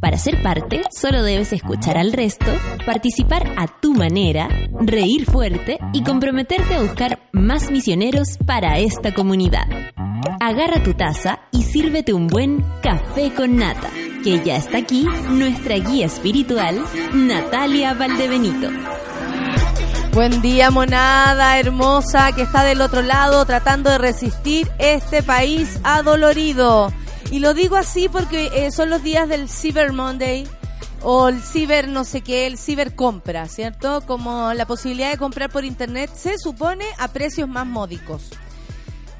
Para ser parte, solo debes escuchar al resto, participar a tu manera, reír fuerte y comprometerte a buscar más misioneros para esta comunidad. Agarra tu taza y sírvete un buen café con nata, que ya está aquí nuestra guía espiritual, Natalia Valdebenito. Buen día, monada hermosa que está del otro lado tratando de resistir este país adolorido. Y lo digo así porque eh, son los días del Cyber Monday o el ciber no sé qué, el ciber compra, ¿cierto? Como la posibilidad de comprar por internet se supone a precios más módicos.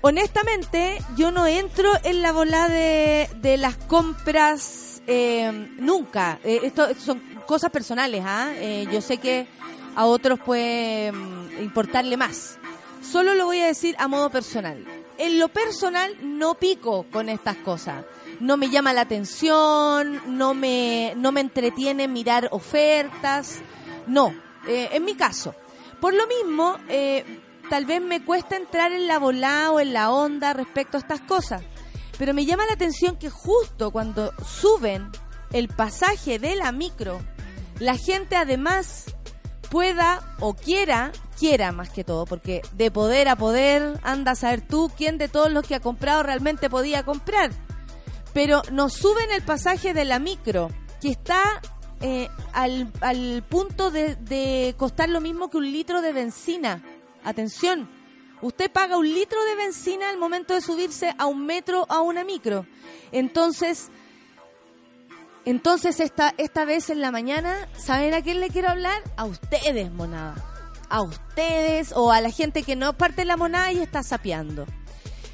Honestamente, yo no entro en la bola de, las compras eh, nunca. Eh, esto son cosas personales, ¿ah? Eh, yo sé que a otros puede mm, importarle más. Solo lo voy a decir a modo personal. En lo personal no pico con estas cosas. No me llama la atención, no me, no me entretiene mirar ofertas. No, eh, en mi caso. Por lo mismo, eh, tal vez me cuesta entrar en la bola o en la onda respecto a estas cosas. Pero me llama la atención que justo cuando suben el pasaje de la micro, la gente además pueda o quiera, quiera más que todo, porque de poder a poder, anda a saber tú quién de todos los que ha comprado realmente podía comprar. Pero nos suben el pasaje de la micro, que está eh, al, al punto de, de costar lo mismo que un litro de benzina. Atención, usted paga un litro de benzina al momento de subirse a un metro a una micro. Entonces, entonces esta, esta vez en la mañana, ¿saben a quién le quiero hablar? A ustedes, monada. A ustedes o a la gente que no parte de la monada y está sapeando.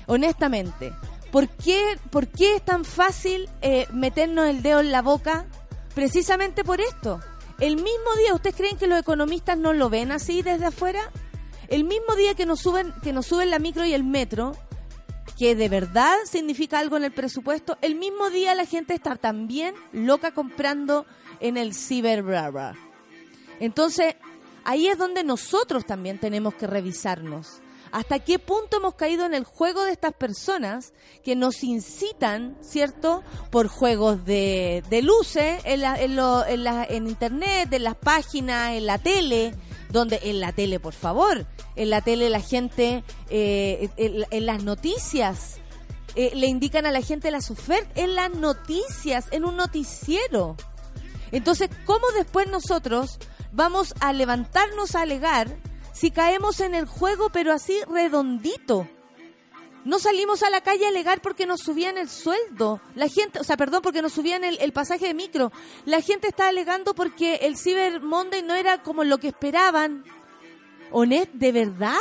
Honestamente, ¿por qué, por qué es tan fácil eh, meternos el dedo en la boca? Precisamente por esto. El mismo día, ¿ustedes creen que los economistas no lo ven así desde afuera? El mismo día que nos suben, que nos suben la micro y el metro, que de verdad significa algo en el presupuesto, el mismo día la gente está también loca comprando en el Cyber Brava. Entonces, ahí es donde nosotros también tenemos que revisarnos. ¿Hasta qué punto hemos caído en el juego de estas personas que nos incitan, ¿cierto? Por juegos de, luces en, la- internet, en las páginas, en la tele, donde en la tele, por favor, en la tele la gente, eh, en, en las noticias, eh, le indican a la gente las ofertas, en las noticias, en un noticiero. Entonces, ¿cómo después nosotros vamos a levantarnos a alegar si caemos en el juego pero así redondito? No salimos a la calle a alegar porque nos subían el sueldo. La gente, o sea, perdón, porque nos subían el, el pasaje de micro. La gente está alegando porque el Cyber Monday no era como lo que esperaban. Honest, ¿de verdad?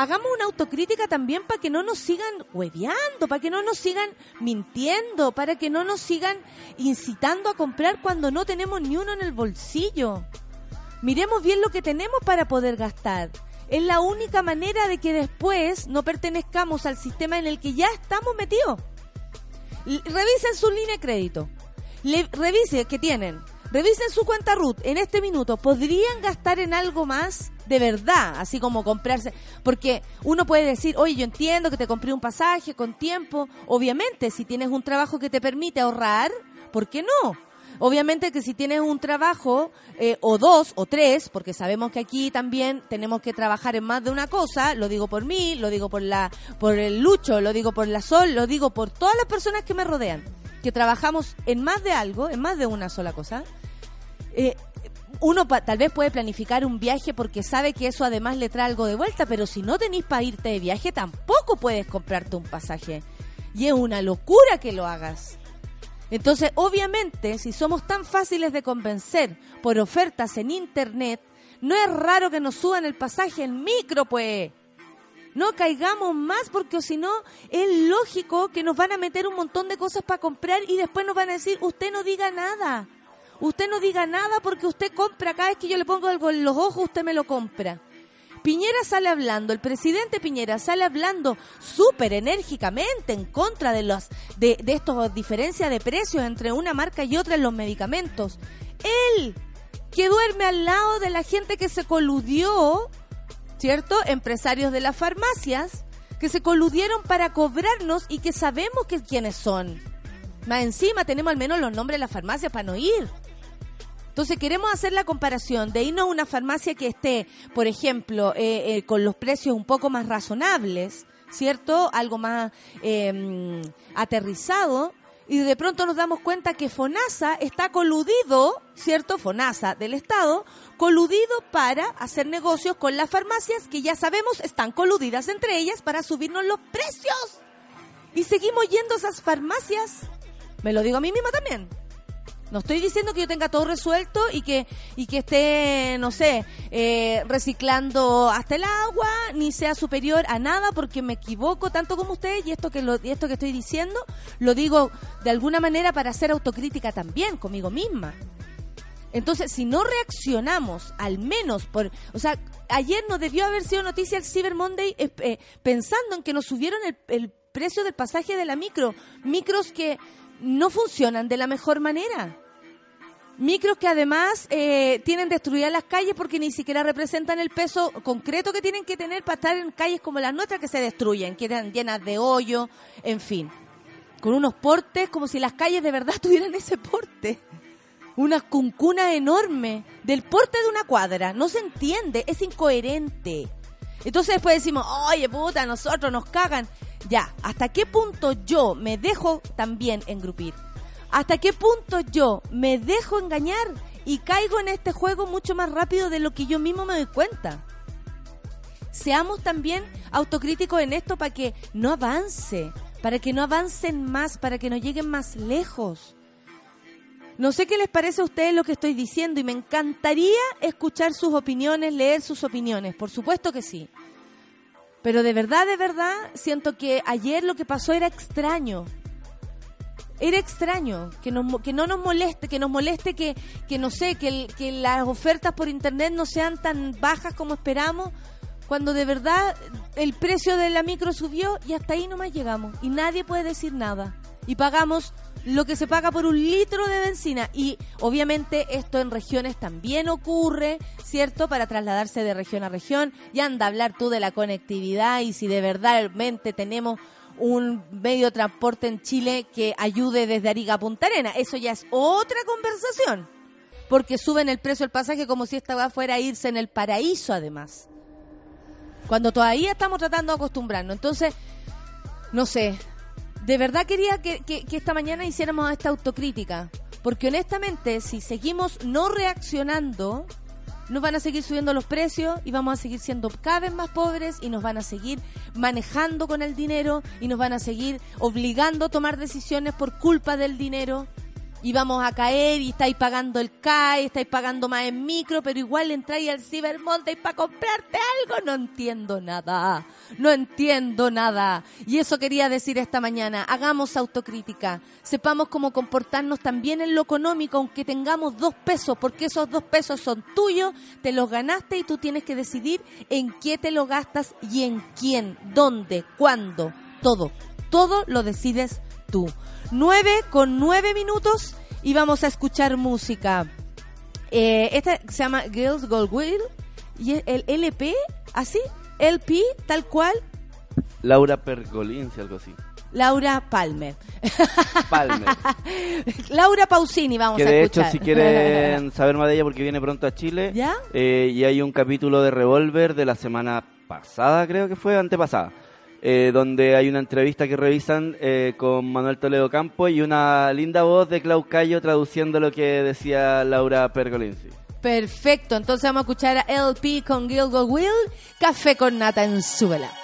Hagamos una autocrítica también para que no nos sigan hueveando, para que no nos sigan mintiendo, para que no nos sigan incitando a comprar cuando no tenemos ni uno en el bolsillo. Miremos bien lo que tenemos para poder gastar. Es la única manera de que después no pertenezcamos al sistema en el que ya estamos metidos. Revisen su línea de crédito. Le, revise que tienen. Revisen su cuenta RUT en este minuto. ¿Podrían gastar en algo más? De verdad, así como comprarse. Porque uno puede decir, oye, yo entiendo que te compré un pasaje con tiempo. Obviamente, si tienes un trabajo que te permite ahorrar, ¿por qué no? Obviamente que si tienes un trabajo, eh, o dos, o tres, porque sabemos que aquí también tenemos que trabajar en más de una cosa, lo digo por mí, lo digo por la, por el Lucho, lo digo por la Sol, lo digo por todas las personas que me rodean, que trabajamos en más de algo, en más de una sola cosa. Eh, uno pa- tal vez puede planificar un viaje porque sabe que eso además le trae algo de vuelta, pero si no tenéis para irte de viaje, tampoco puedes comprarte un pasaje. Y es una locura que lo hagas. Entonces, obviamente, si somos tan fáciles de convencer por ofertas en Internet, no es raro que nos suban el pasaje en micro, pues. No caigamos más porque si no, es lógico que nos van a meter un montón de cosas para comprar y después nos van a decir, usted no diga nada. Usted no diga nada porque usted compra, cada vez que yo le pongo algo en los ojos, usted me lo compra. Piñera sale hablando, el presidente Piñera sale hablando súper enérgicamente en contra de las de, de estas diferencias de precios entre una marca y otra en los medicamentos. Él, que duerme al lado de la gente que se coludió, ¿cierto? Empresarios de las farmacias, que se coludieron para cobrarnos y que sabemos que quiénes son. Más encima tenemos al menos los nombres de las farmacias para no ir. Entonces queremos hacer la comparación de irnos a una farmacia que esté, por ejemplo, eh, eh, con los precios un poco más razonables, ¿cierto? Algo más eh, aterrizado. Y de pronto nos damos cuenta que FONASA está coludido, ¿cierto? FONASA del Estado, coludido para hacer negocios con las farmacias que ya sabemos están coludidas entre ellas para subirnos los precios. Y seguimos yendo a esas farmacias. Me lo digo a mí misma también. No estoy diciendo que yo tenga todo resuelto y que, y que esté, no sé, eh, reciclando hasta el agua, ni sea superior a nada, porque me equivoco tanto como ustedes y esto que, lo, y esto que estoy diciendo lo digo de alguna manera para hacer autocrítica también conmigo misma. Entonces, si no reaccionamos, al menos por... O sea, ayer no debió haber sido noticia el Cyber Monday eh, eh, pensando en que nos subieron el, el precio del pasaje de la micro. Micros que no funcionan de la mejor manera. Micros que además eh, tienen destruidas las calles porque ni siquiera representan el peso concreto que tienen que tener para estar en calles como las nuestras que se destruyen, quedan llenas de hoyo, en fin. Con unos portes como si las calles de verdad tuvieran ese porte. Unas cuncunas enormes, del porte de una cuadra. No se entiende, es incoherente. Entonces después decimos, oye puta, nosotros nos cagan. Ya, ¿hasta qué punto yo me dejo también engrupir? ¿Hasta qué punto yo me dejo engañar y caigo en este juego mucho más rápido de lo que yo mismo me doy cuenta? Seamos también autocríticos en esto para que no avance, para que no avancen más, para que no lleguen más lejos. No sé qué les parece a ustedes lo que estoy diciendo y me encantaría escuchar sus opiniones, leer sus opiniones, por supuesto que sí. Pero de verdad, de verdad, siento que ayer lo que pasó era extraño. Era extraño que, que no nos moleste, que nos moleste que, que no sé, que, que las ofertas por internet no sean tan bajas como esperamos, cuando de verdad el precio de la micro subió y hasta ahí nomás llegamos. Y nadie puede decir nada. Y pagamos lo que se paga por un litro de benzina. Y obviamente esto en regiones también ocurre, ¿cierto? Para trasladarse de región a región. Y anda a hablar tú de la conectividad y si de verdad tenemos un medio de transporte en Chile que ayude desde Arica a Punta Arena. Eso ya es otra conversación. Porque suben el precio del pasaje como si esta fuera a irse en el paraíso, además. Cuando todavía estamos tratando de acostumbrarnos. Entonces, no sé, de verdad quería que, esta mañana hiciéramos esta autocrítica. Porque honestamente, si seguimos no reaccionando, nos van a seguir subiendo los precios y vamos a seguir siendo cada vez más pobres y nos van a seguir manejando con el dinero y nos van a seguir obligando a tomar decisiones por culpa del dinero y vamos a caer y estáis pagando el CAE, estáis pagando más en micro, pero igual entráis al Cyber Monday para comprarte algo. No entiendo nada, no entiendo nada. Y eso quería decir esta mañana, hagamos autocrítica, sepamos cómo comportarnos también en lo económico, aunque tengamos dos pesos, porque esos dos pesos son tuyos, te los ganaste y tú tienes que decidir en qué te lo gastas y en quién, dónde, cuándo, todo. Todo lo decides tú. 9 con 9 minutos y vamos a escuchar música. Eh, esta se llama Girls Gold Will y el LP, así, LP, tal cual. Laura Pergolin, si algo así. Laura Palmer. Palmer. Laura Pausini, vamos que a de escuchar. hecho, si quieren saber más de ella, porque viene pronto a Chile, ¿Ya? eh, y hay un capítulo de Revolver de la semana pasada, creo que fue, antepasada, eh, donde hay una entrevista que revisan eh, con Manuel Toledo Campo y una linda voz de Clau Cayo traduciendo lo que decía Laura Pergolinzi. Perfecto, entonces vamos a escuchar a LP con Gilgo Will, Café con Nata en.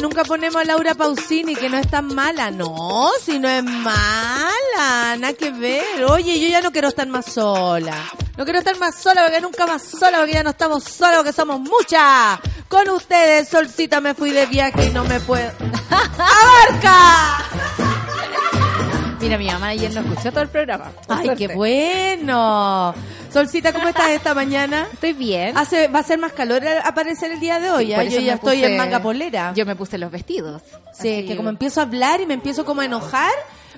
Que nunca ponemos a Laura Pausini, que no es tan mala. No, si no es mala, nada que ver. Oye, yo ya no quiero estar más sola. No quiero estar más sola porque nunca más sola, porque ya no estamos solas, porque somos muchas. Con ustedes, Solcita, me fui de viaje y no me puedo. ¡Abarca! Mira, mi mamá ayer no escuchó todo el programa. ¡Ay, qué bueno! Solcita, ¿cómo estás esta mañana? Estoy bien. Hace, va a ser más calor al aparecer el día de hoy. Sí, ¿ah? Yo ya estoy en manga polera. Yo me puse los vestidos. Sí, Así- que como empiezo a hablar y me empiezo como a enojar,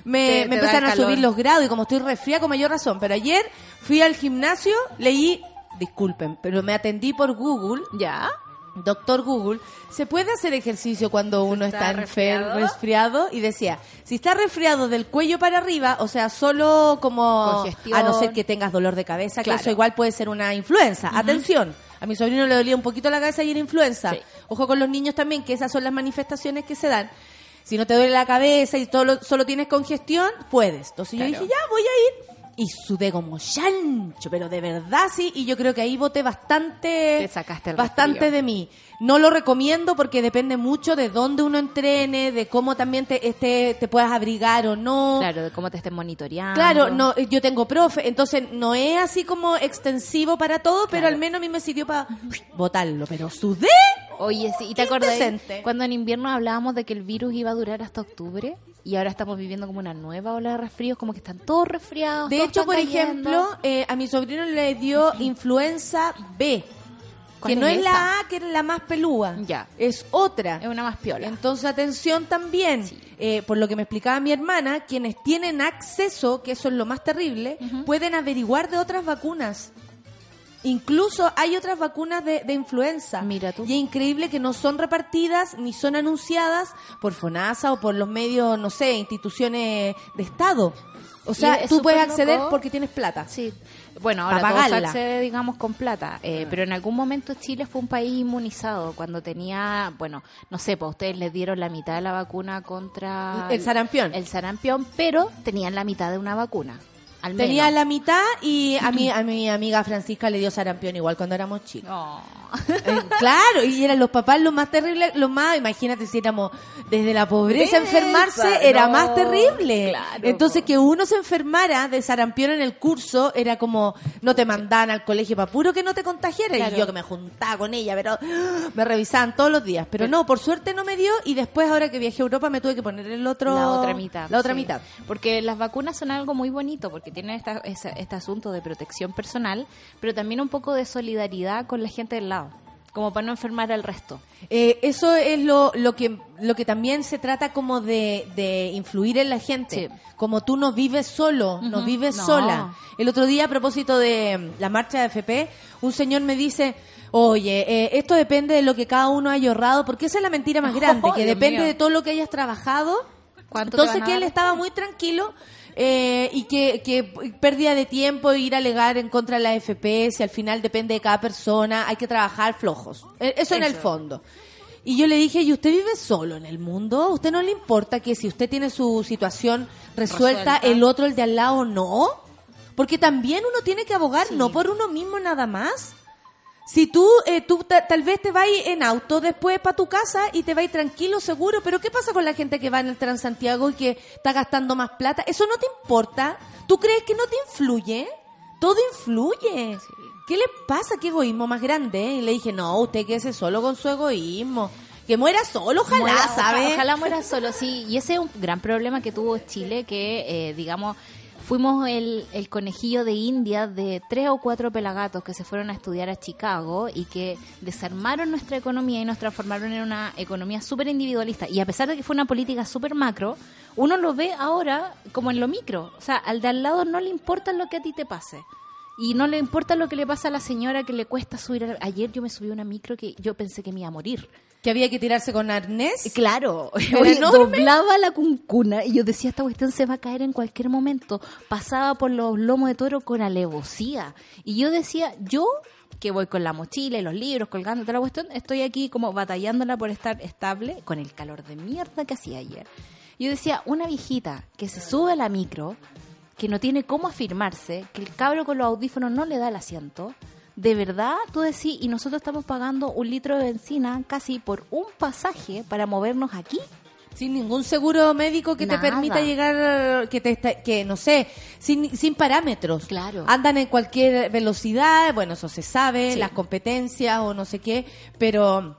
me, Te- me te empiezan a subir los grados y como estoy resfriada con mayor razón. Pero ayer fui al gimnasio, leí, disculpen, pero me atendí por Google, ¿Ya? Doctor Google, ¿se puede hacer ejercicio cuando uno está está, enfer- resfriado? Y decía, si está resfriado del cuello para arriba, o sea, solo como, Congestión. a no ser que tengas dolor de cabeza, Claro. que eso igual puede ser una influenza. Atención. A mi sobrino le dolía un poquito la cabeza y era influenza. Sí. Ojo con los niños también, que esas son las manifestaciones que se dan. Si no te duele la cabeza y todo lo- solo tienes congestión, puedes. Entonces yo Claro. dije, ya, voy a ir. Y sudé como chancho, pero de verdad sí. Y yo creo que ahí boté bastante, Te sacaste el bastante de mí. No lo recomiendo porque depende mucho de dónde uno entrene, de cómo también te, este, te puedas abrigar o no. Claro, de cómo te estén monitoreando. Claro, no, yo tengo profe, entonces no es así como extensivo para todo, pero al menos a mí me sirvió para botarlo. Pero sudé. Oye, sí, ¿y te acordás cuando en invierno hablábamos de que el virus iba a durar hasta octubre? Y ahora estamos viviendo como una nueva ola de resfríos, como que están todos resfriados. De todos hecho, por cayendo. ejemplo, eh, a mi sobrino le dio influenza B. ¿Cuál Que no es esa? la A, que es la más pelúa. Ya. Es otra. es una más piola. Entonces, atención también, eh, por lo que me explicaba mi hermana, quienes tienen acceso, que eso es lo más terrible, pueden averiguar de otras vacunas. Incluso hay otras vacunas de, de influenza. Mira tú. Y es increíble que no son repartidas ni son anunciadas por FONASA o por los medios, no sé, instituciones de Estado. O sea, tú puedes acceder loco. porque tienes plata. Sí. Bueno, ahora todo se accede, digamos, con plata. Eh, Pero en algún momento Chile fue un país inmunizado cuando tenía, bueno, no sé, pues ustedes les dieron la mitad de la vacuna contra... El sarampión. El sarampión, pero tenían la mitad de una vacuna. Al Tenía la mitad y a mi, a mi amiga Francisca le dio sarampión igual cuando éramos chicos. Oh. Eh, claro, y eran los papás los más terribles, los más, imagínate si éramos desde la pobreza enfermarse era no, más terrible. claro, Entonces po. que uno se enfermara de sarampión en el curso era como no te mandaban al colegio para puro que no te contagiara Claro. y yo que me juntaba con ella, pero me revisaban todos los días, pero no, por suerte no me dio y después ahora que viajé a Europa me tuve que poner el otro La otra mitad. La otra sí. mitad. Porque las vacunas son algo muy bonito, porque tienen esta, esa- este asunto de protección personal, pero también un poco de solidaridad con la gente del lado, como para no enfermar al resto. Eh, eso es lo, lo que lo que también se trata como de, de influir en la gente. Sí. Como tú no vives solo, no Ujú. vives No. sola. El otro día, a propósito de la marcha de FP, un señor me dice, oye, eh, esto depende de lo que cada uno haya ahorrado, porque esa es la mentira más grande, Oh, que Dios depende mío. de todo lo que hayas trabajado. ¿Cuánto te Entonces que él estaba muy tranquilo eh, y que, que pérdida de tiempo ir a alegar en contra de la FP, si al final depende de cada persona, hay que trabajar flojos. Eh, Eso, en el fondo. Y yo le dije, ¿y usted vive solo en el mundo? ¿A usted no le importa que si usted tiene su situación resuelta, Resuelta. el otro, el de al lado, no? Porque también uno tiene que abogar, no por uno mismo nada más. Si tú, eh, tú ta- tal vez te vas en auto después para tu casa y te vas tranquilo, seguro, pero ¿qué pasa con la gente que va en el Transantiago y que está gastando más plata? ¿Eso no te importa? ¿Tú crees que no te influye? Todo influye. ¿Qué le pasa? ¿Qué egoísmo más grande? eh? Y le dije, no, usted quédese solo con su egoísmo. Que muera solo, ojalá, Muera- ¿sabe? Ojalá muera solo, sí. Y ese es un gran problema que tuvo Chile, que, eh, digamos, fuimos el, el conejillo de India de tres o cuatro pelagatos que se fueron a estudiar a Chicago y que desarmaron nuestra economía y nos transformaron en una economía súper individualista. Y a pesar de que fue una política súper macro, uno lo ve ahora como en lo micro. O sea, al de al lado no le importa lo que a ti te pase. Y no le importa lo que le pasa a la señora que le cuesta subir. Ayer yo me subí a una micro que yo pensé que me iba a morir. Que había que tirarse con arnés. Claro, oye, doblaba la cuncuna y yo decía, esta cuestión se va a caer en cualquier momento. Pasaba por los lomos de toro con alevosía. Y yo decía, yo que voy con la mochila y los libros colgando toda la cuestión, estoy aquí como batallándola por estar estable con el calor de mierda que hacía ayer. Yo decía, una viejita que se sube a la micro, que no tiene cómo afirmarse, que el cabro con los audífonos no le da el asiento. De verdad, tú decís, y nosotros estamos pagando un litro de benzina casi por un pasaje para movernos aquí. Sin ningún seguro médico que te permita llegar, que te que no sé, sin, sin parámetros. Claro. Andan en cualquier velocidad, bueno, eso se sabe, Sí. las competencias o no sé qué, pero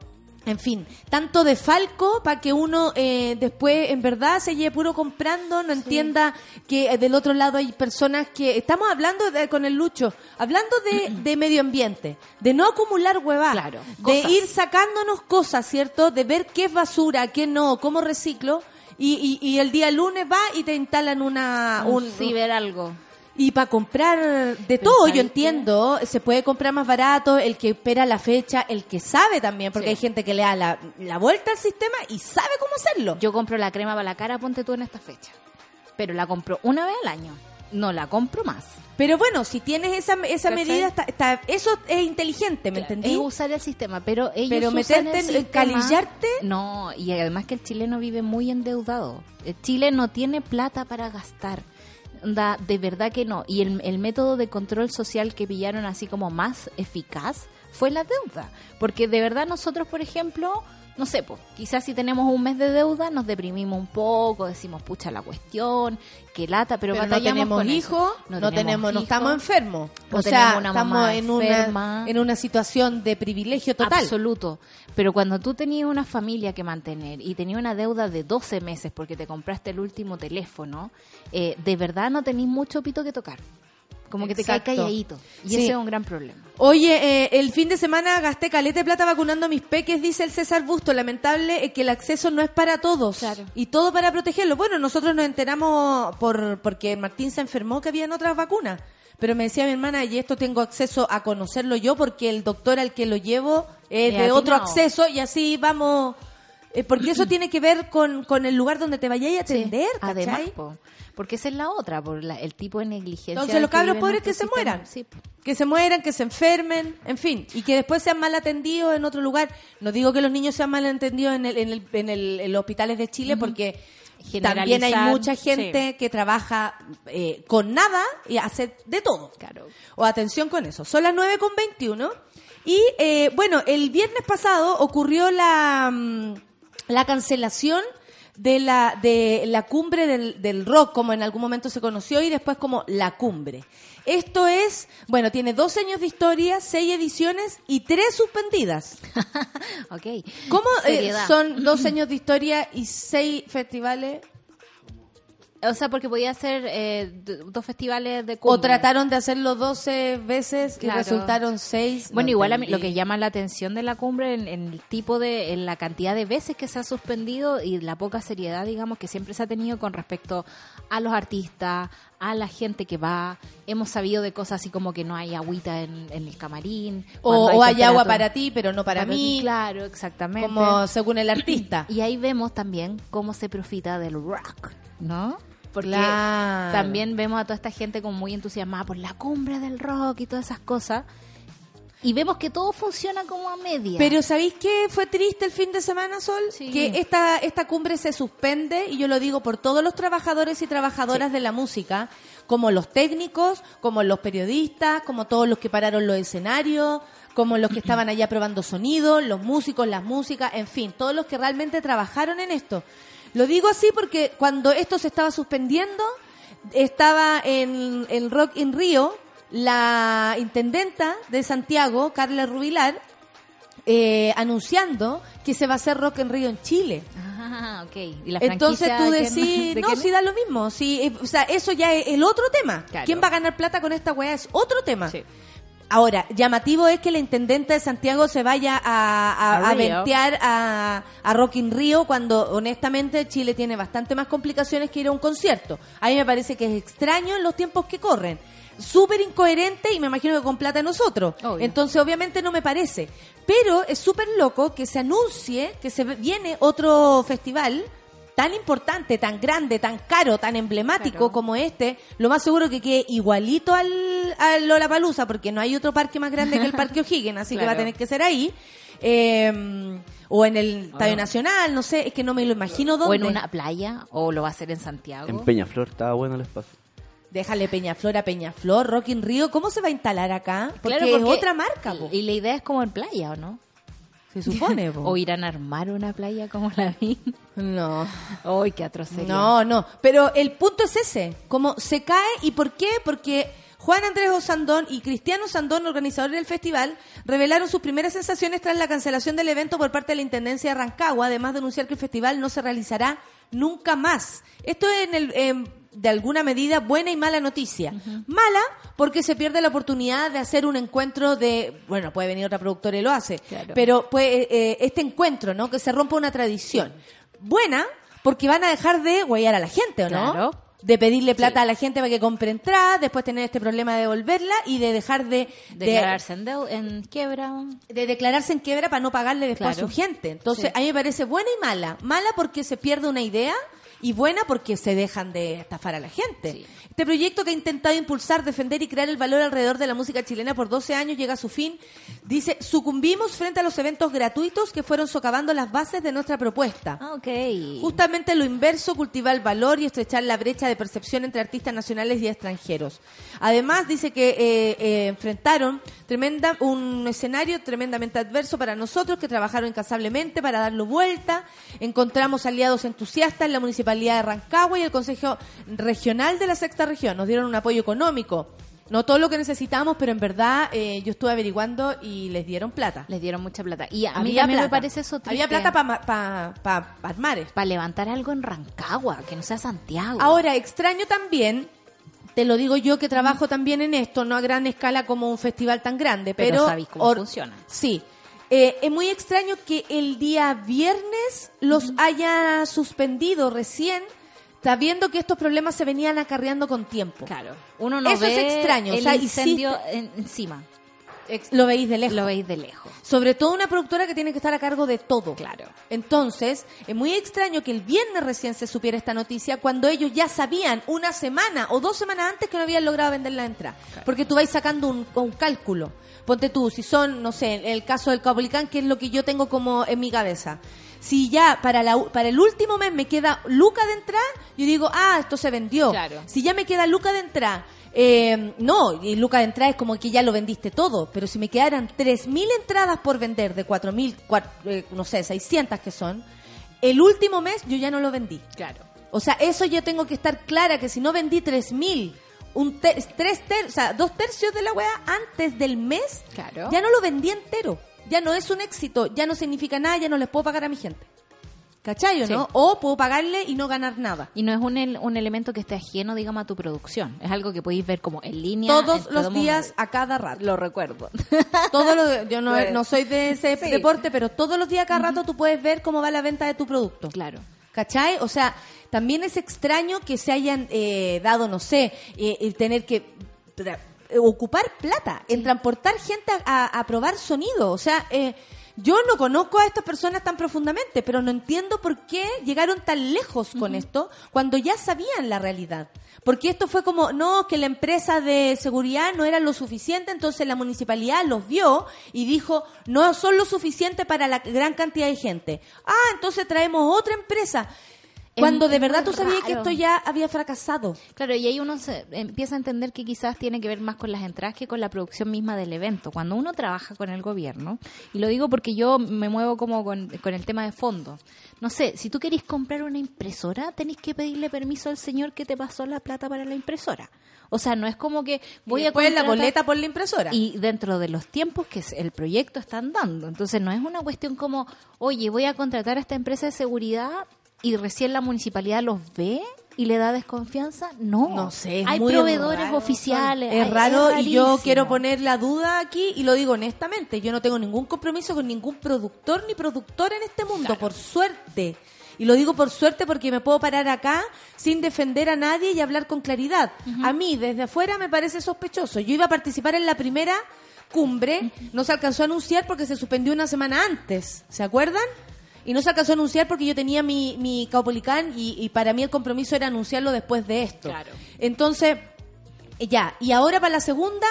en fin, tanto de falco para que uno eh, después en verdad se lleve puro comprando, no entienda que eh, del otro lado hay personas que estamos hablando de- con el Lucho, hablando de, de medio ambiente, de no acumular huevada, Claro, de cosas. ir sacándonos cosas, ¿cierto? De ver qué es basura, qué no, cómo reciclo. Y, y, y el día lunes va y te instalan una... Un Un, ciber algo. Y para comprar de todo, yo ¿Pensáis entiendo, se puede comprar más barato, el que espera la fecha, el que sabe también, porque Sí. hay gente que le da la, la vuelta al sistema y sabe cómo hacerlo. Yo compro la crema para la cara, ponte tú en esta fecha. Pero la compro una vez al año. No la compro más. Pero bueno, si tienes esa, esa medida, está, está- eso es inteligente, ¿me entendí? Es usar el sistema, pero ellos Pero usan meterte el en- sistema- calillarte. No, y además que el chileno vive muy endeudado. El Chile no tiene plata para gastar. De verdad que no. Y el, el método de control social que pillaron así como más eficaz fue la deuda. Porque de verdad nosotros, por ejemplo, no sé, pues quizás si tenemos un mes de deuda nos deprimimos un poco, decimos, pucha la cuestión, que lata, pero, Pero no batallamos tenemos con eso. hijos, no, tenemos, no hijos. estamos enfermos. no o sea, tenemos una estamos en una, en una situación de privilegio total. Absoluto. Pero cuando tú tenías una familia que mantener y tenías una deuda de 12 meses porque te compraste el último teléfono, eh, de verdad no tenías mucho pito que tocar. Como que te cae calladito. Y Sí. ese es un gran problema. Oye, eh, el fin de semana gasté caleta de plata vacunando a mis peques, dice el César Busto. Lamentable es que el acceso no es para todos. Claro. Y todo para protegerlos. Bueno, nosotros nos enteramos por porque Martín se enfermó que habían otras vacunas. Pero me decía mi hermana, y esto tengo acceso a conocerlo yo porque el doctor al que lo llevo es Es de otro acceso y así vamos... eh, porque eso tiene que ver con, con el lugar donde te vayáis a atender, ¿cachai? Además, po, porque esa es la otra, por la- el tipo de negligencia. Entonces los cabros pobres que nuestro se mueran. Sí. Que se mueran, que se enfermen, en fin, y que después sean mal atendidos en otro lugar. No digo que los niños sean mal atendidos en, el, en, el, en, el- en los hospitales de Chile, porque también hay mucha gente que trabaja eh, con nada y hace de todo. Claro. O atención con eso. Son las 9 con 21. Y eh, bueno, el viernes pasado ocurrió la, mm, la cancelación de la, de la cumbre del, del rock, como en algún momento se conoció, y después como la cumbre. Esto es, bueno, tiene dos años de historia, seis ediciones y tres suspendidas. Ok. ¿Cómo eh, son dos años de historia y seis festivales? O sea, porque podía hacer eh, dos festivales de ¿O cumbre. trataron de hacerlo 12 veces Claro. y resultaron seis? Bueno, No igual a mí- entendí. lo que llama la atención de la cumbre en, en el tipo de, en la cantidad de veces que se ha suspendido y la poca seriedad, digamos, que siempre se ha tenido con respecto a los artistas, a la gente que va. Hemos sabido de cosas así como que no hay agüita en, en el camarín. O, o hay agua para ti, pero no para, mí. Claro, exactamente. Como según el artista. Y ahí vemos también cómo se profita del rock, ¿no? Porque Claro. también vemos a toda esta gente como muy entusiasmada por la cumbre del rock y todas esas cosas. Y vemos que todo funciona como a media. Pero ¿sabéis qué fue triste el fin de semana, Sol? Sí. Que esta, esta cumbre se suspende, y yo lo digo por todos los trabajadores y trabajadoras de la música, como los técnicos, como los periodistas, como todos los que pararon los escenarios, como los que estaban allá probando sonido, los músicos, las músicas, en fin, todos los que realmente trabajaron en esto. Lo digo así porque cuando esto se estaba suspendiendo, estaba en, en Rock in Río la intendenta de Santiago, Carla Rubilar, eh, anunciando que se va a hacer Rock en Río en Chile. Ah, ok. ¿Y la Entonces tú decís, de no, quién sí da lo mismo. Sí, eh, o sea, eso ya es el otro tema. Claro. ¿Quién va a ganar plata con esta weá? Es otro tema. Sí. Ahora, llamativo es que la intendente de Santiago se vaya a, a, A ventear a, a Rock in Rio cuando honestamente Chile tiene bastante más complicaciones que ir a un concierto. A mí me parece que es extraño en los tiempos que corren. Súper incoherente y me imagino que con plata nosotros. Obvio. Entonces obviamente no me parece. Pero es súper loco que se anuncie que se viene otro festival tan importante, tan grande, tan caro, tan emblemático Claro. como este, lo más seguro que quede igualito al, al Lollapalooza, porque no hay otro parque más grande que el Parque O'Higgins, así que va a tener que ser ahí. Eh, o en el Estadio Nacional, no sé, es que no me lo imagino dónde. O en una playa, o lo va a hacer en Santiago. En Peñaflor estaba bueno el espacio. Déjale Peñaflor a Peñaflor, Rock in Río, ¿cómo se va a instalar acá? Porque, Claro, es otra marca, po. Y la idea es como en playa, ¿o no? Se supone, po. O irán a armar una playa como la vi. No. Uy, qué sería. No, no, pero el punto es ese, como se cae y por qué, porque Juan Andrés Osandón y Cristiano Sandón, organizadores del festival, revelaron sus primeras sensaciones tras la cancelación del evento por parte de la Intendencia de Rancagua, además de anunciar que el festival no se realizará nunca más. Esto es en el, em, de alguna medida buena y mala noticia. Mala porque se pierde la oportunidad de hacer un encuentro de, bueno, puede venir otra productora y lo hace, Claro. pero pues, eh, este encuentro, ¿no? Que se rompa una tradición. Buena porque van a dejar de guayar a la gente, ¿o no? Claro. De pedirle plata Sí. a la gente para que compre entrada, después tener este problema de devolverla y de dejar de, de- Declararse en, quiebra. de declararse en quiebra para no pagarle después Claro. a su gente. Entonces, Sí. a mí me parece buena y mala. Mala porque se pierde una idea y buena porque se dejan de estafar a la gente. Sí. Este proyecto que ha intentado impulsar, defender y crear el valor alrededor de la música chilena por 12 años llega a su fin. Dice, sucumbimos frente a los eventos gratuitos que fueron socavando las bases de nuestra propuesta. Ah, ok. Justamente lo inverso, cultivar el valor y estrechar la brecha de percepción entre artistas nacionales y extranjeros. Además, dice que eh, eh, enfrentaron tremenda, un escenario tremendamente adverso para nosotros, que trabajaron incansablemente para darlo vuelta. Encontramos aliados entusiastas en la Municipalidad de Rancagua y el Consejo Regional de la Sexta Región. Nos dieron un apoyo económico. No todo lo que necesitábamos, pero en verdad eh, yo estuve averiguando y les dieron plata. Les dieron mucha plata. Y a mí Había también me plata. parece eso triste. Había plata para pa, pa, pa armar Para levantar algo en Rancagua, que no sea Santiago. Ahora, extraño también, te lo digo yo que trabajo también en esto, no a gran escala como un festival tan grande, Pero pero... sabéis cómo funciona. Sí. Eh, es muy extraño que el día viernes los haya suspendido recién, sabiendo que estos problemas se venían acarreando con tiempo. Claro. Uno no Eso es extraño, o el sea, incendio en- encima. Lo veis de lejos. Lo veis de lejos. Sobre todo una productora que tiene que estar a cargo de todo. Claro. Entonces, es muy extraño que el viernes recién se supiera esta noticia cuando ellos ya sabían una semana o dos semanas antes que no habían logrado vender la entrada. Porque tú vais sacando un, un cálculo. Ponte tú, si son, no sé, el caso del Caupolicán, que es lo que yo tengo como en mi cabeza. Si ya para, la, u- para el último mes me queda Luca de entrada, yo digo, ah, esto se vendió. Claro. Si ya me queda Luca de entrada, eh, no, y Luca de entrada es como que ya lo vendiste todo, pero si me quedaran 3.000 entradas por vender de 4.000, cuat- eh, no sé, 600 que son, el último mes yo ya no lo vendí. Claro. O sea, eso yo tengo que estar clara que si no vendí 3.000, un tres ter- o sea, dos tercios de la weá antes del mes, Claro. ya no lo vendí entero. Ya no es un éxito, ya no significa nada, ya no les puedo pagar a mi gente. ¿Cachai o Sí. no? O puedo pagarle y no ganar nada. Y no es un, el- un elemento que esté ajeno, digamos, a tu producción. Es algo que podéis ver como en línea. Todos en los todo días, momento. a cada rato. Lo recuerdo. Todos los- yo no, Bueno. no soy de ese Sí. deporte, pero todos los días, a cada rato, tú puedes ver cómo va la venta de tu producto. claro. ¿Cachai? O sea, también es extraño que se hayan eh, dado, no sé, eh, el tener que ocupar plata en transportar gente a, a- a probar sonido. O sea, eh, yo no conozco a estas personas tan profundamente, pero no entiendo por qué llegaron tan lejos con esto cuando ya sabían la realidad. Porque esto fue como, no, que la empresa de seguridad no era lo suficiente, entonces la municipalidad los vio y dijo, no son lo suficiente para la gran cantidad de gente. Ah, entonces traemos otra empresa. Cuando de verdad tú sabías que esto ya había fracasado. Claro, y ahí uno se empieza a entender que quizás tiene que ver más con las entradas que con la producción misma del evento. Cuando uno trabaja con el gobierno, y lo digo porque yo me muevo como con, con el tema de fondo. No sé, si tú querés comprar una impresora, tenés que pedirle permiso al señor que te pasó la plata para la impresora. O sea, no es como que voy y a la boleta por la impresora. y dentro de los tiempos que el proyecto están dando. Entonces no es una cuestión como, oye, voy a contratar a esta empresa de seguridad y recién la municipalidad los ve y le da desconfianza. No, No sé, es hay muy proveedores raro, oficiales. Es hay- raro y yo quiero poner la duda aquí y lo digo honestamente. Yo no tengo ningún compromiso con ningún productor ni productora en este mundo, por suerte. Y lo digo por suerte porque me puedo parar acá sin defender a nadie y hablar con claridad. A mí, desde afuera, me parece sospechoso. Yo iba a participar en la primera cumbre, no se alcanzó a anunciar porque se suspendió una semana antes. ¿Se acuerdan? Y no se alcanzó a anunciar porque yo tenía mi, mi Caupolicán y, y para mí el compromiso era anunciarlo después de esto. Claro. Entonces, eh, ya, y ahora para la segunda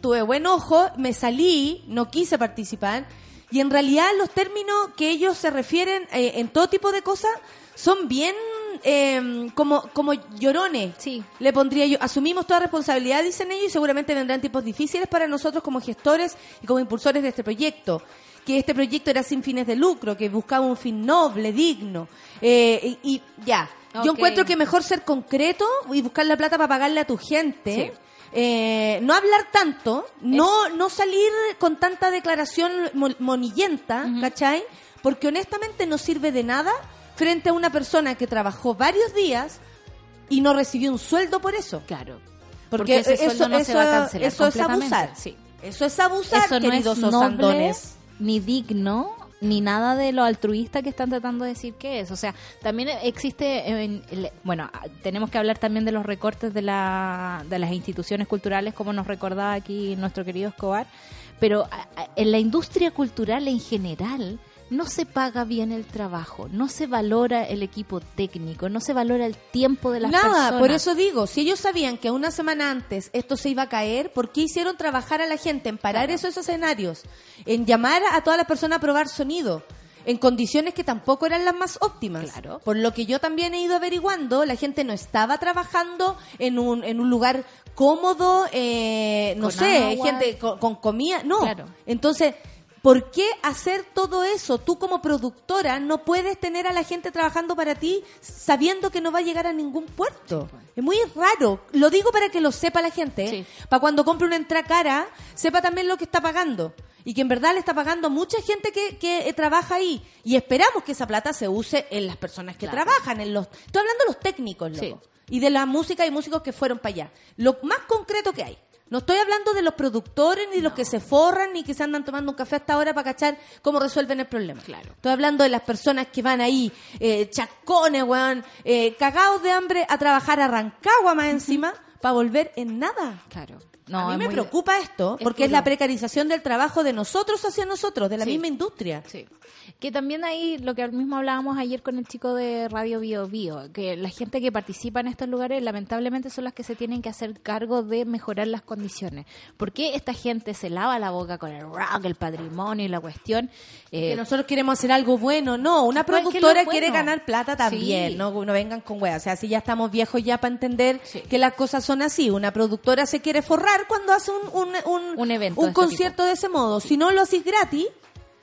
tuve buen ojo, me salí, no quise participar, y en realidad los términos que ellos se refieren eh, en todo tipo de cosas son bien eh, como, como llorones. Sí. Le pondría yo, asumimos toda responsabilidad, dicen ellos, y seguramente vendrán tiempos difíciles para nosotros como gestores y como impulsores de este proyecto. Que este proyecto era sin fines de lucro, que buscaba un fin noble, digno. Eh, y, y ya, yo encuentro que mejor ser concreto y buscar la plata para pagarle a tu gente. Sí. Eh, no hablar tanto, no, no salir con tanta declaración mo- monillenta, ¿cachai? Porque honestamente no sirve de nada frente a una persona que trabajó varios días y no recibió un sueldo por eso. Claro. Porque, ese eso, sueldo no eso, se va a cancelar eso es abusar. Sí. Eso es abusar, Eso no queridos es noble, osandones. Ni digno, ni nada de lo altruista que están tratando de decir que es. O sea, también existe, en bueno, tenemos que hablar también de los recortes de, la, de las instituciones culturales, como nos recordaba aquí nuestro querido Escobar, pero a- a- en la industria cultural en general no se paga bien el trabajo, no se valora el equipo técnico, no se valora el tiempo de las Nada, personas. por eso digo, si ellos sabían que una semana antes esto se iba a caer, ¿por qué hicieron trabajar a la gente en parar esos escenarios? En llamar a todas las personas a probar sonido. En condiciones que tampoco eran las más óptimas. Claro. Por lo que yo también he ido averiguando, la gente no estaba trabajando en un, en un lugar cómodo, eh, no Con sé, agua. gente con, con comida. No. Claro. Entonces, ¿por qué hacer todo eso? Tú como productora no puedes tener a la gente trabajando para ti sabiendo que no va a llegar a ningún puerto. Es muy raro. Lo digo para que lo sepa la gente. Sí. Para cuando compre una entrada cara, sepa también lo que está pagando. Y que en verdad le está pagando mucha gente que, que eh, trabaja ahí. Y esperamos que esa plata se use en las personas que Claro. trabajan. en los Estoy hablando de los técnicos, loco. Sí. Y de la música y músicos que fueron para allá. Lo más concreto que hay. No estoy hablando de los productores, ni los que se forran, ni que se andan tomando un café hasta ahora para cachar cómo resuelven el problema. Claro. Estoy hablando de las personas que van ahí, eh, chascones, weón, eh, cagados de hambre a trabajar a Rancagua más encima, para volver en nada. Claro. No, a mí me muy- preocupa esto, es porque es la precarización del trabajo de nosotros hacia nosotros, de la Sí. misma industria. Sí. Que también ahí, lo que mismo hablábamos ayer con el chico de Radio Bio Bio, que la gente que participa en estos lugares lamentablemente son las que se tienen que hacer cargo de mejorar las condiciones. ¿Por qué esta gente se lava la boca con el rock, el patrimonio y la cuestión? Eh, que nosotros queremos hacer algo bueno. No, una ¿Cuál- qué es productora quiere ganar plata también. Sí. No, no vengan con weas. O sea, si ya estamos viejos ya para entender Sí. que las cosas son así. Una productora se quiere forrar cuando hace un, un, un, Un evento un de este concierto de ese modo. Si no, lo haces gratis,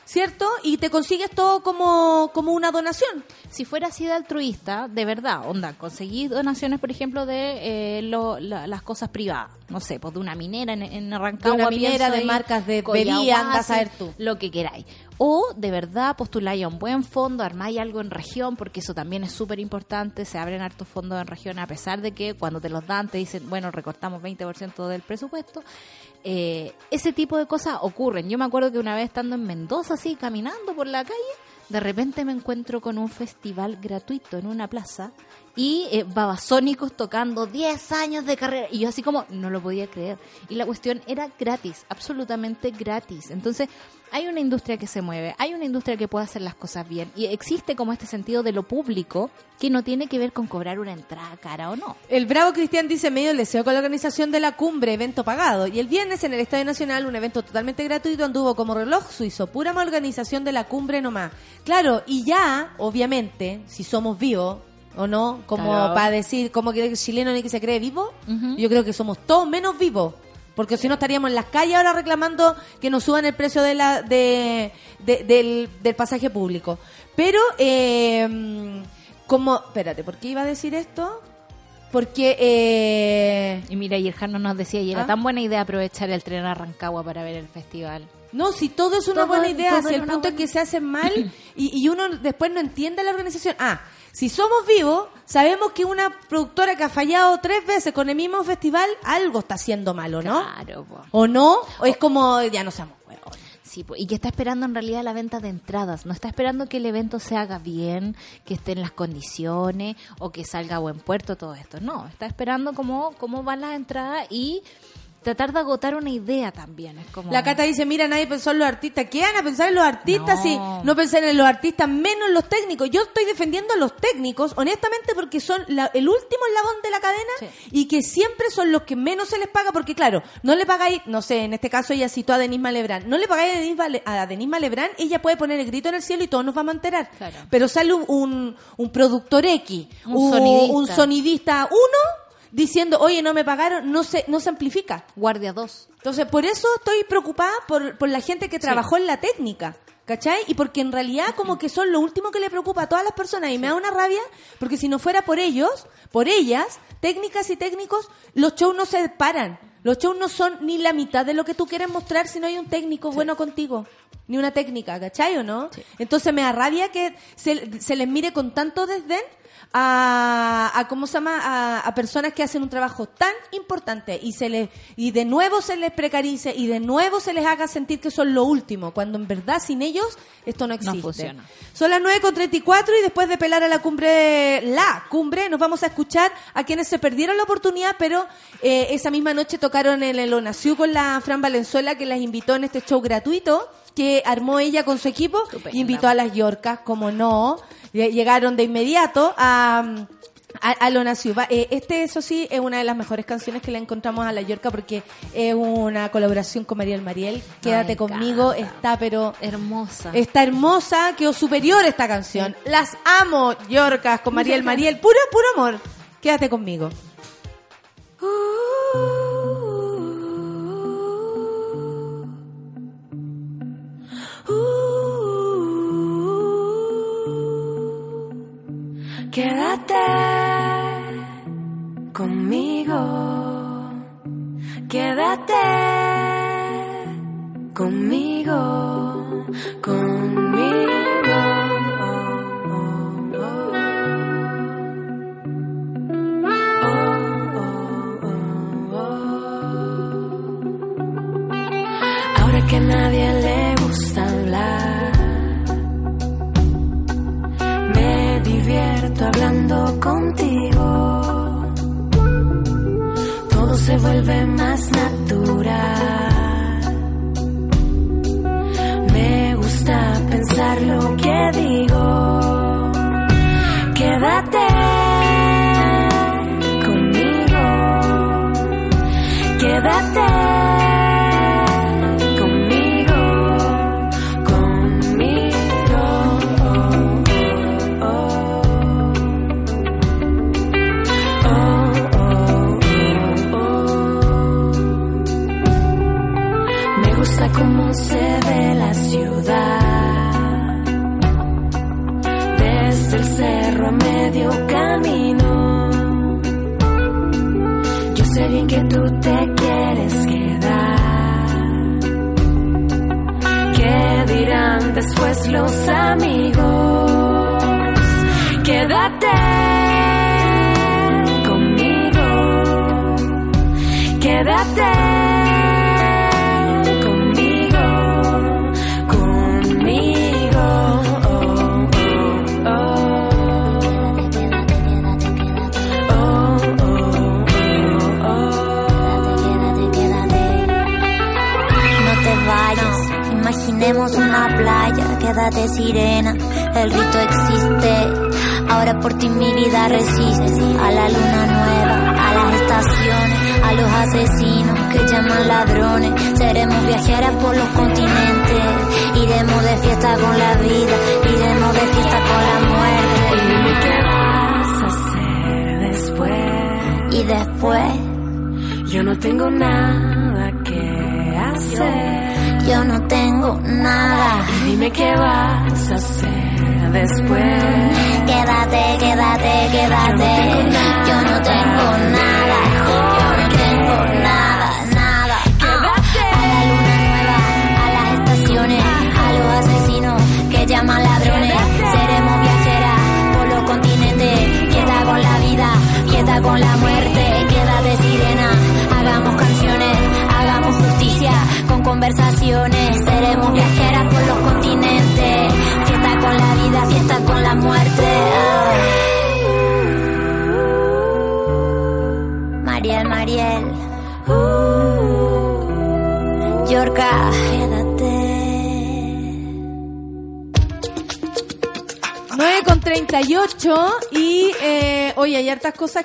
¿cierto? Y te consigues todo como, como una donación. si fuera así de altruista, de verdad, onda, conseguí donaciones, por ejemplo, de eh, lo- la- las cosas privadas, no sé, pues de una minera en, en Rancagua, De una minera, de marcas de Coyahuasi, bebida, anda a saber tú. Lo que queráis. O de verdad postuláis a un buen fondo, armáis algo en región, porque eso también es súper importante, se abren hartos fondos en región, a pesar de que cuando te los dan te dicen, bueno, recortamos 20% del presupuesto. Eh, ese tipo de cosas ocurren. Yo me acuerdo que una vez estando en Mendoza, así, caminando por la calle, de repente me encuentro con un festival gratuito en una plaza y eh, babasónicos tocando 10 años de carrera. Y yo así como, no lo podía creer. Y la cuestión era gratis, absolutamente gratis. Entonces, hay una industria que se mueve, hay una industria que puede hacer las cosas bien. Y existe como este sentido de lo público que no tiene que ver con cobrar una entrada cara o no. El Bravo Cristian dice medio el deseo con la organización de la cumbre, evento pagado. Y el viernes en el Estadio Nacional, un evento totalmente gratuito, anduvo como reloj suizo, pura organización de la cumbre nomás. Claro, y ya, obviamente, si somos vivos, ¿O no? Como Claro. para decir, como que el chileno ni que se cree vivo. Yo creo que somos todos menos vivos. Porque si no estaríamos en las calles ahora reclamando que nos suban el precio de la, de, de- del, del pasaje público. Pero, eh, como, espérate, ¿por qué iba a decir esto? Porque, eh, Y mira, y el Jano nos decía, y era ¿Ah? tan buena idea aprovechar el tren a Rancagua para ver el festival. No, si todo es una Todo- buena idea, si es el punto es buena- que se hace mal y, y uno después no entiende la organización. Ah, si somos vivos, sabemos que una productora que ha fallado tres veces con el mismo festival, algo está haciendo mal, ¿o no? Claro, po. ¿O no? ¿O es como, ya no seamos huevos? Sí, po, y que está esperando en realidad la venta de entradas. No está esperando que el evento se haga bien, que esté en las condiciones o que salga a buen puerto, todo esto. No, está esperando cómo, cómo van las entradas y tratar de agotar una idea también. Es como... La Cata dice, mira, nadie pensó en los artistas. ¿Qué van a pensar en los artistas No. si no pensar en los artistas, menos en los técnicos? Yo estoy defendiendo a los técnicos, honestamente, porque son la- el último eslabón de la cadena Sí. y que siempre son los que menos se les paga, porque claro, no le pagáis, no sé, en este caso ella citó a Denise Malebrán, no le pagáis a Denise, Vale- a Denise Malebrán, ella puede poner el grito en el cielo y todos nos vamos a enterar. Claro. Pero sale un, un, un productor X, Un sonidista. un sonidista uno, diciendo, oye, no me pagaron, no se, no se amplifica. Guardia 2. Entonces, por eso estoy preocupada por, por la gente que trabajó en la técnica. ¿Cachai? Y porque en realidad como que son lo último que le preocupa a todas las personas y me da una rabia porque si no fuera por ellos, por ellas, técnicas y técnicos, los shows no se paran. Los shows no son ni la mitad de lo que tú quieres mostrar si no hay un técnico bueno contigo. Ni una técnica, ¿cachai o no? Entonces me da rabia que se, se les mire con tanto desdén a, a cómo se llama a, a personas que hacen un trabajo tan importante y se les y de nuevo se les precarice y de nuevo se les haga sentir que son lo último cuando en verdad sin ellos esto no existe. funciona. son las 9.34 y después de pelar a la cumbre la cumbre nos vamos a escuchar a quienes se perdieron la oportunidad pero eh, esa misma noche tocaron en el Onaciu con la Fran Valenzuela que las invitó en este show gratuito que armó ella con su equipo y invitó a las Yorcas, como no, llegaron de inmediato a, a, a Lona Ciuba. Eh, este, eso sí, es una de las mejores canciones que le encontramos a la Yorca porque es una colaboración con Mariel Mariel. Quédate Ay, conmigo, encanta. está pero... Hermosa. Está hermosa, quedó superior esta canción. Las amo, Yorcas, con Mariel Mariel. Puro, puro amor. Quédate conmigo.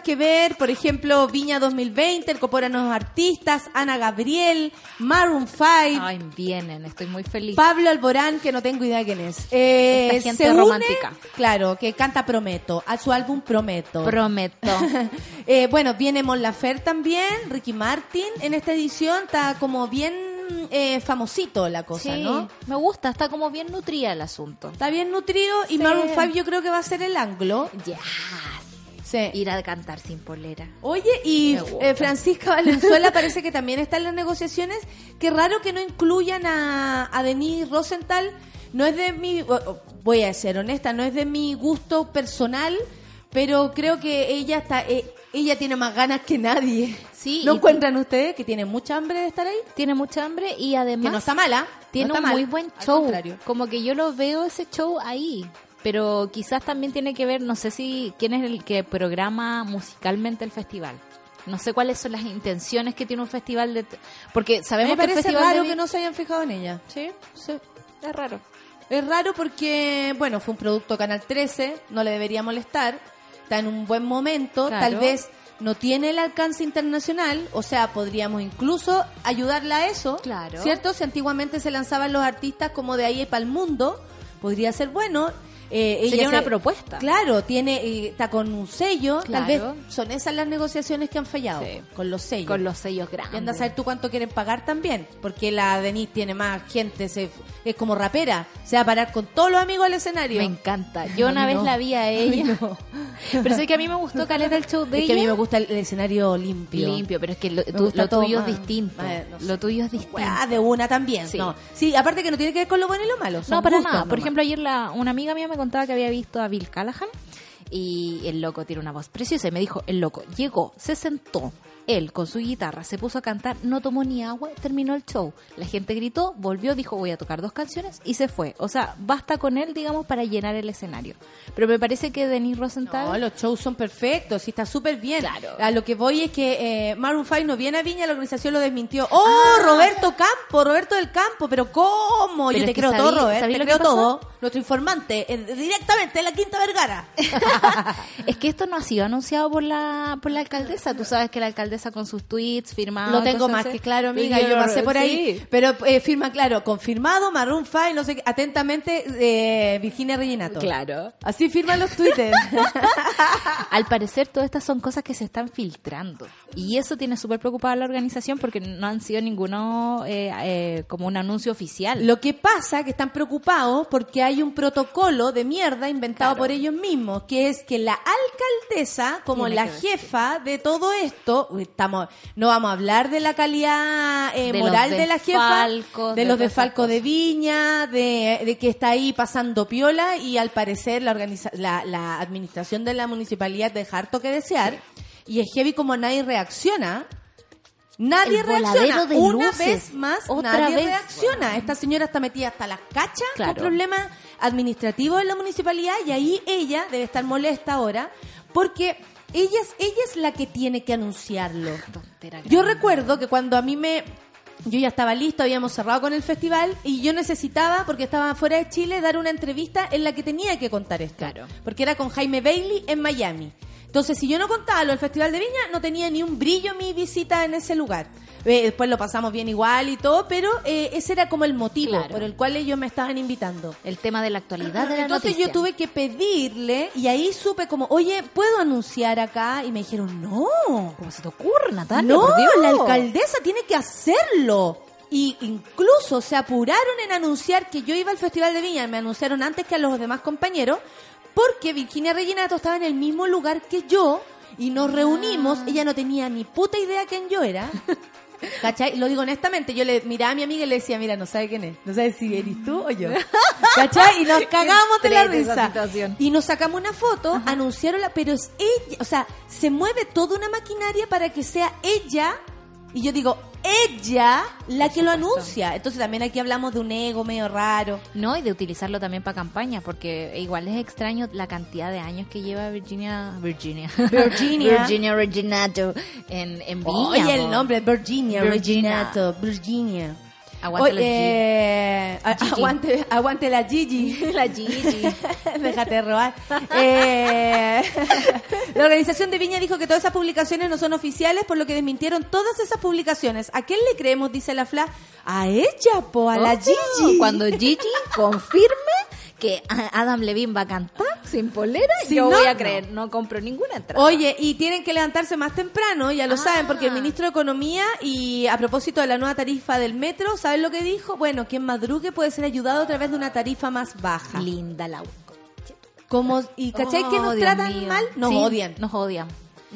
Que ver, por ejemplo, Viña 2020, el Copora Nuevos Artistas, Ana Gabriel, Maroon 5, Ay, vienen, estoy muy feliz. Pablo Alborán, que no tengo idea quién es. Eh, Esta gente se une, romántica. claro, que canta Prometo, a su álbum Prometo. Prometo. Eh, bueno, viene Mon Lafer también, Ricky Martin en esta edición, está como bien eh, famosito la cosa, Sí, ¿no? me gusta, está como bien nutrida el asunto. Está bien nutrido y Sí. Maroon 5 yo creo que va a ser el anglo. Ya. Sí. Ir a cantar sin polera. Oye, y eh, Francisca Valenzuela parece que también está en las negociaciones. Qué raro que no incluyan a, a Denise Rosenthal. No es de mi, voy a ser honesta, no es de mi gusto personal, pero creo que ella está, eh, ella tiene más ganas que nadie. Sí, ¿No encuentran ustedes que tiene mucha hambre de estar ahí? Tiene mucha hambre y además Que no está mala. tiene no está un mal, muy buen show. Como que yo lo veo ese show ahí. Pero quizás también tiene que ver, no sé si quién es el que programa musicalmente el festival. No sé cuáles son las intenciones que tiene un festival de... Porque sabemos me que el festival raro de... que no se hayan fijado en ella. Sí, Sí. es raro. Es raro porque, bueno, fue un producto Canal 13, no le debería molestar, está en un buen momento, Claro. tal vez no tiene el alcance internacional, o sea, podríamos incluso ayudarla a eso, Claro. ¿cierto? Si antiguamente se lanzaban los artistas como de ahí para el mundo, podría ser bueno. Eh, ella Sería se- una propuesta. Claro, tiene eh, está con un sello, tal vez son esas las negociaciones que han fallado, Sí. con los sellos. Con los sellos Y anda a grandes. saber tú cuánto quieren pagar también, porque la Denise tiene más gente, se, es como rapera, se va a parar con todos los amigos al escenario. Me encanta. Yo una vez no. la vi a ella. no. Pero sé que a mí me gustó caleta el show de Es ella. que a mí me gusta el, el escenario limpio. limpio, pero es que lo, tú- lo tuyo más- es distinto. más, no sé. Lo tuyo es distinto. De una también. Sí. Sí, aparte que no tiene que ver con lo bueno y lo malo. son No, para nada. Por ejemplo, ayer la, una amiga mía me contaba que había visto a Bill Callahan y el loco tiene una voz preciosa y me dijo, el loco llegó, se sentó, él con su guitarra se puso a cantar, no tomó ni agua, terminó el show. La gente gritó, volvió, dijo voy a tocar dos canciones y se fue. O sea, basta con él, digamos, para llenar el escenario. Pero me parece que Denis Rosenthal... No, los shows son perfectos y está súper bien. Claro. A lo que voy es que eh, Maroon 5 no viene a Viña, la organización lo desmintió. ¡Oh, Roberto Campo! Roberto del Campo, pero ¿cómo? Ah. Pero Yo te creo sabí- todo, Robert, ¿sabí te creo todo. Nuestro informante, eh, directamente en la Quinta Vergara. es que esto no ha sido anunciado por la por la alcaldesa. Tú sabes que la alcaldesa con sus tweets firmados. Lo tengo más que claro, amiga. Yo pasé por ahí. Pero eh, firma claro, confirmado, Maroon 5, no sé qué. Atentamente, eh, Virginia Reginato. Claro. Así firman los twitters. Al parecer todas estas son cosas que se están filtrando y eso tiene súper preocupada a la organización porque no han sido ninguno eh, eh, como un anuncio oficial. Lo que pasa que están preocupados porque hay un protocolo de mierda inventado Claro. por ellos mismos, que es que la alcaldesa, como Tiene la jefa de todo esto, uy, estamos, no vamos a hablar de la calidad eh, De moral de la jefa, de de los desfalcos de. Viña, de, de que está ahí pasando piola y al parecer la, organiza la, la administración de la municipalidad deja harto que desear. Y es heavy como nadie reacciona. Nadie El reacciona. Una luces. vez más, Otra nadie vez. reacciona. Esta señora está metida hasta las cachas Claro. con problemas administrativos en la municipalidad y ahí ella debe estar molesta ahora porque ella es, ella es la que tiene que anunciarlo. Tontera Yo grande. recuerdo que cuando a mí me... Yo ya estaba listo, habíamos cerrado con el festival y yo necesitaba, porque estaba fuera de Chile, dar una entrevista en la que tenía que contar esto. Claro. Porque era con Jaime Bailey en Miami. Entonces si yo no contaba lo del Festival de Viña, no tenía ni un brillo mi visita en ese lugar. Eh, después lo pasamos bien igual y todo, pero eh, ese era como el motivo Claro. por el cual ellos me estaban invitando. El tema de la actualidad de la Entonces noticia. yo tuve que pedirle y ahí supe como, oye, ¿puedo anunciar acá? Y me dijeron, no. ¿Cómo se te ocurre, Natalia? No, la alcaldesa tiene que hacerlo. Y incluso se apuraron en anunciar que yo iba al Festival de Viña, me anunciaron antes que a los demás compañeros, porque Virginia Reginato estaba en el mismo lugar que yo y nos reunimos, ella no tenía ni puta idea quién yo era. ¿Cachai? Lo digo honestamente, yo le miraba a mi amiga y le decía, mira, no sabe quién es, no sabe si eres tú o yo. ¿Cachai? Y nos cagamos de la risa. Y nos sacamos una foto, anunciaron la, pero es ella, o sea, se mueve toda una maquinaria para que sea ella, y yo digo, ella la que lo anuncia. Entonces también aquí hablamos de un ego medio raro. No, y de utilizarlo también para campaña, porque igual es extraño la cantidad de años que lleva Virginia Virginia Virginia. Virginia Reginato en, en Viña. Oye, el nombre, Virginia, Virginia. Reginato, Virginia. Aguante Oye, eh, a- Gigi. aguante, aguante la Gigi. la Gigi. Déjate robar. Eh, la organización de Viña dijo que todas esas publicaciones no son oficiales, por lo que desmintieron todas esas publicaciones. ¿A quién le creemos? Dice la Fla. A ella, po, a la Obvio, Gigi. Cuando Gigi confirme que Adam Levine va a cantar sin polera, Si yo no, voy a creer, no compro ninguna entrada. Oye, y tienen que levantarse más temprano, ya lo Ah. saben, porque el ministro de Economía, y a propósito de la nueva tarifa del metro, ¿saben lo que dijo? Bueno, quien madrugue puede ser ayudado a través de una tarifa más baja. Linda la Como, ¿Y cachai que Oh, nos Dios tratan mío. mal? Nos Sí, odian. Nos odian.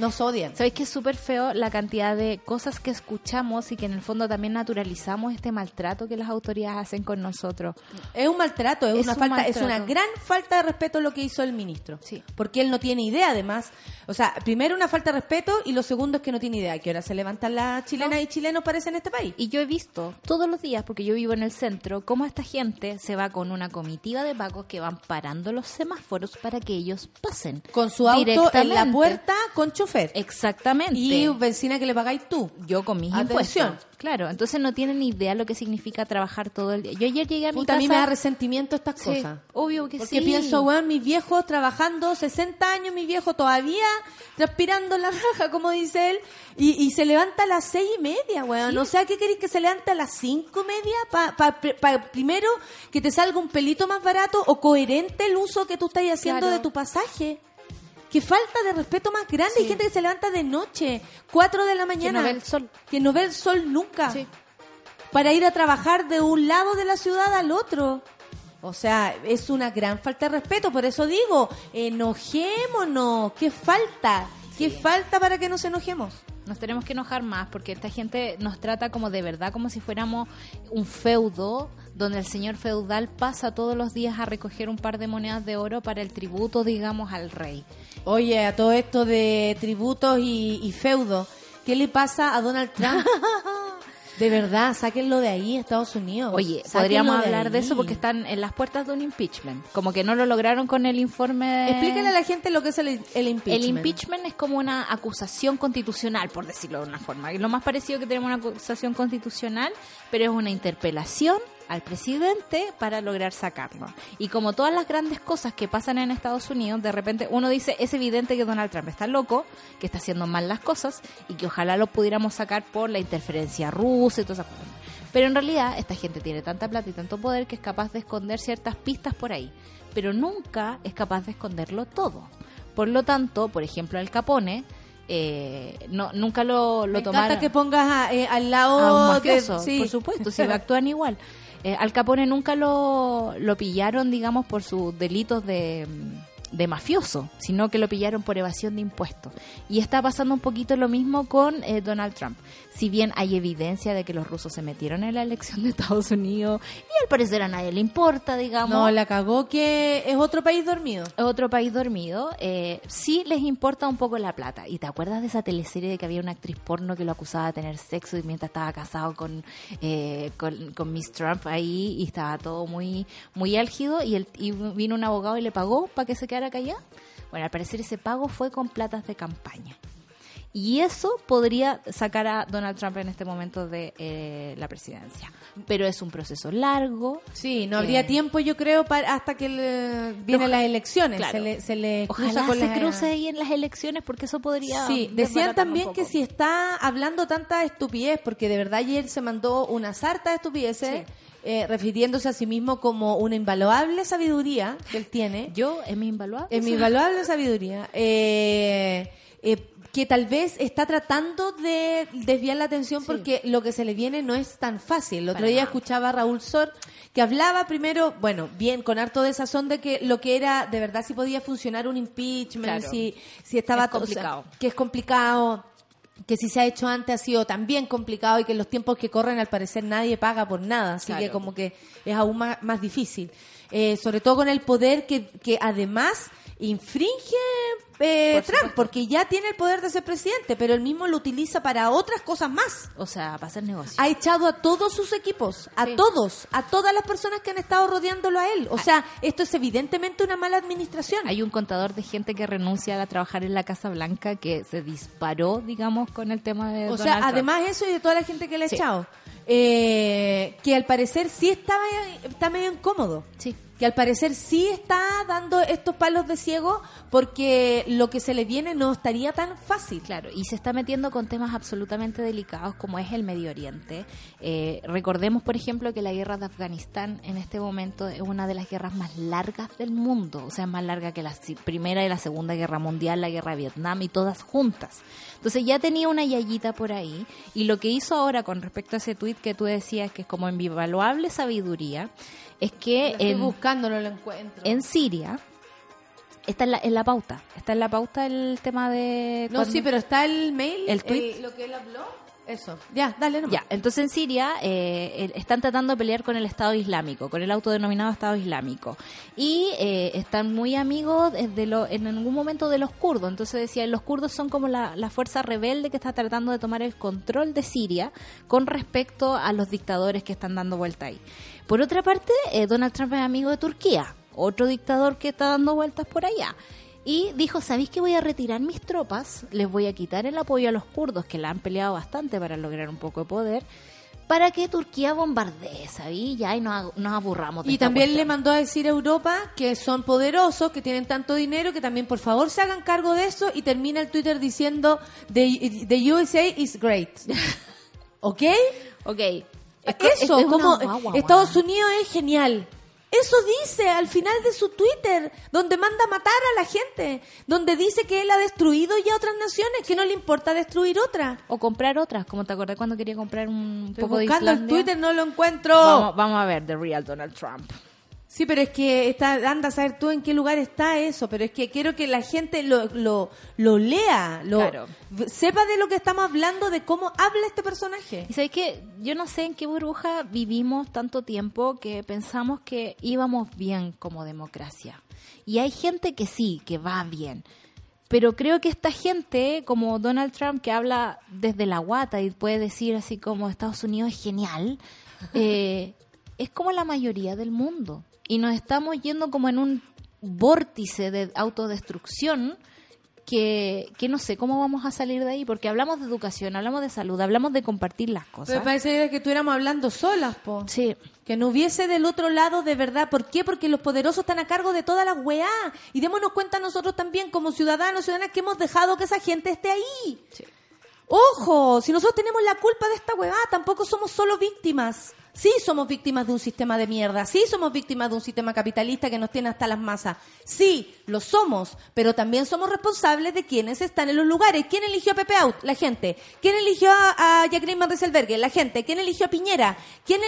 Nos odian. ¿Sabéis que es súper feo la cantidad de cosas que escuchamos y que en el fondo también naturalizamos este maltrato que las autoridades hacen con nosotros? Es un maltrato, es, Es una un falta, es una gran falta de respeto lo que hizo el ministro. Sí. Porque él no tiene idea, además. O sea, primero una falta de respeto y lo segundo es que no tiene idea. que ahora se levantan las chilenas y chilenos parece en este país? Y yo he visto todos los días, porque yo vivo en el centro, cómo esta gente se va con una comitiva de pagos que van parando los semáforos para que ellos pasen. Con su auto en la puerta con chofer. Exactamente. Y benzina que le pagáis tú. yo con mis Atención. impuestos. Claro, entonces no tienen ni idea lo que significa trabajar todo el día. Yo ayer llegué a mi Puta, a casa. mí me da resentimiento estas Sí, cosas. obvio que Porque sí. pienso, weón, mis viejos trabajando 60 años, mi viejo todavía transpirando la raja, como dice él, y, y se levanta a las seis y media, weón. Sí. O sea, ¿qué queréis que se levante a las cinco y media? Para primero que te salga un pelito más barato o coherente el uso que tú estás haciendo Claro. de tu pasaje. Qué falta de respeto más grande. Hay Sí. gente que se levanta de noche, 4 de la mañana. no ve el sol. Que no ve el sol nunca Sí. para ir a trabajar de un lado de la ciudad al otro. O sea, es una gran falta de respeto, por eso digo, enojémonos, ¿qué falta? ¿Qué falta para que nos enojemos? Nos tenemos que enojar más porque esta gente nos trata como de verdad, como si fuéramos un feudo donde el señor feudal pasa todos los días a recoger un par de monedas de oro para el tributo, digamos, al rey. Oye, a todo esto de tributos y, y feudo, ¿qué le pasa a Donald Trump? De verdad, sáquenlo de ahí, Estados Unidos. Oye, Sáquenlo podríamos hablar de eso porque están en las puertas de un impeachment. Como que no lo lograron con el informe. Explíquenle a la gente lo que es el, el impeachment. El impeachment es como una acusación constitucional, por decirlo de una forma. Lo más parecido que tenemos una acusación constitucional, pero es una interpelación al presidente para lograr sacarlo. Y como todas las grandes cosas que pasan en Estados Unidos, de repente uno dice, es evidente que Donald Trump está loco, que está haciendo mal las cosas y que ojalá lo pudiéramos sacar por la interferencia rusa y todas esas cosas. Pero en realidad esta gente tiene tanta plata y tanto poder que es capaz de esconder ciertas pistas por ahí, pero nunca es capaz de esconderlo todo. Por lo tanto, por ejemplo, Al Capone eh, no, nunca lo, lo Me tomaron que pongas a- eh, al lado a un de- sí. por supuesto, si actúan igual. Eh, Al Capone nunca lo, lo pillaron, digamos, por sus delitos de, de mafioso, sino que lo pillaron por evasión de impuestos. Y está pasando un poquito lo mismo con eh, Donald Trump. Si bien hay evidencia de que los rusos se metieron en la elección de Estados Unidos y al parecer a nadie le importa, digamos. No, la cagó que es otro país dormido. Es otro país dormido, eh, sí les importa un poco la plata. ¿Y te acuerdas de esa teleserie de que había una actriz porno que lo acusaba de tener sexo y mientras estaba casado con, eh, con, con Miss Trump ahí y estaba todo muy, muy álgido y, el, y vino un abogado y le pagó para que se quedara callada? Bueno, al parecer ese pago fue con platas de campaña. Y eso podría sacar a Donald Trump en este momento de eh, la presidencia. Pero es un proceso largo. Sí, no que- habría tiempo, yo creo, para, hasta que le- vienen Ojalá- las elecciones. claro. Se le, se le cruza Ojalá con se las- cruce ahí en las elecciones porque eso podría... Sí, decían también que si está hablando tanta estupidez, porque de verdad ayer se mandó una sarta de estupideces, eh, refiriéndose a sí mismo como una invaluable sabiduría que él tiene. Yo, en mi invaluable... En mi invaluable sabiduría, eh, eh, que tal vez está tratando de desviar la atención porque lo que se le viene no es tan fácil. El otro Para día nada. escuchaba a Raúl Sor que hablaba primero, bueno, bien, con harto de sazón de que lo que era, de verdad, si podía funcionar un impeachment, Claro. si, si estaba... Es complicado. o sea, que es complicado que si se ha hecho antes ha sido también complicado y que en los tiempos que corren al parecer nadie paga por nada, así Claro. que como que es aún más, más difícil. Eh, sobre todo con el poder que, que además infringe eh, Por Trump, porque ya tiene el poder de ser presidente, pero él mismo lo utiliza para otras cosas más. O sea, para hacer negocio. Ha echado a todos sus equipos, a Sí. todos, a todas las personas que han estado rodeándolo a él. O sea, esto es evidentemente una mala administración. Hay un contador de gente que renuncia a trabajar en la Casa Blanca que se disparó, digamos, con el tema de O Donald sea, Trump. además eso y de toda la gente que le ha Sí. echado, eh, que al parecer sí está, está medio incómodo. Sí. Que al parecer sí está dando estos palos de ciego porque lo que se le viene no estaría tan fácil. Claro, y se está metiendo con temas absolutamente delicados como es el Medio Oriente. Eh, recordemos, por ejemplo, que la guerra de Afganistán en este momento es una de las guerras más largas del mundo, o sea, más larga que la Primera y la Segunda Guerra Mundial, la Guerra de Vietnam y todas juntas. Entonces ya tenía una yayita por ahí y lo que hizo ahora con respecto a ese tuit que tú decías que es como invaluable sabiduría, es que estoy en, buscando, no lo encuentro. en Siria... Está en la, en la pauta, está en la pauta el tema de... no, cuando- sí, pero está el mail, El tweet. lo que él habló. Eso. Ya, dale nomás. Ya, entonces en Siria eh, están tratando de pelear con el Estado Islámico, con el autodenominado Estado Islámico. Y eh, están muy amigos de lo, en algún momento de los kurdos. Entonces decía, los kurdos son como la, la fuerza rebelde que está tratando de tomar el control de Siria con respecto a los dictadores que están dando vuelta ahí. Por otra parte, eh, Donald Trump es amigo de Turquía, otro dictador que está dando vueltas por allá. Y dijo, ¿sabéis que voy a retirar mis tropas? Les voy a quitar el apoyo a los kurdos, que la han peleado bastante para lograr un poco de poder, para que Turquía bombardee, ¿sabéis? Ya y nos, nos aburramos de Y esta también le mandó a decir a Europa que son poderosos, que tienen tanto dinero, que también por favor se hagan cargo de eso y termina el Twitter diciendo the, the USA is great. ¿Ok? Ok. Es que- Eso, es- como guagua, Estados. Unidos es genial. Eso dice al final de su Twitter, donde manda a matar a la gente, donde dice que él ha destruido ya otras naciones, que no le importa destruir otras. O comprar otras, como te acordás cuando quería comprar un Estoy poco de buscando el Islandia. Twitter, no lo encuentro. Vamos, vamos a ver, The Real Donald Trump. Sí, pero es que está, anda a saber tú en qué lugar está eso, pero es que quiero que la gente lo, lo, lo lea, lo Claro. sepa de lo que estamos hablando, de cómo habla este personaje. Y sabes que yo no sé en qué burbuja vivimos tanto tiempo que pensamos que íbamos bien como democracia. Y hay gente que sí, que va bien. Pero creo que esta gente, como Donald Trump, que habla desde la guata y puede decir así como Estados Unidos es genial, eh, es como la mayoría del mundo. Y nos estamos yendo como en un vórtice de autodestrucción que, que no sé cómo vamos a salir de ahí, porque hablamos de educación, hablamos de salud, hablamos de compartir las Pero cosas. parece que estuviéramos hablando solas, po. Sí, Que no hubiese del otro lado de verdad. ¿Por qué? Porque los poderosos están a cargo de todas las weá. Y démonos cuenta nosotros también, como ciudadanos, ciudadanas, que hemos dejado que esa gente esté ahí. Ojo, si nosotros tenemos la culpa de esta weá, tampoco somos solo víctimas. Sí somos víctimas de un sistema de mierda, sí somos víctimas de un sistema capitalista que nos tiene hasta las masas. Sí, lo somos, pero también somos responsables de quienes están en los lugares. ¿Quién eligió a Pepe Out? La gente. ¿Quién eligió a, Jacqueline Van Rieselberghe? La gente. ¿Quién eligió a Piñera? ¿Quién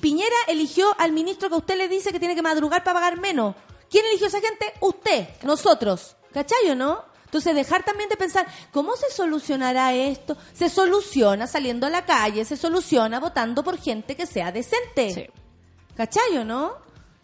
Piñera eligió al ministro que usted le dice que tiene que madrugar para pagar menos. ¿Quién eligió a esa gente? Usted, nosotros. ¿Cachai o no? Entonces, dejar también de pensar, ¿cómo se solucionará esto? Se soluciona saliendo a la calle, se soluciona votando por gente que sea decente. Sí. ¿Cachai o no?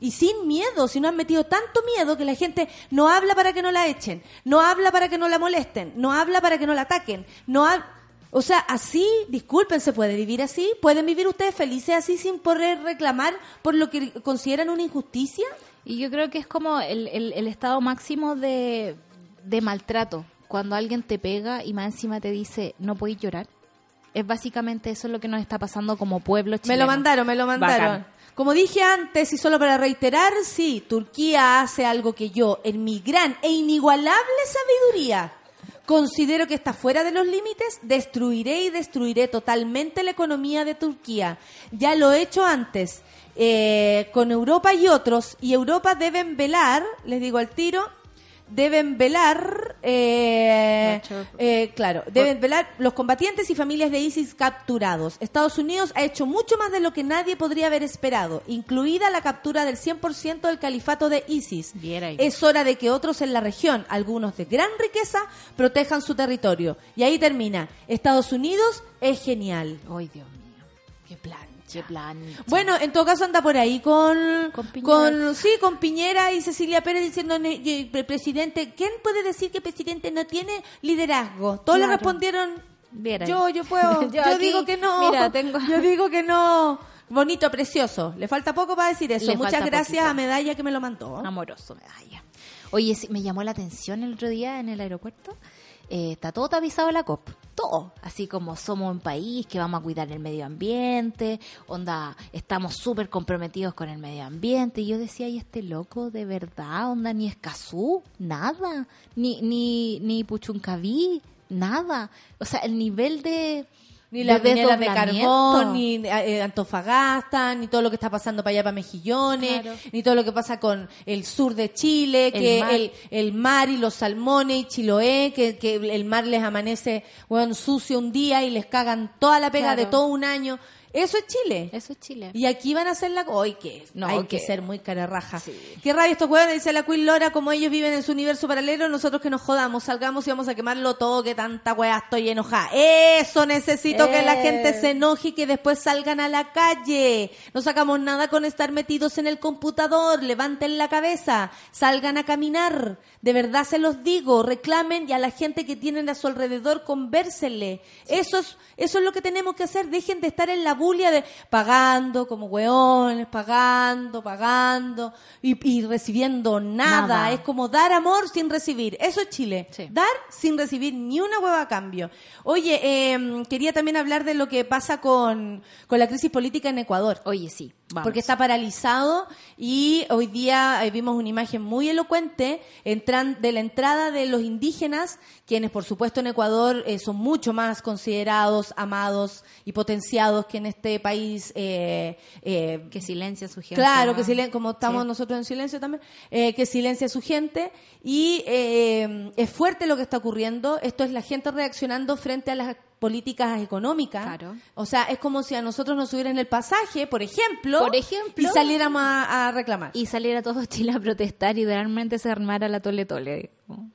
Y sin miedo, si no han metido tanto miedo que la gente no habla para que no la echen, no habla para que no la molesten, no habla para que no la ataquen, no hab- O sea, así, disculpen, ¿se puede vivir así? ¿Pueden vivir ustedes felices así sin poder reclamar por lo que consideran una injusticia? Y yo creo que es como el, el- el estado máximo de, de maltrato. cuando alguien te pega y más encima te dice no podéis llorar. Es básicamente eso lo que nos está pasando como pueblo Me chileno. lo mandaron, me lo mandaron. Bacán. Como dije antes, y solo para reiterar, sí, Turquía hace algo que yo, en mi gran e inigualable sabiduría, considero que está fuera de los límites, destruiré y destruiré totalmente la economía de Turquía. Ya lo he hecho antes, eh, con Europa y otros, y Europa deben velar, les digo al tiro, deben velar, eh, eh, claro, deben velar los combatientes y familias de ISIS capturados. Estados Unidos ha hecho mucho más de lo que nadie podría haber esperado, incluida la captura del 100% del califato de ISIS. Es hora de que otros en la región, algunos de gran riqueza, protejan su territorio. Y ahí termina. Estados Unidos es genial. Ay, Dios mío. Qué plan. Qué. Bueno, en todo caso anda por ahí con, Con sí, con Piñera y Cecilia Pérez diciendo, "Ne- y- el presidente, ¿quién puede decir que el presidente no tiene liderazgo? Todos le respondieron, yo, yo puedo, yo, Yo aquí, digo que no, mira, tengo- yo digo que no. Bonito, precioso. Le falta poco para decir eso. Le Muchas gracias poquito. a Medalla que me lo mandó. Amoroso, medalla. Oye, sí, me llamó la atención el otro día en el aeropuerto. Eh, está todo tapizado la COP. Todo. Así como somos un país que vamos a cuidar el medio ambiente. Onda, estamos súper comprometidos con el medio ambiente. Y yo decía, ¿y este loco de verdad? Onda, ni Escazú, nada. Ni, ni, ni Puchuncaví, nada. O sea, el nivel de. Ni las de mineras de carbón, ni eh, Antofagasta, ni todo lo que está pasando para allá, para Mejillones, Claro. ni todo lo que pasa con el sur de Chile, El que mar. el, el mar y los salmones y Chiloé, que, que el mar les amanece bueno, sucio un día y les cagan toda la pega Claro. de todo un año. Eso es Chile. Eso es Chile. Y aquí van a hacer la... Hoy que No, hay que que- ser muy cararraja. Sí. Qué rabia estos huevones, dice la Queen Lora, como ellos viven en su universo paralelo, nosotros que nos jodamos, salgamos y vamos a quemarlo todo, que tanta hueá estoy enojada. Eso necesito que la Eh. gente se enoje y que después salgan a la calle. No sacamos nada con estar metidos en el computador, levanten la cabeza, salgan a caminar. De verdad se los digo, reclamen y a la gente que tienen a su alrededor convérsele. Eso es, eso es lo que tenemos que hacer, dejen de estar en la bulia de pagando como hueones, pagando, pagando y, y recibiendo nada. Nada. Es como dar amor sin recibir. Eso es Chile. Sí. Dar sin recibir ni una hueva a cambio. Oye, eh, quería también hablar de lo que pasa con, con la crisis política en Ecuador. Oye, sí. Vamos. Porque está paralizado y hoy día eh, vimos una imagen muy elocuente entran, de la entrada de los indígenas, quienes por supuesto en Ecuador eh, son mucho más considerados, amados y potenciados que en este país. eh, eh, Que silencia su gente. Claro, que silen como estamos Sí. nosotros en silencio también, eh, que silencia su gente y eh, es fuerte lo que está ocurriendo. Esto es la gente reaccionando frente a las políticas económicas. Claro. O sea, es como si a nosotros nos subieran el pasaje, por ejemplo, Por ejemplo. y saliéramos a, a reclamar. Y saliera todo Chile a protestar y realmente se armara la tole tole.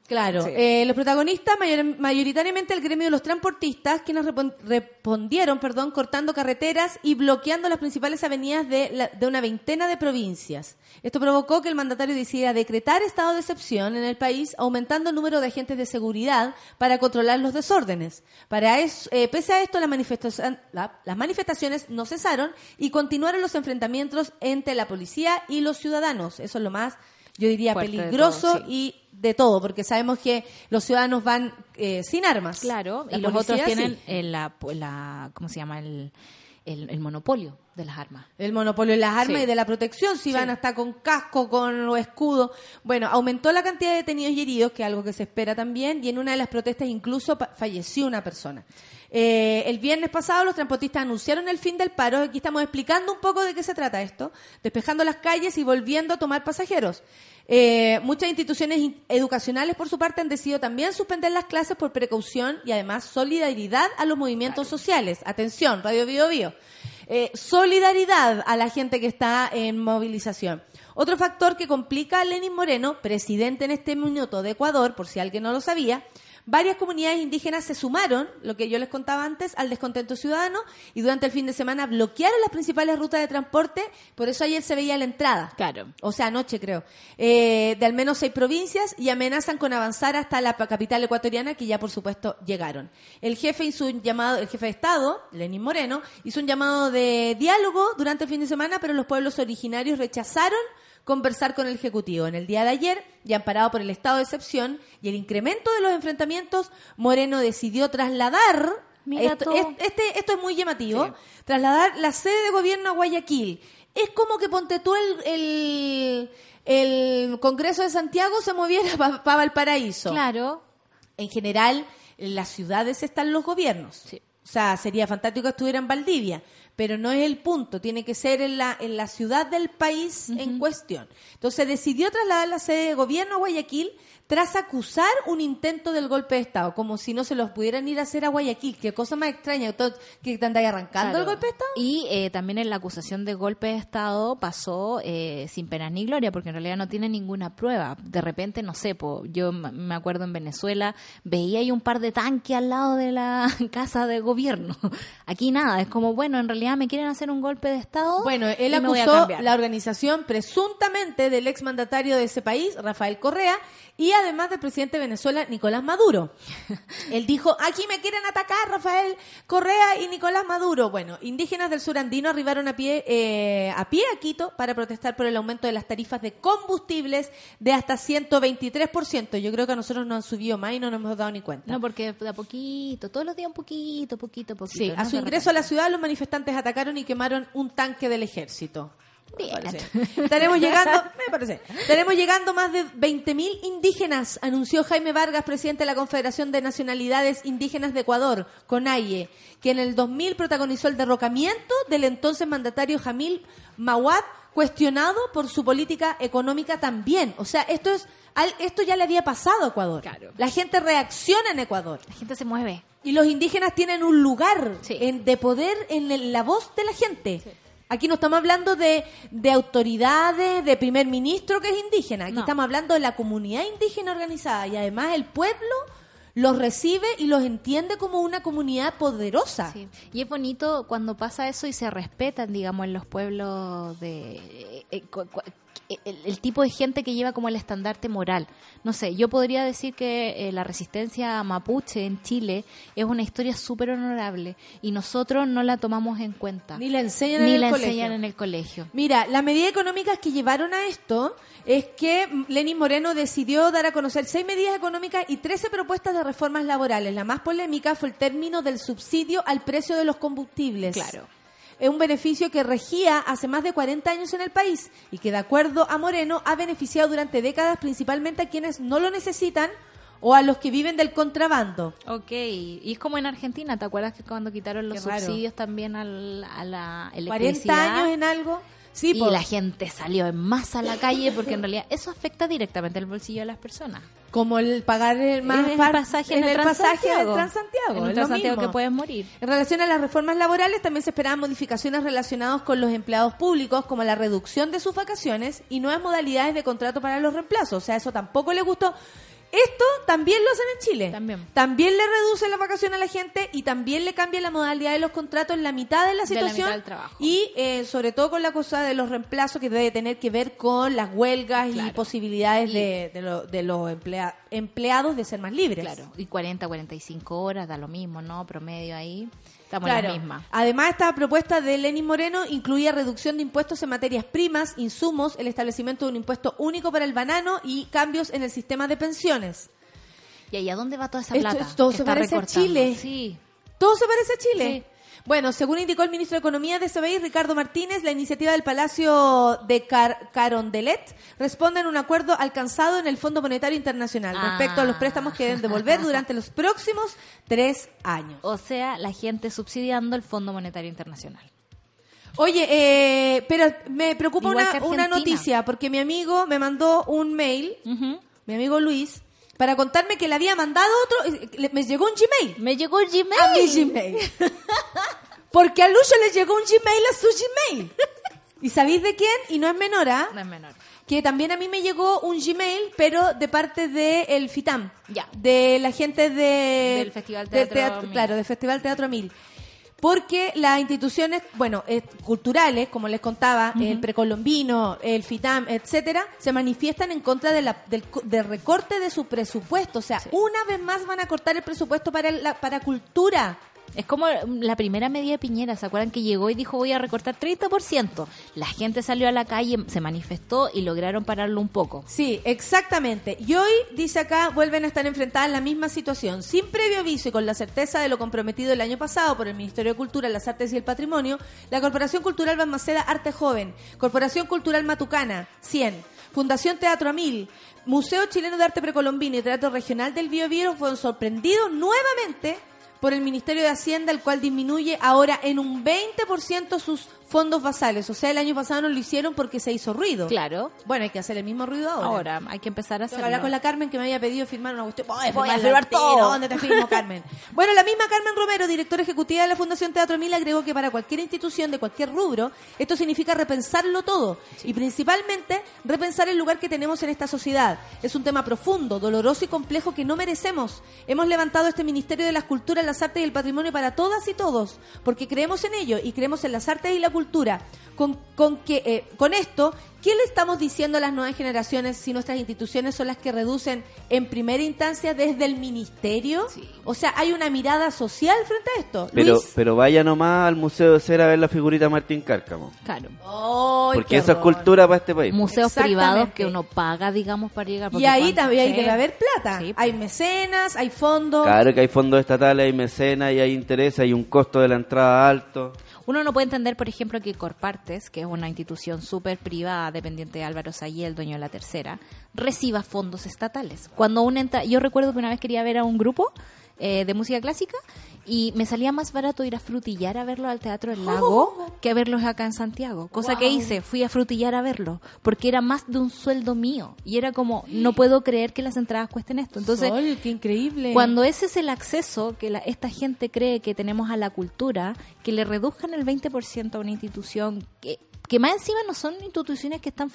Claro, Sí. eh, los protagonistas mayor- mayoritariamente el gremio de los transportistas, quienes respondieron, perdón, cortando carreteras y bloqueando las principales avenidas de, la- de una veintena de provincias. Esto provocó que el mandatario decidiera decretar estado de excepción en el país, aumentando el número de agentes de seguridad para controlar los desórdenes. Para eso, eh, pese a esto, la manifestación- la- las manifestaciones no cesaron y continuaron los enfrentamientos entre la policía y los ciudadanos. Eso es lo más, yo diría, Fuerte de peligroso todo, sí. y de todo, porque sabemos que los ciudadanos van eh, sin armas. Claro, La y los otros tienen sí. eh, la, la, ¿cómo se llama? El, el, el monopolio de las armas. El monopolio de las armas Sí. y de la protección, si Sí. van hasta con casco, con los escudos. Bueno, aumentó la cantidad de detenidos y heridos, que es algo que se espera también, y en una de las protestas incluso falleció una persona. Eh, el viernes pasado los transportistas anunciaron el fin del paro. Aquí estamos explicando un poco de qué se trata esto, despejando las calles y volviendo a tomar pasajeros. Eh, muchas instituciones in- educacionales, por su parte, han decidido también suspender las clases por precaución y además solidaridad a los movimientos sociales. Atención, Radio Bio Bio. Eh, solidaridad a la gente que está en movilización. Otro factor que complica a Lenin Moreno, presidente en este minuto de Ecuador, por si alguien no lo sabía, varias comunidades indígenas se sumaron, lo que yo les contaba antes, al descontento ciudadano y durante el fin de semana bloquearon las principales rutas de transporte, por eso ayer se veía la entrada. Claro. O sea, anoche creo, eh, de al menos seis provincias y amenazan con avanzar hasta la capital ecuatoriana, que ya por supuesto llegaron. El jefe hizo un llamado, el jefe de Estado, Lenín Moreno, hizo un llamado de diálogo durante el fin de semana, pero los pueblos originarios rechazaron conversar con el Ejecutivo. En el día de ayer, ya amparado por el estado de excepción y el incremento de los enfrentamientos, Moreno decidió trasladar, esto, este, esto es muy llamativo, trasladar la sede de gobierno a Guayaquil. Es como que ponte tú el, el, el Congreso de Santiago se moviera para Valparaíso Claro. en general, en las ciudades están los gobiernos. Sí. O sea, sería fantástico que estuviera en Valdivia, pero no es el punto, tiene que ser en la, en la ciudad del país en cuestión. Entonces decidió trasladar la sede de gobierno a Guayaquil tras acusar un intento del golpe de Estado, como si no se los pudieran ir a hacer a Guayaquil. Qué cosa más extraña, que te andáis arrancando Claro. el golpe de Estado. Y eh, también en la acusación de golpe de Estado pasó eh, sin pena ni gloria, porque en realidad no tiene ninguna prueba. De repente, no sé, po, yo me acuerdo en Venezuela, veía ahí un par de tanques al lado de la casa de gobierno. Aquí nada, es como, bueno, en realidad me quieren hacer un golpe de Estado. Bueno, él acusó la organización presuntamente del exmandatario de ese país, Rafael Correa, y además del presidente de Venezuela, Nicolás Maduro. Él dijo, aquí me quieren atacar Rafael Correa y Nicolás Maduro. Bueno, indígenas del sur andino arribaron a pie, eh, a pie a Quito para protestar por el aumento de las tarifas de combustibles de hasta 123%. Yo creo que a nosotros nos han subido más y no nos hemos dado ni cuenta. No, porque de a poquito, todos los días un poquito, poquito, poquito. Sí, a su ingreso a la ciudad los manifestantes atacaron y quemaron un tanque del ejército. Bien. Estaremos llegando, me parece. Llegando más de 20.000 indígenas, anunció Jaime Vargas, presidente de la Confederación de Nacionalidades Indígenas de Ecuador, CONAIE, que en el 2000 protagonizó el derrocamiento del entonces mandatario Jamil Mawad, cuestionado por su política económica también. O sea, esto es esto ya le había pasado a Ecuador. Claro. La gente reacciona en Ecuador. La gente se mueve. Y los indígenas tienen un lugar Sí. en- de poder en el- la voz de la gente. Aquí no estamos hablando de, de autoridades, de primer ministro que es indígena. Aquí No. estamos hablando de la comunidad indígena organizada. Y además el pueblo los recibe y los entiende como una comunidad poderosa. Sí. Y es bonito cuando pasa eso y se respetan, digamos, en los pueblos de... eh, eh, el, el tipo de gente que lleva como el estandarte moral. No sé, yo podría decir que eh, la resistencia mapuche en Chile es una historia súper honorable y nosotros no la tomamos en cuenta. Ni la enseñan Ni en el la enseñan en el colegio. Mira, las medidas económicas que llevaron a esto es que Lenin Moreno decidió dar a conocer seis medidas económicas y 13 propuestas de reformas laborales. La más polémica fue el término del subsidio al precio de los combustibles. Claro. Es un beneficio que regía hace más de 40 años en el país y que, de acuerdo a Moreno, ha beneficiado durante décadas principalmente a quienes no lo necesitan o a los que viven del contrabando. Ok, y es como en Argentina, ¿te acuerdas que cuando quitaron los Qué raro. subsidios también al- a la 40 electricidad? años en algo. Sí, y la gente salió en masa a la calle porque en realidad eso afecta directamente el bolsillo de las personas. como el pagar el más el pasaje en en el el pasaje del Transantiago. En el Transantiago que puedes morir. En relación a las reformas laborales, también se esperaban modificaciones relacionadas con los empleados públicos, como la reducción de sus vacaciones y nuevas modalidades de contrato para los reemplazos. O sea, eso tampoco le gustó. Esto también lo hacen en Chile. También. También le reduce la vacación a la gente y también le cambia la modalidad de los contratos en la mitad de la De la situación. mitad del trabajo. Y eh, sobre todo con la cosa de los reemplazos que debe tener que ver con las huelgas y posibilidades Y- de, de lo- de los emplea- empleados de ser más libres. Claro, y 40, 45 horas, da lo mismo, ¿no? Promedio ahí, estamos en Claro. la misma. Además, esta propuesta de Lenin Moreno incluía reducción de impuestos en materias primas, insumos, el establecimiento de un impuesto único para el banano y cambios en el sistema de pensiones. ¿Y ahí a dónde va toda esa plata? esto que se está parece a? Chile. Sí. ¿Todo se parece a Chile? Bueno, según indicó el ministro de Economía de ese país, Ricardo Martínez, la iniciativa del Palacio de Car- Carondelet responde en un acuerdo alcanzado en el Fondo Monetario Internacional Ah. respecto a los préstamos que deben devolver durante los próximos tres años. O sea, la gente subsidiando el Fondo Monetario Internacional. Oye, eh, pero me preocupa una, noticia, porque mi amigo me mandó un mail, mi amigo Luis, para contarme que le había mandado otro, me llegó un Gmail. Me llegó el Gmail. A mi Gmail. Porque a Lucho le llegó un Gmail a su Gmail. ¿Y sabéis de quién? Y no es menor, ¿ah? No es menor. Que también a mí me llegó un Gmail, pero de parte de el FITAM. Ya. De la gente de... Del Festival del Teatro Mil. Claro, del Festival Teatro Mil. Porque las instituciones, bueno, eh, culturales, como les contaba, el precolombino, el FITAM, etcétera, se manifiestan en contra de la, del, del recorte de su presupuesto. O sea, Sí. una vez más van a cortar el presupuesto para, la, para cultura. Es como la primera medida de Piñera, ¿se acuerdan que llegó y dijo voy a recortar 30%? La gente salió a la calle, se manifestó y lograron pararlo un poco. Sí, exactamente. Y hoy, dice acá, vuelven a estar enfrentadas en la misma situación. Sin previo aviso y con la certeza de lo comprometido el año pasado por el Ministerio de Cultura, las Artes y el Patrimonio, la Corporación Cultural Balmaceda Arte Joven, Corporación Cultural Matucana, 100, Fundación Teatro Amil, Museo Chileno de Arte Precolombino y Teatro Regional del Bío Bío fueron sorprendidos nuevamente por el Ministerio de Hacienda, el cual disminuye ahora en un 20% sus fondos basales. O sea, el año pasado no lo hicieron porque se hizo ruido. Claro. Bueno, hay que hacer el mismo ruido ahora. Ahora hay que empezar a hacerlo. hablar con la Carmen que me había pedido firmar una cuestión. Voy a Voy a firmar firmar todo. ¿Dónde te firmo, Carmen? bueno, la misma Carmen Romero, directora ejecutiva de la Fundación Teatro Mil, agregó que para cualquier institución de cualquier rubro, esto significa repensarlo todo. Y principalmente, repensar el lugar que tenemos en esta sociedad. Es un tema profundo, doloroso y complejo que no merecemos. Hemos levantado este Ministerio de las Culturas, las Artes y el Patrimonio para todas y todos, porque creemos en ello y creemos en las artes y la cultura. Con, con, que, eh, con esto, ¿qué le estamos diciendo a las nuevas generaciones si nuestras instituciones son las que reducen en primera instancia desde el ministerio? O sea, hay una mirada social frente a esto. Pero, Luis. pero vaya nomás al Museo de Cera a ver la figurita de Martín Cárcamo. Claro. ¡Ay, Porque eso es cultura para este país. Museos privados que uno paga, digamos, para llegar. Y ahí cuando- también hay Sí. debe haber plata. Sí. Hay mecenas, hay fondos. Claro que hay fondos estatales, hay mecenas y hay interés, hay un costo de la entrada alto. Uno no puede entender, por ejemplo, que Corpartes, que es una institución súper privada, dependiente de Álvaro Sayé, el dueño de la tercera, reciba fondos estatales. Cuando uno entra, yo recuerdo que una vez quería ver a un grupo eh, de música clásica y me salía más barato ir a frutillar a verlo al Teatro del Lago que a verlos acá en Santiago. Cosa que hice, fui a frutillar a verlo, porque era más de un sueldo mío. Y era como, no puedo creer que las entradas cuesten esto. Entonces, Sol, qué increíble. cuando ese es el acceso que la- esta gente cree que tenemos a la cultura, que le reduzcan el 20% a una institución que, que más encima no son instituciones que están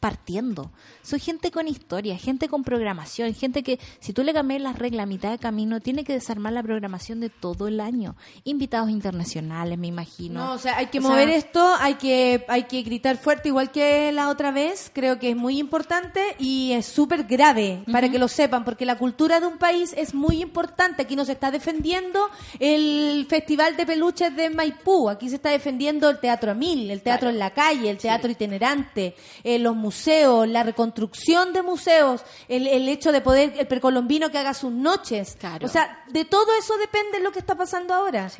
partiendo. Son gente con historia, gente con programación, gente que si tú le cambias las reglas a mitad de camino, tiene que desarmar la programación de todo el año. Invitados internacionales, me imagino. No, o sea, hay que O sea, mover esto, hay que, hay que gritar fuerte igual que la otra vez. Creo que es muy importante y es súper grave para que lo sepan, porque la cultura de un país es muy importante. Aquí no se está defendiendo el Festival de Peluches de Maipú, aquí se está defendiendo el Teatro Amil, el Teatro en la Calle, el Teatro Itinerante, eh, los museos, la reconstrucción de museos, el, el hecho de poder, el precolombino que haga sus noches. Claro. O sea, de todo eso depende lo que está pasando ahora.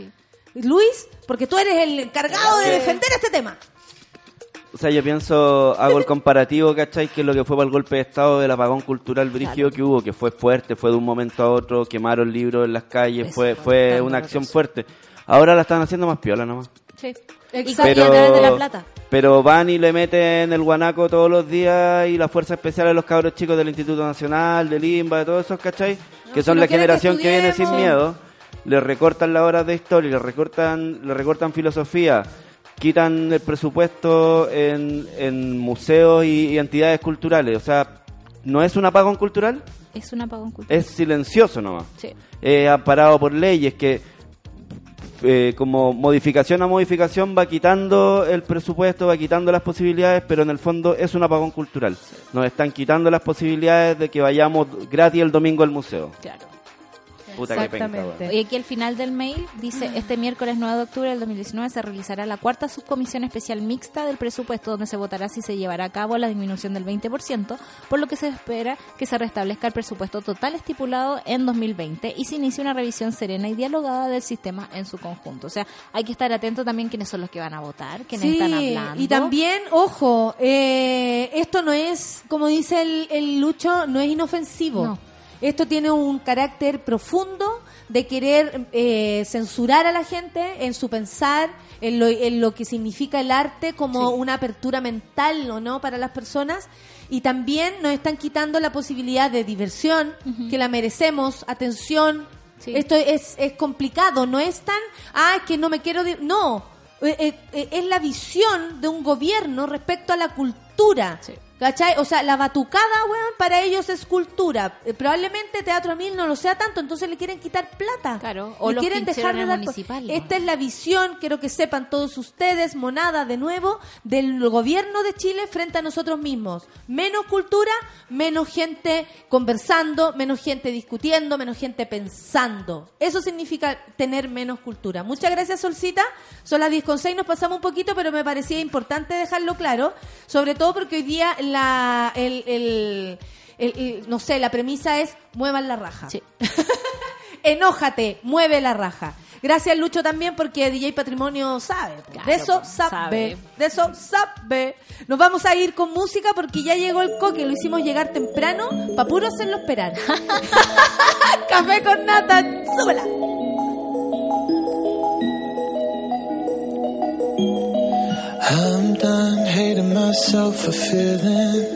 Luis, porque tú eres el encargado de defender este tema. O sea, yo pienso, hago el comparativo, ¿cachai? Que es lo que fue para el golpe de Estado del apagón cultural brígido que hubo, que fue fuerte, fue de un momento a otro, quemaron libros en las calles, Eso fue, fue una acción fuerte. Ahora la están haciendo más piola nomás. Sí. Exacto. Y de la plata. pero van y le meten el guanaco todos los días y la fuerza especial a los cabros chicos del Instituto Nacional, del IMBA, de todos esos, ¿cachai? que son la que generación que, viene sin miedo, le recortan las horas de historia, le recortan, le recortan filosofía, quitan el presupuesto en, en museos y, y entidades culturales. O sea, ¿no es un apagón cultural? Es un apagón cultural. Es silencioso nomás. Sí. Eh, amparado por leyes que eh, como modificación a modificación va quitando el presupuesto, va quitando las posibilidades, pero en el fondo es un apagón cultural. Nos están quitando las posibilidades de que vayamos gratis el domingo al museo. Claro. Puta que penca, Exactamente. Y aquí al final del mail dice, este miércoles 9 de octubre del 2019 se realizará la cuarta subcomisión especial mixta del presupuesto donde se votará si se llevará a cabo la disminución del 20%, por lo que se espera que se restablezca el presupuesto total estipulado en 2020 y se inicie una revisión serena y dialogada del sistema en su conjunto. O sea, hay que estar atento también quiénes son los que van a votar, quiénes Sí, están hablando. y también, ojo, eh, esto no es, como dice el, el Lucho, no es inofensivo. No. Esto tiene un carácter profundo de querer eh, censurar a la gente en su pensar, en lo, en lo que significa el arte como una apertura mental o no para las personas. Y también nos están quitando la posibilidad de diversión, que la merecemos, atención. Sí. Esto es, es complicado, no es tan, ah, es que no me quiero... di-". No, eh, eh, eh, es la visión de un gobierno respecto a la cultura. Sí. ¿Cachai? O sea, la batucada, weón, para ellos es cultura. Eh, probablemente Teatro Mil no lo sea tanto, entonces le quieren quitar plata. Claro, o Le los quieren dejar de dar- Esta es la visión, quiero que sepan todos ustedes, monada de nuevo, del gobierno de Chile frente a nosotros mismos. Menos cultura, menos gente conversando, menos gente discutiendo, menos gente pensando. Eso significa tener menos cultura. Muchas gracias, Solcita. Son las 10 con 6, nos pasamos un poquito, pero me parecía importante dejarlo claro, sobre todo porque hoy día la, el, el- el- el- no sé, la premisa es muevan la raja. Sí. Enójate, mueve la raja. Gracias Lucho también porque DJ Patrimonio sabe. de eso pues, sabe, sabe. De eso sabe. Nos vamos a ir con música porque ya llegó el coque. Lo hicimos llegar temprano para puro hacerlo esperar. Café con nata. Súbela. I'm done hating myself for feeling.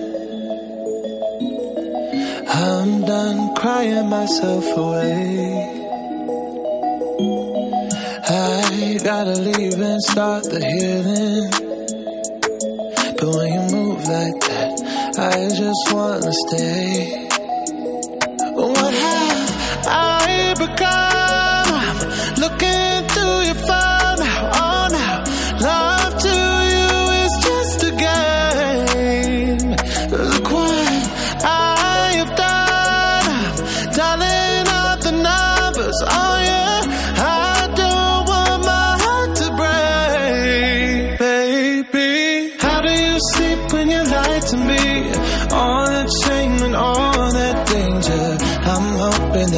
I'm done crying myself away. I gotta leave and start the healing. But when you move like that, I just wanna stay. What have I become? Looking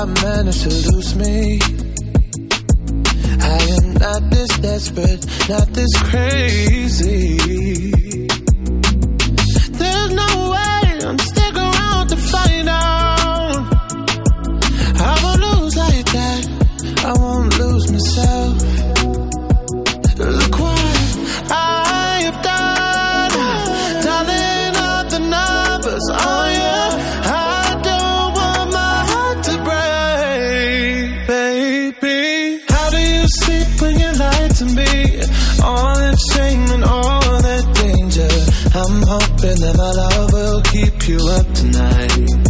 I manage to lose me? I am not this desperate, not this crazy. There's no way I'm stick around to find out. I won't lose like that. I won't lose myself. Look what I All that shame and all that danger. I'm hoping that my love will keep you up tonight,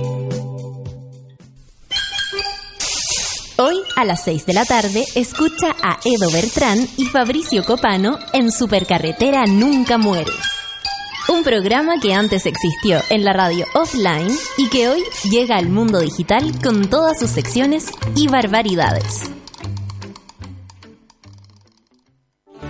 A las 6 de la tarde, escucha a Edo Bertrán y Fabricio Copano en Supercarretera Nunca Muere. Un programa que antes existió en la radio offline y que hoy llega al mundo digital con todas sus secciones y barbaridades.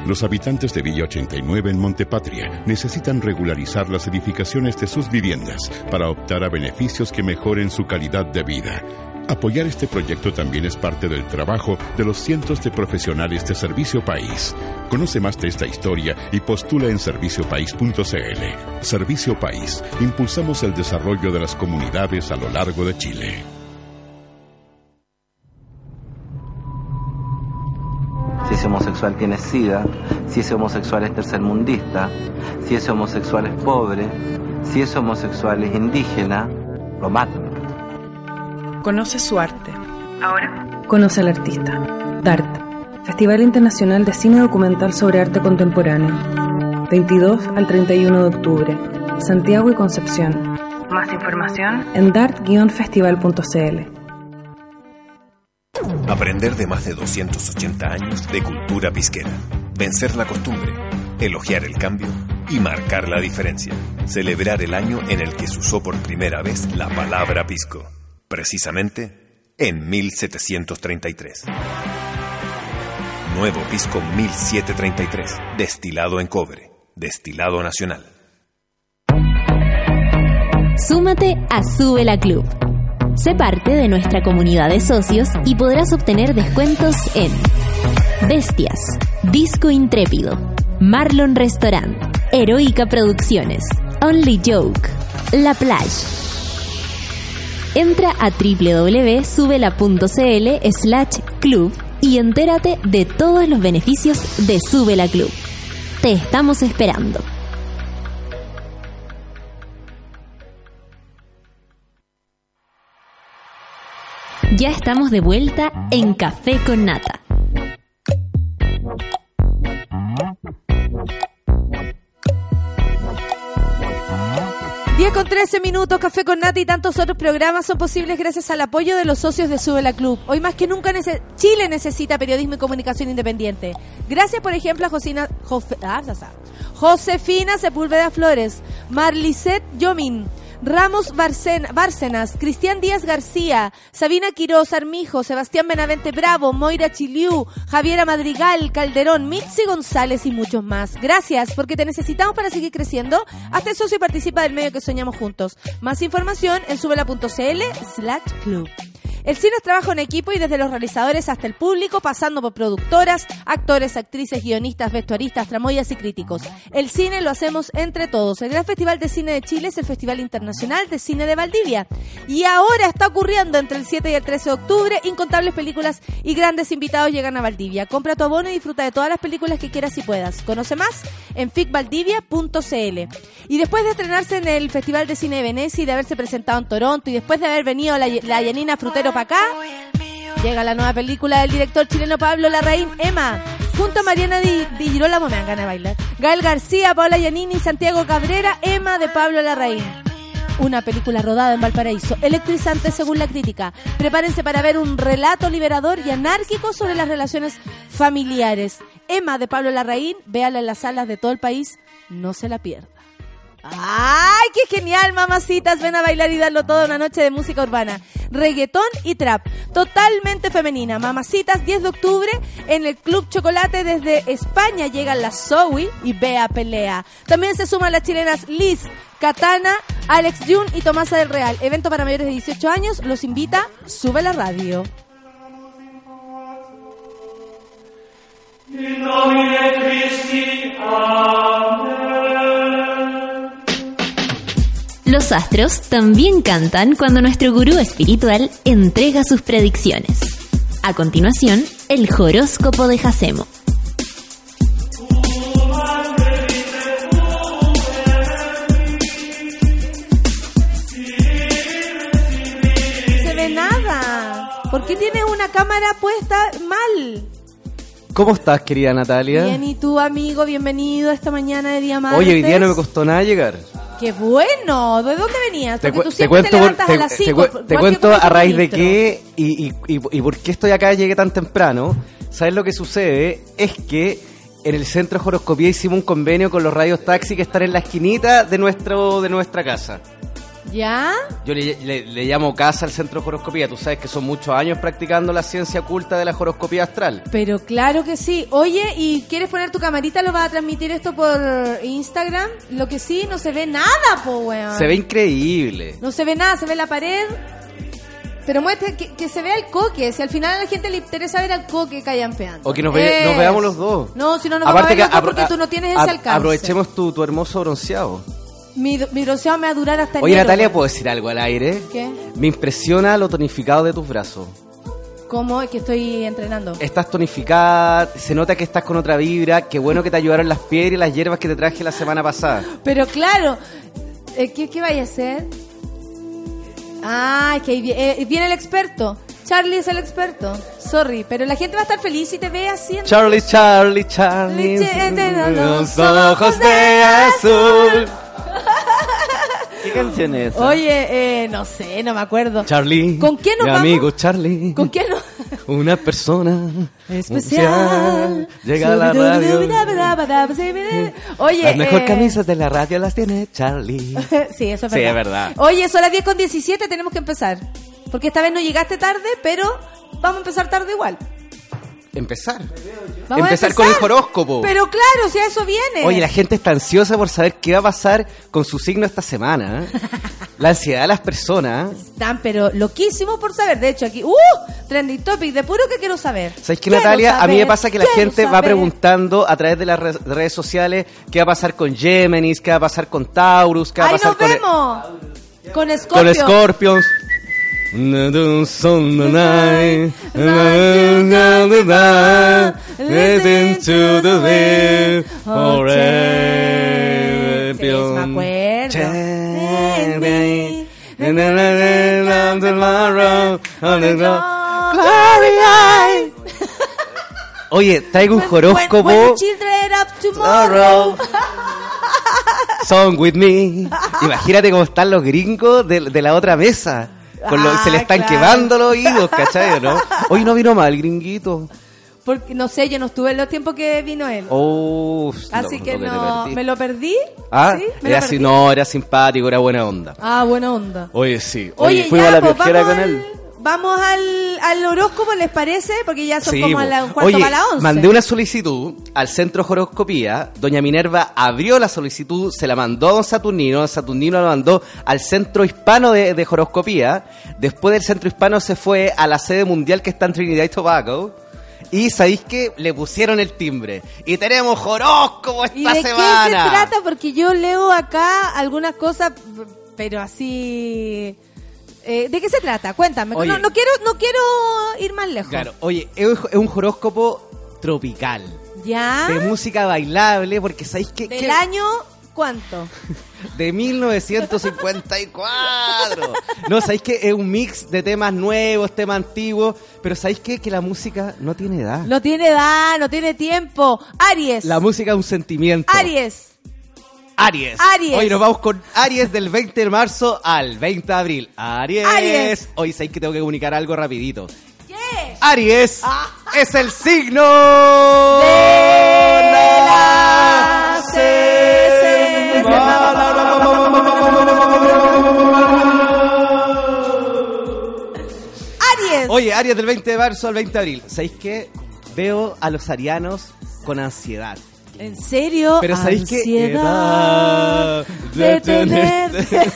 Los habitantes de Villa 89 en Montepatria necesitan regularizar las edificaciones de sus viviendas para optar a beneficios que mejoren su calidad de vida. Apoyar este proyecto también es parte del trabajo de los cientos de profesionales de Servicio País. Conoce más de esta historia y postula en serviciopaís.cl. Servicio País. Impulsamos el desarrollo de las comunidades a lo largo de Chile. si ese homosexual tiene SIDA, si ese homosexual es tercermundista, si ese homosexual es pobre, si ese homosexual es indígena, lo matan. Conoce su arte. Ahora. Conoce al artista. DART, Festival Internacional de Cine Documental sobre Arte Contemporáneo. 22 al 31 de octubre. Santiago y Concepción. Más información en dart-festival.cl. Aprender de más de 280 años de cultura pisquera. Vencer la costumbre, elogiar el cambio y marcar la diferencia. Celebrar el año en el que se usó por primera vez la palabra pisco. Precisamente en 1733. Nuevo pisco 1733. Destilado en cobre. Destilado nacional. Súmate a Sube la Club. Sé parte de nuestra comunidad de socios y podrás obtener descuentos en Bestias, Disco Intrépido, Marlon Restaurant, Heroica Producciones, Only Joke, La Plage. Entra a www.subela.cl slash club y entérate de todos los beneficios de Sube la Club. Te estamos esperando. Ya estamos de vuelta en Café con Nata. Diez con 13 minutos, Café con Nata y tantos otros programas son posibles gracias al apoyo de los socios de Sube la Club. Hoy más que nunca Chile necesita periodismo y comunicación independiente. Gracias, por ejemplo, a Josina, Jofe- ah. Josefina Sepúlveda Flores, Marlicet Yomin, Ramos Barcen- Bárcenas, Cristian Díaz García, Sabina Quiroz Armijo, Sebastián Benavente Bravo, Moira Chiliú, Javiera Madrigal, Calderón, Mitzi González y muchos más. Gracias, porque te necesitamos para seguir creciendo. Hazte socio y participa del medio que soñamos juntos. Más información en subela.cl slash club. El cine es trabajo en equipo y desde los realizadores hasta el público, pasando por productoras, actores, actrices, guionistas, vestuaristas, tramoyas y críticos. El cine lo hacemos entre todos. El Gran Festival de Cine de Chile es el Festival Internacional de Cine de Valdivia. Y ahora está ocurriendo entre el 7 y el 13 de octubre. Incontables películas y grandes invitados llegan a Valdivia. Compra tu abono y disfruta de todas las películas que quieras y puedas. Conoce más en ficvaldivia.cl. Y después de estrenarse en el Festival de Cine de Venecia y de haberse presentado en Toronto y después de haber venido la, la Yanina Frutero para acá, llega la nueva película del director chileno Pablo Larraín, Emma, junto a Mariana Di, Di Girolamo, me dan ganas de bailar, Gael García, Paola Yanini y Santiago Cabrera, Emma de Pablo Larraín. Una película rodada en Valparaíso, electrizante según la crítica. Prepárense para ver un relato liberador y anárquico sobre las relaciones familiares. Emma de Pablo Larraín, véala en las salas de todo el país, no se la pierda. ¡Ay, qué genial, mamacitas! Ven a bailar y darlo todo una noche de música urbana. Reggaetón y trap. Totalmente femenina. Mamacitas, 10 de octubre en el Club Chocolate desde España llegan las Zoe y Bea Pelea. También se suman las chilenas Liz, Katana, Alex Jun y Tomasa del Real. Evento para mayores de 18 años. Los invita Sube la Radio. In nomine Christi, Amen. Los astros también cantan cuando nuestro gurú espiritual entrega sus predicciones. A continuación, el horóscopo de Jacemo. Se ve nada. ¿Por qué tienes una cámara puesta mal? ¿Cómo estás, querida Natalia? Bien, y tú, amigo, bienvenido esta mañana de día martes. Oye, hoy día no me costó nada llegar. Qué bueno. ¿De dónde venías? Te, Porque cu- tú te siempre te, cuento, levantas te- a las te 5. cu- te cuento a raíz de qué y, y, y, y por qué estoy acá, llegué tan temprano. ¿Sabes lo que sucede? Es que en el centro de Horoscopía hicimos un convenio con los radios taxi que están en la esquinita de, nuestro, de nuestra casa. ¿Ya? Yo le, le- le llamo casa al centro de horoscopía. Tú sabes que son muchos años practicando la ciencia oculta de la horoscopía astral. Pero claro que sí. Oye, ¿y quieres poner tu camarita? ¿Lo vas a transmitir esto por Instagram? Lo que sí, no se ve nada, po, weón. Se ve increíble. No se ve nada, se ve la pared. Pero muestra que, que se vea el coque. Si al final a la gente le interesa ver al coque callampeando. O que nos, ve- nos veamos los dos. No, si no nos vamos a ver los dos apro- porque tú no tienes ese alcance. Aprovechemos tu, tu hermoso bronceado. Mi, mi me va a durar hasta Oye, enero, Natalia, weón. ¿puedo decir algo al aire? ¿Qué? Me impresiona lo tonificado de tus brazos. ¿Cómo? Es que estoy entrenando. Estás tonificada, se nota que estás con otra vibra. Qué bueno que te ayudaron las piedras y las hierbas que te traje la semana pasada. Pero claro, eh, ¿qué, qué vaya a hacer? Ah, es que eh, viene el experto. Charlie es el experto. Sorry, pero la gente va a estar feliz si te ve haciendo. Charlie, Charlie, Charlie. Charlie, Los ojos de azul. ¿Qué canción es esa? Oye, eh, no sé, no me acuerdo. Charlie. ¿Con quién nos mi vamos? amigo Charlie. ¿Con quién no? Una persona Especial. Llega a la radio. Oye, Las mejores eh, camisas de la radio las tiene Charlie. sí, eso es Sí, verdad. es verdad. Oye, son las 10 con 17, tenemos que empezar. Porque esta vez no llegaste tarde, pero vamos a empezar tarde igual. Empezar. Vamos empezar con el horóscopo. Pero claro, si a eso viene. Oye, la gente está ansiosa por saber qué va a pasar con su signo esta semana. ¿eh? La ansiedad de las personas. ¿eh? Están pero loquísimos por saber. De hecho, aquí, ¡uh! Trending topic de puro que quiero saber. ¿Sabes qué, Natalia? A mí me pasa que la gente va preguntando a través de las re- redes sociales qué va a pasar con Géminis, qué va a pasar con Taurus, qué va a ¡Ahí pasar nos con, vemos! Con con Scorpio. Scorpions. On the night, listen to the wind, forever. Sí, me acuerdo. Cherry, and then I love tomorrow, on the glo- Oye, traigo un horóscopo. When, when the children of tomorrow. Song with me. Imagínate cómo están los gringos de, de la otra mesa. Con lo- Ah, se le están claro. quemando los oídos, ¿cachai? ¿no? Hoy no vino mal, gringuito. Porque no sé, yo no estuve en los tiempos que vino él. Oh, Así que no, me lo perdí. Ah, ¿Sí? ¿Me era así, no, era simpático, era buena onda. Ah, buena onda. Oye, sí. Oye, fuimos ya, a la pues, con al, él. Vamos al, al horóscopo, ¿les parece? Porque ya son Sí, como a la, un cuarto Oye, para la once. mandé una solicitud al centro Horoscopía. Doña Minerva abrió la solicitud, se la mandó a don Saturnino. Don Saturnino la mandó al centro hispano de, de Horoscopía. Después del centro hispano se fue a la sede mundial que está en Trinidad y Tobago. Y sabéis que le pusieron el timbre. Y tenemos horóscopo esta ¿Y de semana. qué se trata? Porque yo leo acá algunas cosas, pero así... Eh, ¿De qué se trata? Cuéntame. Oye. No, no quiero, no quiero ir más lejos. Claro, oye, es un- horóscopo tropical. ¿Ya? De música bailable, porque sabéis que. ¿Del año cuánto? de 1954. No, sabéis que es un mix de temas nuevos, temas antiguos, pero sabéis qué? que la música no tiene edad. No tiene edad, no tiene tiempo. Aries. La música es un sentimiento. Aries. Aries. Aries. Hoy nos vamos con Aries del 20 de marzo al 20 de abril. Aries. Aries. Hoy sabéis que tengo que comunicar algo rapidito. ¿Qué? Aries Ah. es el signo la Aries. Oye, Aries del 20 de marzo al 20 de abril. ¿Sabéis qué? Veo a los arianos con ansiedad. ¿En serio? Pero ¿sabéis qué? De tenerte.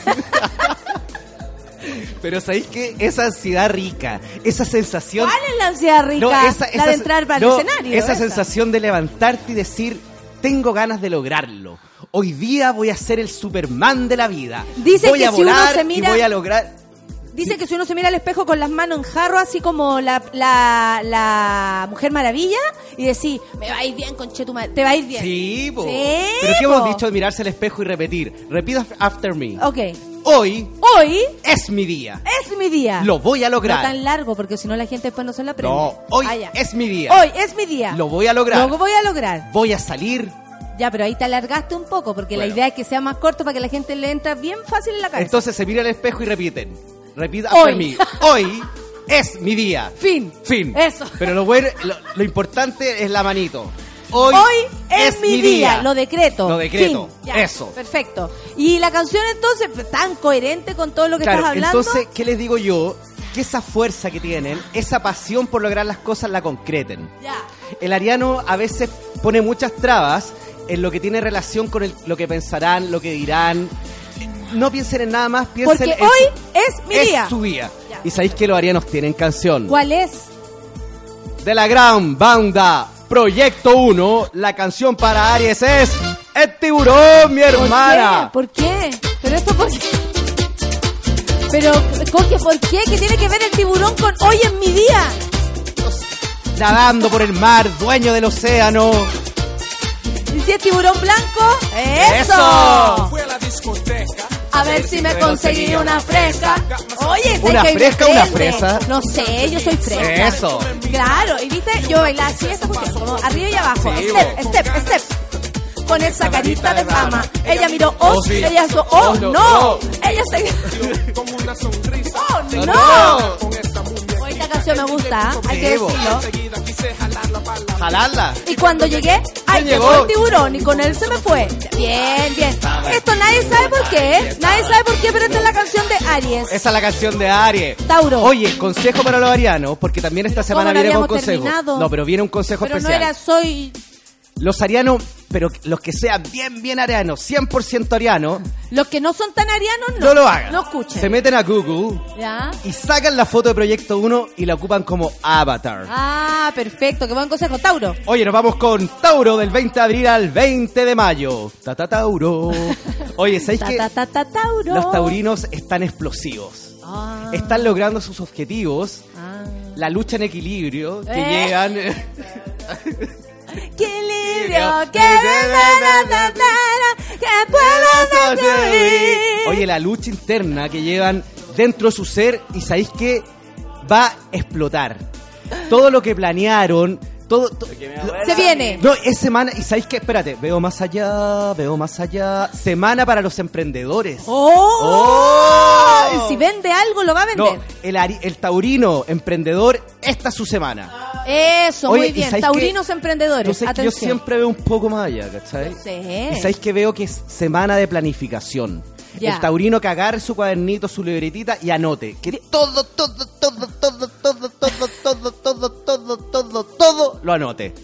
Pero ¿sabéis qué? Esa ansiedad rica, esa sensación... ¿Cuál es la ansiedad rica? No, esa- la de entrar para no, el escenario. Esa esa. sensación de levantarte y decir, tengo ganas de lograrlo. Hoy día voy a ser el Superman de la vida. Dicen voy que a si uno volar se mira- y voy a lograr... Dice que si uno se mira al espejo con las manos en jarro, así como la, la, la Mujer Maravilla, y decir, me va a ir bien, conchetumare, te va a ir bien. Sí, po. Sí, Pero ¿qué po. hemos dicho de mirarse al espejo y repetir? Repita after me. Ok. Hoy Hoy es mi día. es mi día. Lo voy a No lograr. tan largo, porque si no la gente después no se la aprende. No, hoy Ah, es mi día. Hoy es mi día. Lo voy a lograr. Lo voy a lograr. Voy a salir Ya, pero ahí te alargaste un poco, porque la Bueno. idea es que sea más corto para que la gente le entra bien fácil en la cabeza. Entonces se mira al espejo y repiten. Repita Hoy. me. Hoy es mi día. Fin. Fin. Eso. Pero lo bueno, lo, lo importante es la manito. Hoy, Hoy es, mi día. Lo decreto. Lo decreto. Fin. Ya, Eso. Perfecto. Y la canción entonces, tan coherente con todo lo que Claro, estás hablando. entonces, ¿qué les digo yo? Que esa fuerza que tienen, esa pasión por lograr las cosas la concreten. Ya. El ariano a veces pone muchas trabas en lo que tiene relación con el- lo que pensarán, lo que dirán. No piensen en nada más, piensen Porque en hoy su- es mi es día. su día. Y sabéis que los arianos tienen canción. ¿Cuál es? De la gran banda Proyecto 1, la canción para Aries es El tiburón, mi hermana. ¿Por qué? Pero esto por qué? Pero, Coque, ¿por qué? ¿Qué tiene que ver el tiburón con hoy en mi día? Nadando por el mar, dueño del océano. ¿Y si es tiburón blanco? ¡Eso! Fui a la discoteca. A ver si me conseguí una fresca. Oye, ¿sabes ¿Una fresca o una fresa? No sé, yo soy fresca. Eso. Claro, y viste, yo bailaba así esta cuestión, como arriba y abajo. Sí, step, step, step. Con esa carita de fama. Ella miró, oh, Oh, sí. ella hizo, oh, Oh, no. Ella se... Con una sonrisa. Oh, No. Con esta esta canción me gusta, ¿eh? hay que decirlo. Jalarla. Y cuando llegué, ay, llegó? llegó el tiburón y con él se me fue. Bien, bien. Esto nadie sabe por qué, nadie sabe por qué, pero esta es la canción de Aries. Esa es la canción de Aries. Tauro. Oye, consejo para los arianos, porque también esta semana ¿cómo no viene con habíamos consejo. terminado? No, pero viene un consejo Pero no especial. era soy... Los arianos, pero los que sean bien, bien arianos, 100% arianos, Los que no son tan arianos, no. no, lo hagan. No escuchen. Se meten a Google ¿Ya? y sacan la foto de Proyecto 1 y la ocupan como avatar. Ah, perfecto, qué buen consejo. Tauro. Oye, nos vamos con Tauro del 20 de abril al 20 de mayo. Tata Tauro. Oye, ¿sabéis Ta, que ta, ta, ta, Tauro. los taurinos están explosivos? Ah. Están logrando sus objetivos. Ah. La lucha en equilibrio que Eh. llegan. ¡Qué equilibrio! ¡Qué verdadera! ¡Que puedo! Oye, la lucha interna que llevan dentro de su ser y sabéis que va a explotar. Todo lo que planearon, se viene. No, es semana. Y sabéis que, espérate, veo más allá, veo más allá. Semana para los emprendedores. ¡Oh! oh. Si vende algo, lo va a vender. No, el, el taurino emprendedor, esta es su semana. Eso, muy bien. Taurinos emprendedores. Yo, siempre veo un poco más allá, ¿cachai? Y sabéis que veo que es semana de planificación. El taurino que agarre su cuadernito, su libretita y anote. Que todo, todo, todo, todo, todo, todo, todo todo, lo anote.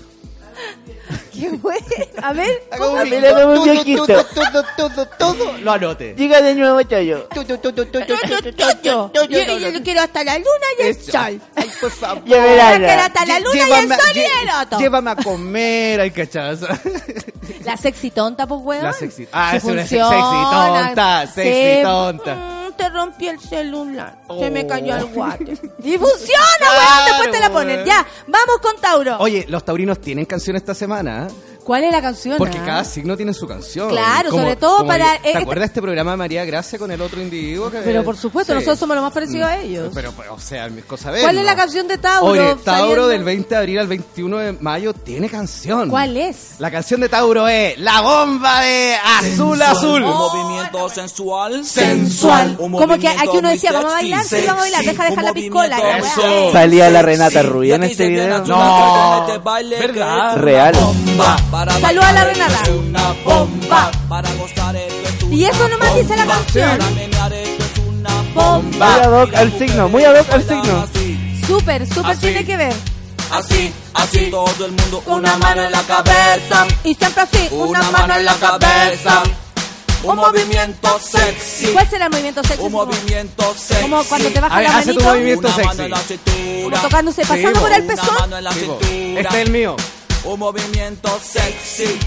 Qué bueno. A ver, un un Todo, viejito. todo, todo, todo, todo lo anote. Diga de nuevo, Chayo. yo, yo, yo, yo, yo quiero hasta la luna y el Eso. sol. Ay, por favor. Ya verás. Yo quiero hasta la luna y el Llévame- sol y lle- el otro. Llévame a comer. La sexy tonta, pues, weón. La sexy- ah, es una funciona. sexy tonta, sexy tonta. Te rompí el celular. Se me Oh. cayó el guate. Y funciona, weón. Después te la ponen. Ya, vamos con Tauro. Oye, los taurinos tienen canción esta semana, ¿eh? ¿Cuál es la canción? Porque ah? cada signo tiene su canción. Claro, sobre todo para- ¿Te eh, acuerdas de este programa de María Gracia con el otro individuo? Que, Pero por supuesto, Sí. nosotros somos los más parecidos a ellos. Pero, pero, o sea, mis cosas ver. ¿Cuál es la canción de Tauro? Oye, Tauro del 20 de abril al 21 de mayo tiene canción. ¿Cuál es? La canción de Tauro es La bomba de Azul Azul. Un movimiento sensual. Sensual. Un Como que aquí uno decía, vamos a bailar, sí, vamos a bailar, deja dejar la piscola. Eso. Salía la. Renata Rubio en este video. No. ¿Verdad? Real. bomba. Saluda a la Renata. esto es Una bomba. Para gozar esto es una Y eso nomás dice la canción. Una Bomba. Muy ad hoc al signo, muy ad hoc al signo. Súper, súper tiene que ver. así, así. Todo el mundo una mano en la cabeza. Y siempre así, Una mano en la cabeza. Un movimiento sexy. ¿Cuál será el movimiento sexy? Un movimiento sexy. Como cuando te baja A ver, la hace tu movimiento Una sexy. como tocándose, pasando Sí, por el Una pezón. Sí. Este es el mío. Un movimiento sexy.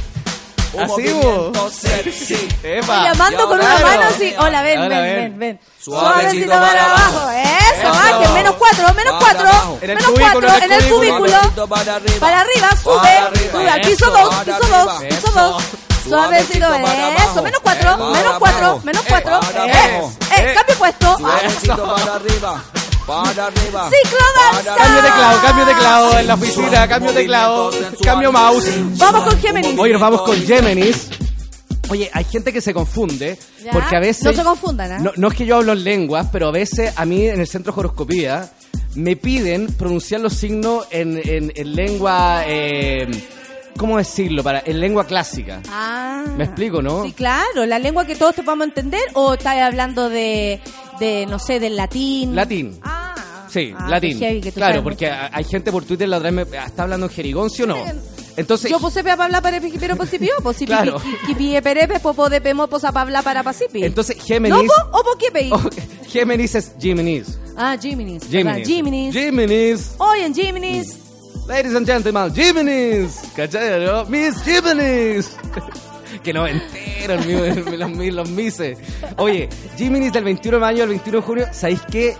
Un movimiento vos. sexy. Epa. Llamando con una mano así. Hola, ven, ven, ven, ven. Suavecito para abajo. Eso, va, que menos cuatro, menos cuatro. Menos cuatro en el cubículo. Para arriba, sube. Sube, aquí somos, aquí somos, aquí somos. Suavecito, eso, menos cuatro, eh, menos cuatro, eh, menos cuatro. Eh, eh, cambio puesto. Suavecito para arriba para arriba. Ciclo danza. Cambio de teclado, cambio de teclado en la oficina, cambio de teclado, cambio mouse. Vamos con Géminis. Oye, nos vamos con Géminis. Oye, hay gente que se confunde ¿Ya? porque a veces No se confundan, no, no es que yo hablo en lenguas, pero a veces a mí en el centro de horoscopía me piden pronunciar los signos en, en- en lengua, eh, ¿cómo decirlo? Para, en lengua clásica. Ah. ¿Me explico, no? Sí, claro, la lengua que todos te podemos entender o estás hablando de, de no sé, del latín. Latín. Sí, Ah, latín. Claro, porque a- hay gente por Twitter la otra vez me está hablando en jerigoncio o no. Entonces, Yo puse para hablar para pero posipio, posipi, Claro. perepe, popo de pemo, posa para hablar para pasipi. entonces Géminis, ¿No po o po qué pei? Géminis es Géminis. Ah. Géminis. Géminis. Géminis. Hoy en Géminis. Ladies and gentlemen, Géminis. ¿Cachai, no? Miss Géminis. que no entero los, los mises. Oye, Géminis del 21 de mayo al 21 de junio, ¿sabéis qué?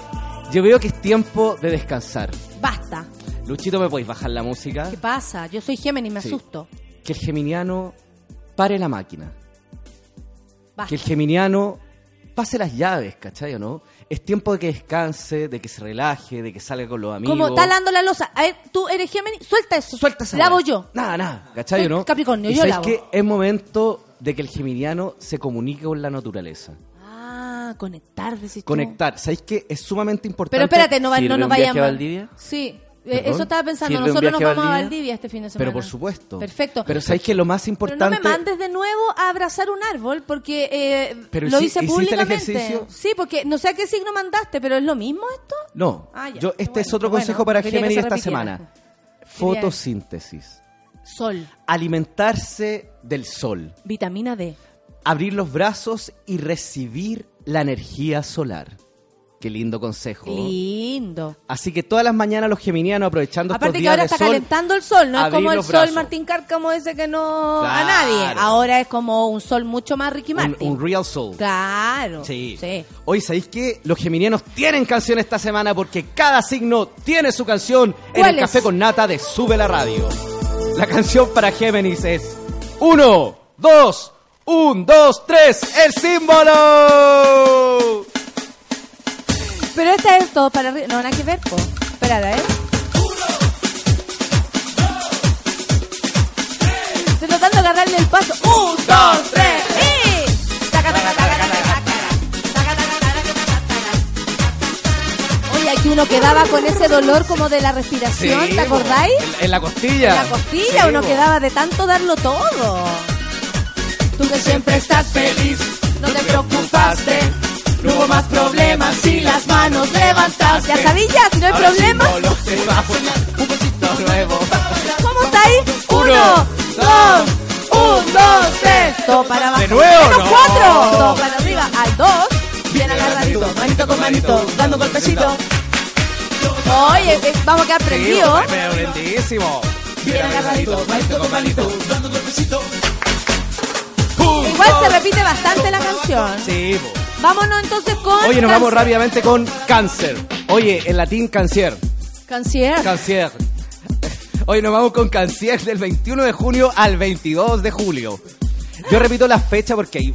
Yo veo que es tiempo de descansar. Basta. Luchito, ¿me podéis bajar la música? ¿Qué pasa? Yo soy Géminis, me Sí. asusto. Que el geminiano pare la máquina. Basta. Que el geminiano pase las llaves, ¿cachai o no? Es tiempo de que descanse, de que se relaje, de que salga con los amigos. Como talando la losa. A ver, tú eres Géminis, suelta eso. Suelta esa Lavo yo. Nada, nada, ¿cachai no? Capricornio, y yo sabéis lavo. que es momento de que el geminiano se comunique con la naturaleza. Ah, conectar, decís tú. Conectar. ¿Sabéis que es sumamente importante? Pero espérate, no, va- no nos vayamos. Valdivia? Sí, eh, eso estaba pensando. ¿Sirve un Nosotros nos vamos a Valdivia? Valdivia este fin de semana. Pero por supuesto. Perfecto. Pero sabéis que lo más Pero no importante... me mandes de nuevo a abrazar un árbol porque eh, Pero lo hice ¿hiciste el públicamente. ejercicio? Sí, porque no sé a qué signo mandaste, pero es lo mismo esto. No, Ah, ya, yo este es otro bueno. consejo para se esta semana. Fotosíntesis. Sol, Alimentarse del sol. vitamina D. Abrir los brazos y recibir la energía solar. Qué lindo consejo. Lindo. Así que todas las mañanas los geminianos aprovechando Aparte estos que días ahora de está sol, calentando el sol, no es como el sol brazos. Martín Cárcamo ese que no a nadie. Ahora es como un sol mucho más Ricky un, Martin. un real soul. Claro. Sí. sí. Hoy sabéis que los geminianos tienen canción esta semana porque cada signo tiene su canción en ¿Cuál el es? café con nata de Sube la Radio. La canción para Géminis es uno, dos, un, dos, tres, el símbolo. Pero esta es todo para arriba. No, nada que ver, po. Espérate, ¿eh? Estoy tratando de agarrarle el paso. ¡Un, dos, tres! ¡Y! Taca, taca, taca, taca, taca, taca. Taca, taca, taca, taca, taca. Oye, aquí uno quedaba con ese dolor como de la respiración, ¿te acordáis? En, en la costilla. En la costilla Sí, uno po. quedaba de tanto darlo todo. Tú que siempre estás feliz, no te preocupaste. No hubo más problemas y las manos levantaste. Ya sabías, si no hay Ahora problemas. símbolo, te vamos a un poquito nuevo. ¿Cómo está ahí? Uno, dos, un, dos, tres. Todo para abajo. ¿De nuevo? Menos No. cuatro. Todo para arriba. Hay dos. Bien agarradito, manito con manito, dando golpecito. Oye, vamos a quedar prendidos. Sí. Bien agarradito, manito con manito, dando golpecito. Igual se repite bastante la canción. Sí, po. Vámonos entonces con. Oye, nos vamos Cáncer. rápidamente con cáncer. Oye, en latín cancier. Cancier. Cancier. Hoy nos vamos con Cancier del 21 de junio al 22 de julio. Yo repito la fecha porque hay,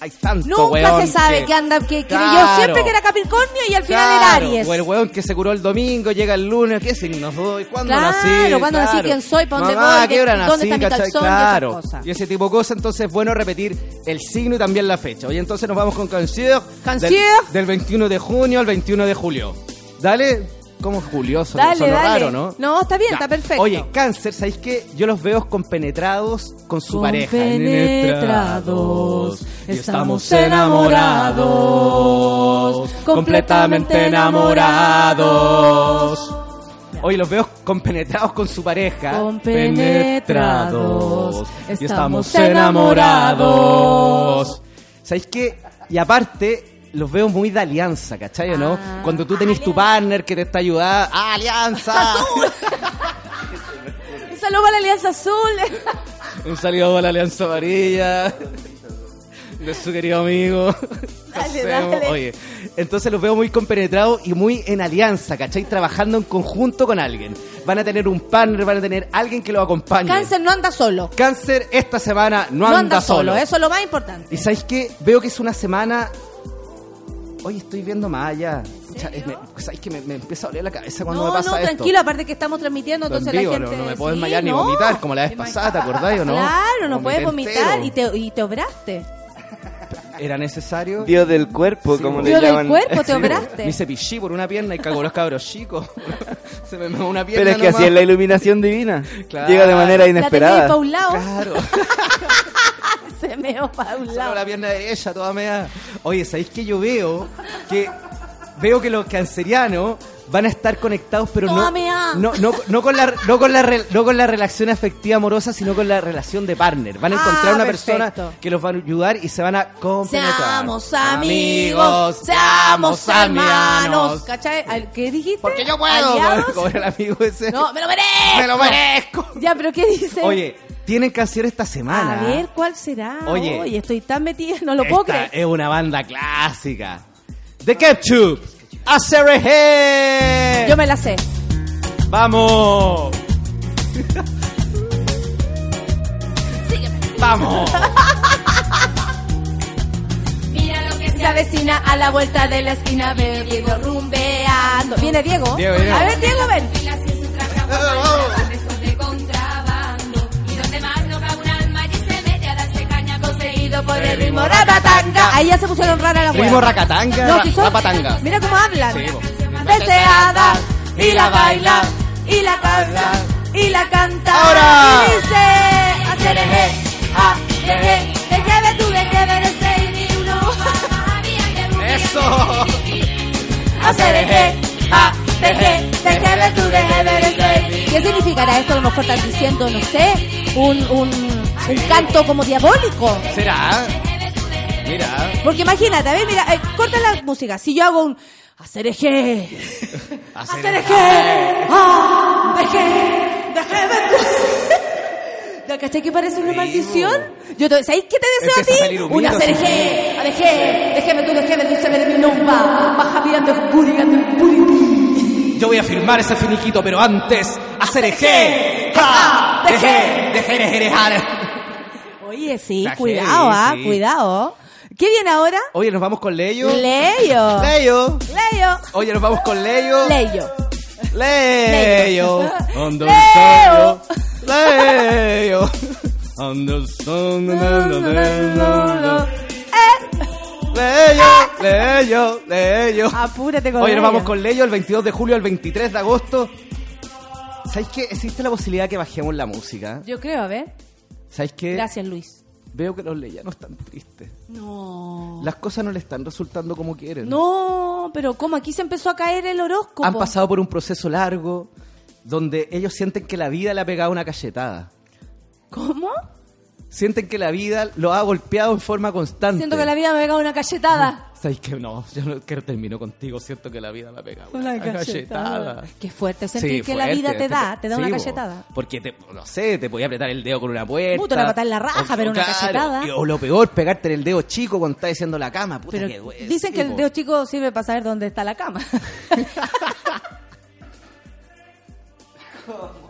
hay tanto Nunca weón se sabe que- que anda, que creyó Claro. siempre que era Capricornio y al final Claro, era Aries. O el weón que se curó el domingo, llega el lunes, ¿qué signo soy? ¿Cuándo Claro, nací? ¿cuándo nací? ¿Quién soy? ¿Pa' dónde Mamá, voy? ¿qué hora ¿Dónde nací? está mi calzón? Y Claro. cosas. Y ese tipo de cosas, entonces es bueno repetir el signo y también la fecha. Oye, entonces nos vamos con Cancier. Cancier. Del, del 21 de junio al 21 de julio. Dale, como julioso, Dale, sonó dale. raro, ¿no? No, está bien, Ya. está perfecto. Oye, cáncer, ¿sabéis qué? Yo los veo compenetrados con su pareja. Compenetrados, estamos enamorados, completamente enamorados. Hoy los veo compenetrados con su pareja. Compenetrados, Y estamos enamorados. ¿Sabéis qué? Y aparte, los veo muy de alianza, ¿cachai o no? Ah, Cuando tú tenés tu partner que te está ayudando. ¡Ah, alianza! Un saludo para la Alianza Azul. Un saludo a la Alianza Amarilla. De su querido amigo. Dale, dale. Oye, entonces los veo muy compenetrados y muy en alianza, ¿cachai? Trabajando en conjunto con alguien. Van a tener un partner, van a tener alguien que los acompañe. Cáncer no anda solo. Cáncer esta semana no, No anda, solo. Eso es lo más importante. Y sabéis que veo que es una semana. Oye, estoy viendo más allá. Pucha, es- me, ¿sabes que me, me empieza a doler la cabeza cuando No, me pasa no, esto? tranquilo, aparte que estamos transmitiendo, entonces la no- gente... no, me puedo sí, desmayar ni no. vomitar, como la vez pasada, ¿te acordás o no? Claro, no Vomité puedes vomitar entero. y te, y te obraste. ¿Era necesario? Dios del cuerpo, como le Dios del llaman. cuerpo, te Sí, obraste. Me hice pichí por una pierna y cagó los cabros chicos. Se me meó una pierna Pero es que nomás. así es la iluminación divina. Claro. Llega de manera La inesperada. pa' un lado. Claro. Se meó para un Solo lado. la pierna derecha, toda mea. Oye, ¿sabéis que yo veo que veo que los cancerianos van a estar conectados, pero no, no, no, no con la no con la re- no con la relación afectiva amorosa, sino con la relación de partner. Van a Ah, encontrar una perfecto. persona que los va a ayudar y se van a compenetrar. Seamos amigos, seamos hermanos. ¿Cachai? Al- ¿Qué dijiste? Porque yo puedo. El amigo ese. No, me lo merezco. Me lo merezco. Ya, pero ¿qué dice? Oye, tienen canción esta semana. A ver, ¿cuál será? Oye. Oye, estoy tan metida, no lo puedo creer. es una banda clásica. The Ketchup. ACRG. Yo me la sé. Vamos. Vamos. Mira lo que se avecina a la vuelta de la esquina. Veo Diego rumbeando. ¿Viene Diego? Diego, Diego. A ver, Diego, ven. Por el ritmo ratatanga. Ahí ya se pusieron rara la Ritmo racatanga, No, ra- si son- rapatanga. Mira cómo hablan. Sí. Deseada. Y la baila. Y la canta. Y la canta. Ahora. Y dice. Hacer eje. A. Deje. Deje ver tú. Deje ver el seis ni uno. Eso. tú, seis. ¿Qué significará esto? A lo mejor estás diciendo, no sé, un, un, un canto como diabólico. ¿Será? Mira. Porque imagínate, a ver, mira, eh, corta la música. Si yo hago un hacer eje, hacer eje, ah, deje, deje ver tú. ¿Ya cachai que parece una maldición? Yo te, ¿Sabéis qué te deseo a ti? humito, Una así. cereje, aleje, déjeme tú, déjeme tú, se me de mi nomba, baja mirando el burigando el. Yo voy a firmar ese finiquito, pero antes, hacer eje. Ja, Deje, deje, deje, dejar. Oye, sí, Está cuidado, heavy, ah, sí. cuidado. ¿Qué viene ahora? Oye, nos vamos con Leyo. Leyo. Leyo. Leyo. Oye, nos vamos con Leyo. Leyo. Leyo. Leyo. Leyo, Leyo, Leyo. Apúrate con Oye, nos vamos con Leyo el 22 de julio al 23 de agosto. ¿Sabéis qué? Existe la posibilidad que bajemos la música. Yo creo, a ver. ¿Sabéis qué? Gracias, Luis. Veo que los leyanos están tristes. No. Las cosas no le están resultando como quieren. No, pero ¿cómo? Aquí se empezó a caer el horóscopo. Han pasado por un proceso largo donde ellos sienten que la vida le ha pegado una cachetada. ¿Cómo? Sienten que la vida lo ha golpeado en forma constante. Siento que la vida me ha pegado una cachetada. ¿Sabéis que no? Yo no quiero termino contigo. Siento que la vida me ha pegado Una una, cachetada. cachetada. Qué fuerte sentir Sí, que la vida te da, te da Sí, una cachetada. Porque, te, no sé, te podía apretar el dedo con una puerta. Puta, una patada en la raja, pero una cachetada. O lo peor, pegarte en el dedo chico cuando estás haciendo la cama. Puta, Pero que duele, dicen sí, que el dedo chico sirve para saber dónde está la cama.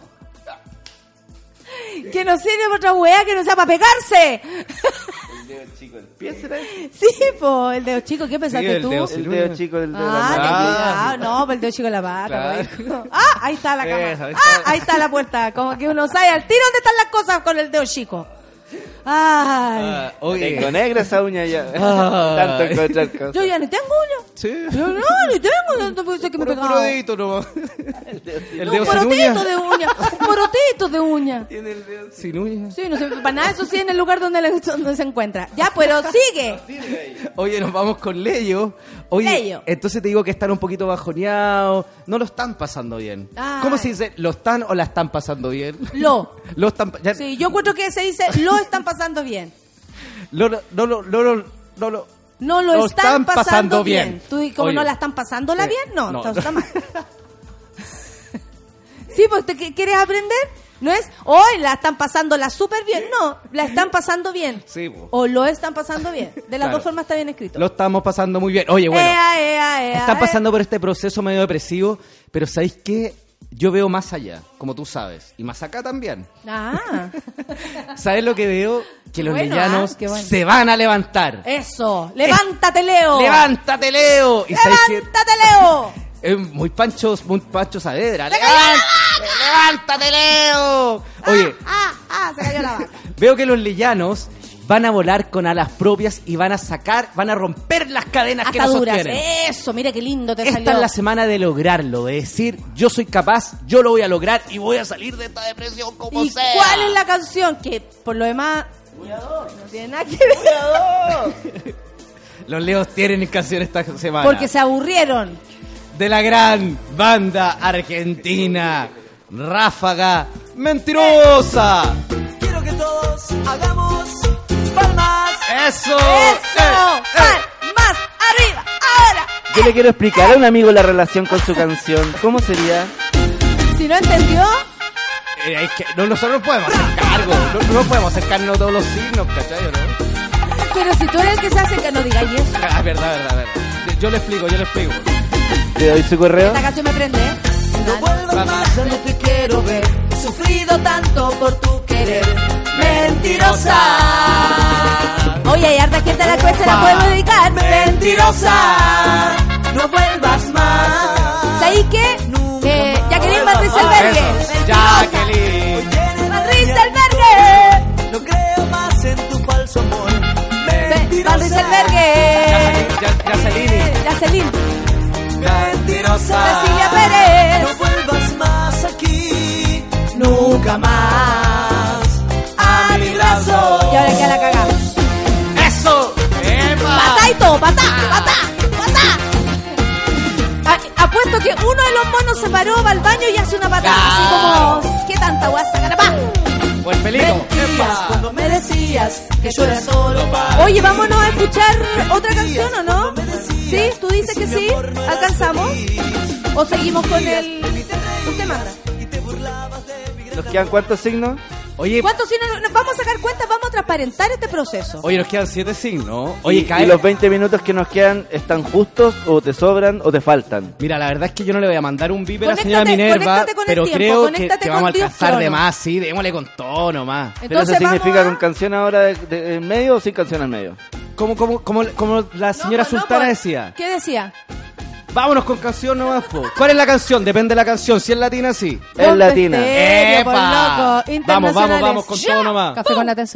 que no sirve para otra weá que no sea para pegarse. El dedo chico del pie, ¿será? Sí, po, el dedo chico, ¿qué pensaste el tú? dedo El dedo chico del dedo de la Ah, mano. ten Ah. cuidado. no, pero el dedo chico de la pata. Claro. Ah, ahí está la cama. Eso, ahí Ah, está. ahí está la puerta. Como que uno sabe al tiro dónde están las cosas con el dedo chico. Ay. Ah, oye. Tengo negra esa uña ya. Tanto encontrar cosas. Yo ya ni tengo uña. Sí. Yo no, ni tengo. No puede ser que me. El un dedo sin porotito de uña. Un porotito de uña. Tiene el dedo Sin uña. Sí, no sé, para nada, eso sí en el lugar donde, le- donde se encuentra. Ya, pero sigue. Oye, nos vamos con Leyo. Oye, Leyo. entonces te digo que están un poquito bajoneados. No lo están pasando bien. Ay. ¿Cómo se dice? ¿Lo están o la están pasando bien? Lo. Lo están... ya- Sí, yo encuentro que se dice lo están pasando bien. Lo, lo, lo, lo, lo- lo- lo- No lo, Lo están, están pasando, pasando bien. bien. Tú, y como Oye. no la están pasándola bien, no, No. está mal. sí, pues ¿te qu- quieres aprender? No es, hoy la están pasándola súper bien. No, la están pasando bien. Sí, po. O lo están pasando bien. De las Claro. dos formas está bien escrito. Lo estamos pasando muy bien. Oye, bueno. Ea, ea, ea, Están pasando por este proceso medio depresivo, pero ¿sabéis qué? Yo veo más allá, como tú sabes, y más acá también. Ah, ¿Sabes lo que veo? Que los Bueno, leyanos ah, bueno. se van a levantar. eso. Levántate, Leo. ¡Levántate, Leo! Y Levántate, Leo. es muy Pancho, muy Pancho Saavedra. ¡Levántate, ¡Levántate, Leo! Oye, Ah, ah, se cayó la vaca. veo que los leyanos van a volar con alas propias y van a sacar, van a romper las cadenas que nos sostienen. Eso, mira qué lindo te Esta salió. es la semana de lograrlo, de decir, yo soy capaz, yo lo voy a lograr y voy a salir de esta depresión como ¿Y sea. cuál es la canción? Que por lo demás no tiene nada que ver. Los leos tienen canción esta semana. Porque se aburrieron. De la gran banda argentina, Ráfaga Mentirosa. Quiero que todos hagamos ¡Eso! ¡Eso! ¡Más! ¡Más! ¡Arriba! ¡Ahora! Yo le quiero explicar a un amigo la relación con su canción. ¿Cómo sería? Si no entendió, Eh, es que no, nosotros no podemos hacer cargo, no, no podemos acercarnos a todos los signos, ¿cachai o no? pero si tú eres el que se hace que no digáis eso. Ah, verdad, verdad, verdad. Yo le explico, yo le explico. ¿Le doy su correo? Esta canción me prende, ¿eh? No vuelvas más, ya no te quiero ver. He sufrido tanto por tu querer. Mentirosa. Oye, hay harta gente a la cual se la podemos dedicar. Mentirosa. No vuelvas más. ¿Sabéis qué? Eh, Jacqueline Van Rieselberghe. Eso, Jacqueline. Van Rieselberghe. No creo más en tu falso amor. Van Rieselberghe. Ya- Yacelini. Yacelin. Mentirosa. Cecilia Pérez. No vuelvas más aquí. Nunca más. A mi brazo. Y ahora queda la cagada. ¡Epa! ¡Patá! ¡Patá! ¡Patá! A- Apuesto que uno de los monos se paró, va al baño y hace una patada. Así como, ¿qué tanta guasa, carapá? O el pelito. Cuando me decías que yo era solo para Oye, vámonos a escuchar otra canción, ¿o no? ¿Sí? ¿Tú dices que sí? ¿Alcanzamos? ¿O seguimos con el...? Usted manda. ¿Nos quedan cuántos signos? Oye, ¿Cuántos si no- nos vamos a sacar cuenta? Vamos a transparentar este proceso. oye, nos quedan siete signos. Oye, y, cae. y los 20 minutos que nos quedan están justos o te sobran o te faltan. Mira, la verdad es que yo no le voy a mandar un VIP a la Conéctate- señora Minerva, conéctate con el pero tiempo, creo que, conéctate que vamos a con Dios alcanzar de más, sí, démosle con todo nomás. ¿Pero Entonces eso significa vamos a- con canción ahora de, de- en medio o sin canción en medio? Como, como, como, como la señora No, no, Sultana pues, decía. ¿Qué decía? Vámonos con canción nomás, po. ¿Cuál es la canción? Depende de la canción. Si es latina, sí. Es latina. por ¡Epa! loco. Vamos, vamos, vamos con ¡Ya! todo nomás. Café con nata en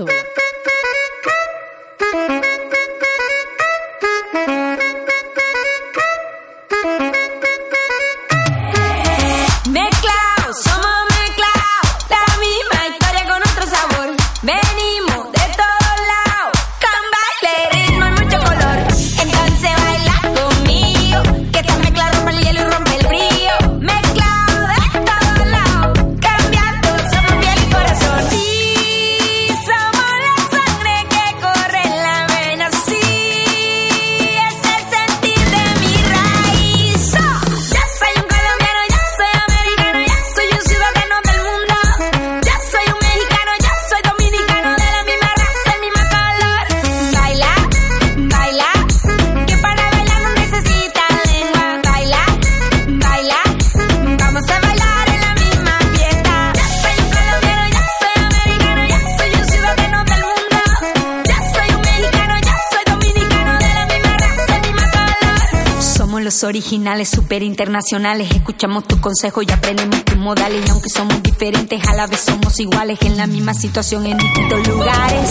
internacionales. Escuchamos tus consejos y aprendemos tus modales. Y aunque somos diferentes, a la vez somos iguales. En la misma situación, en distintos lugares.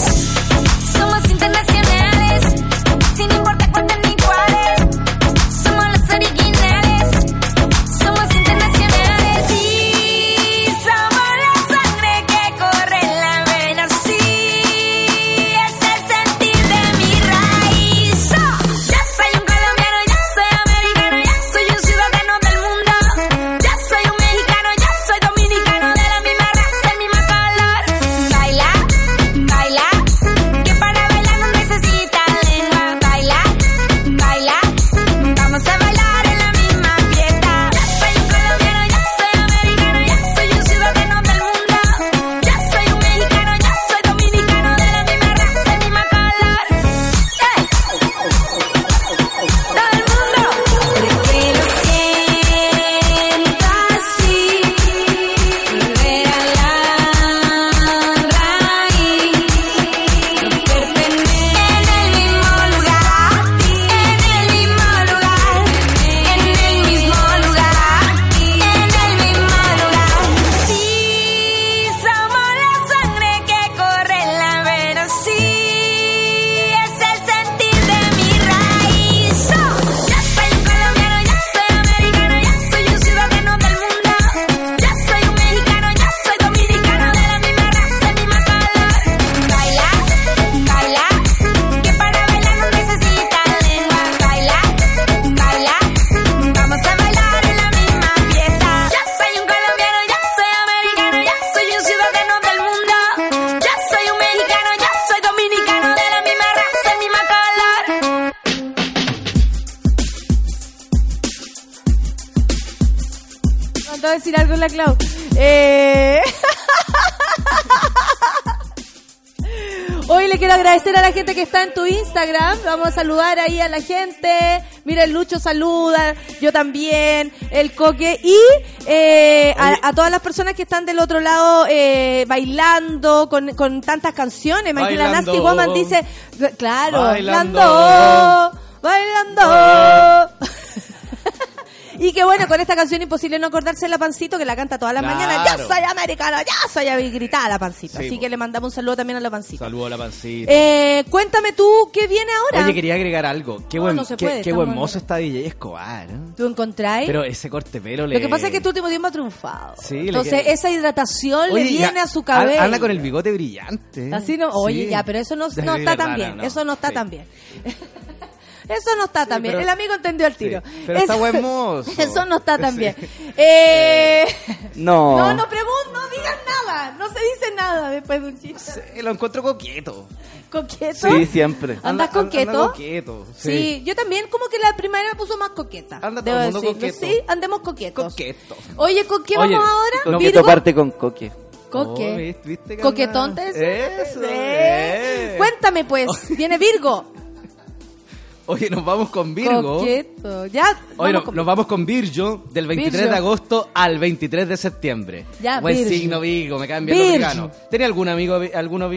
Somos internacionales, sin importar Instagram. Vamos a saludar ahí a la gente. Mira, el Lucho saluda, yo también, el Coque. Y eh, a, a todas las personas que están del otro lado bailando bailando con, con tantas canciones. Imagina. Nasty Woman dice, claro, bailando, bailando. Bueno, con esta canción imposible no acordarse de la pancito que la canta todas las Claro. mañanas. Ya soy americana, ya soy y gritaba la pancita. Sí, Así po. que le mandamos un saludo también a la pancita. Saludo a la pancita. Eh, cuéntame tú qué viene ahora. Oye, quería agregar algo. Qué No, buen, no se qué, puede, qué buen estamos- mozo está DJ Escobar. ¿eh? ¿Tú encontráis? Pero ese corte pelo le... Lo que pasa es que tu último tiempo ha triunfado. Sí, Entonces esa hidratación Oye, le viene ya, a su cabello. Anda con el bigote brillante. Así no, oye, Sí. ya, pero eso no, no está tan bien. Eso no está tan bien. Eso no está tan bien. pero- El amigo entendió el tiro. Sí, pero está Eso- buen mozo. Eso no está tan Sí. bien. Eh, No. no, no pregun- no digas nada. No se dice nada después de un chiste. Sí, lo encuentro coqueto. ¿Coqueto? Sí, siempre. ¿Andas Anda- coqueto? anda coqueto, Sí. sí. yo también como que la primavera me puso más coqueta. Anda todo el mundo decirlo. coqueto. Sí, andemos coquetos. Coqueto. Oye, ¿con qué Oye, vamos ahora? Coqueto Virgo. parte con coque. Coque. Oh, ¿viste- viste que Coquetón anda? te decía? Eso, Sí. eh. Cuéntame pues, viene Virgo. Oye, nos vamos con Virgo. Coqueto. Ya, Oye, vamos no- con- nos vamos con Virgo del 23 Virgo. de agosto al 23 de septiembre. Ya, Buen Virgo. signo Virgo, me caen bien los virganos. ¿Tiene algún amigo, alguno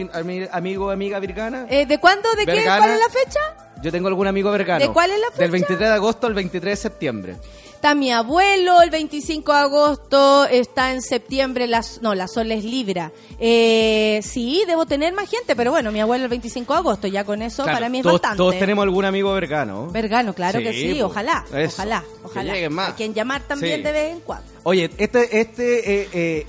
amigo amiga virgana? Eh, ¿De cuándo? ¿De qué? ¿Cuál es la fecha? Yo tengo algún amigo vergano. ¿De cuál es la fecha? Del 23 de agosto al 23 de septiembre. Está mi abuelo el 25 de agosto, está en septiembre, las, no, la Sol es Libra. Eh, sí, debo tener más gente, pero bueno, mi abuelo el 25 de agosto, ya con eso Claro, para mí es todos, bastante. todos tenemos algún amigo vergano. Vergano, claro que Sí, po. ojalá, Eso. ojalá, ojalá. más. A quien llamar también Sí. de vez en cuando. Oye, este, este, eh, eh,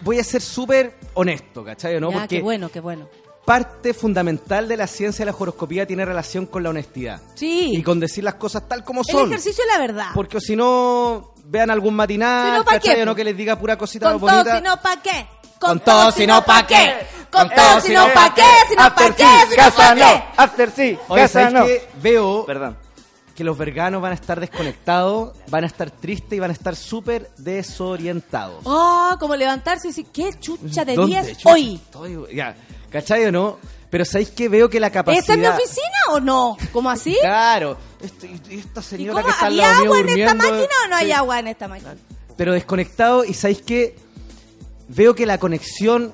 voy a ser súper honesto, ¿cachai? ¿no? ya, Porque qué bueno, qué bueno. Parte fundamental de la ciencia de la horoscopía tiene relación con la honestidad. Sí. Y con decir las cosas tal como El son. ejercicio de la verdad. Porque si no, vean algún matinal, Si no, ¿pa' ¿cachai? qué, no que les diga pura cosita Con bonita. todo, si no, ¿pa' qué? Con todo, si no, ¿pa' qué? Con todo, si no, ¿pa' qué? Si no, ¿pa' qué? Si no, casa ¿pa' no. qué? After sí, Oye, casa ¿sabes no. Veo Perdón. que los verganos van a estar desconectados, van a estar tristes y van a estar súper desorientados. Oh, como levantarse y decir, ¿qué chucha de ¿Dónde, 10 chucha, hoy? estoy? Ya, ¿cachai o no? Pero ¿sabéis que veo que la capacidad... ¿Esta es mi oficina o no? ¿Cómo así? Claro. Este- esta ¿Y cómo? que está al ¿Había lado mío agua en esta máquina o no hay sí. agua en esta máquina? Pero desconectado y ¿sabéis que Veo que la conexión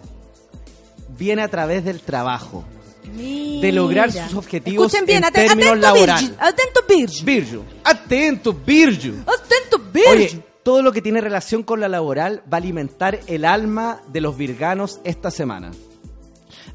viene a través del trabajo. De lograr sus objetivos Escuchen bien, en términos laborales. Atento, Virgil. Virgil. Atento, Virgil. Atento, Virgil. Oye, todo lo que tiene relación con la laboral va a alimentar el alma de los virganos esta semana.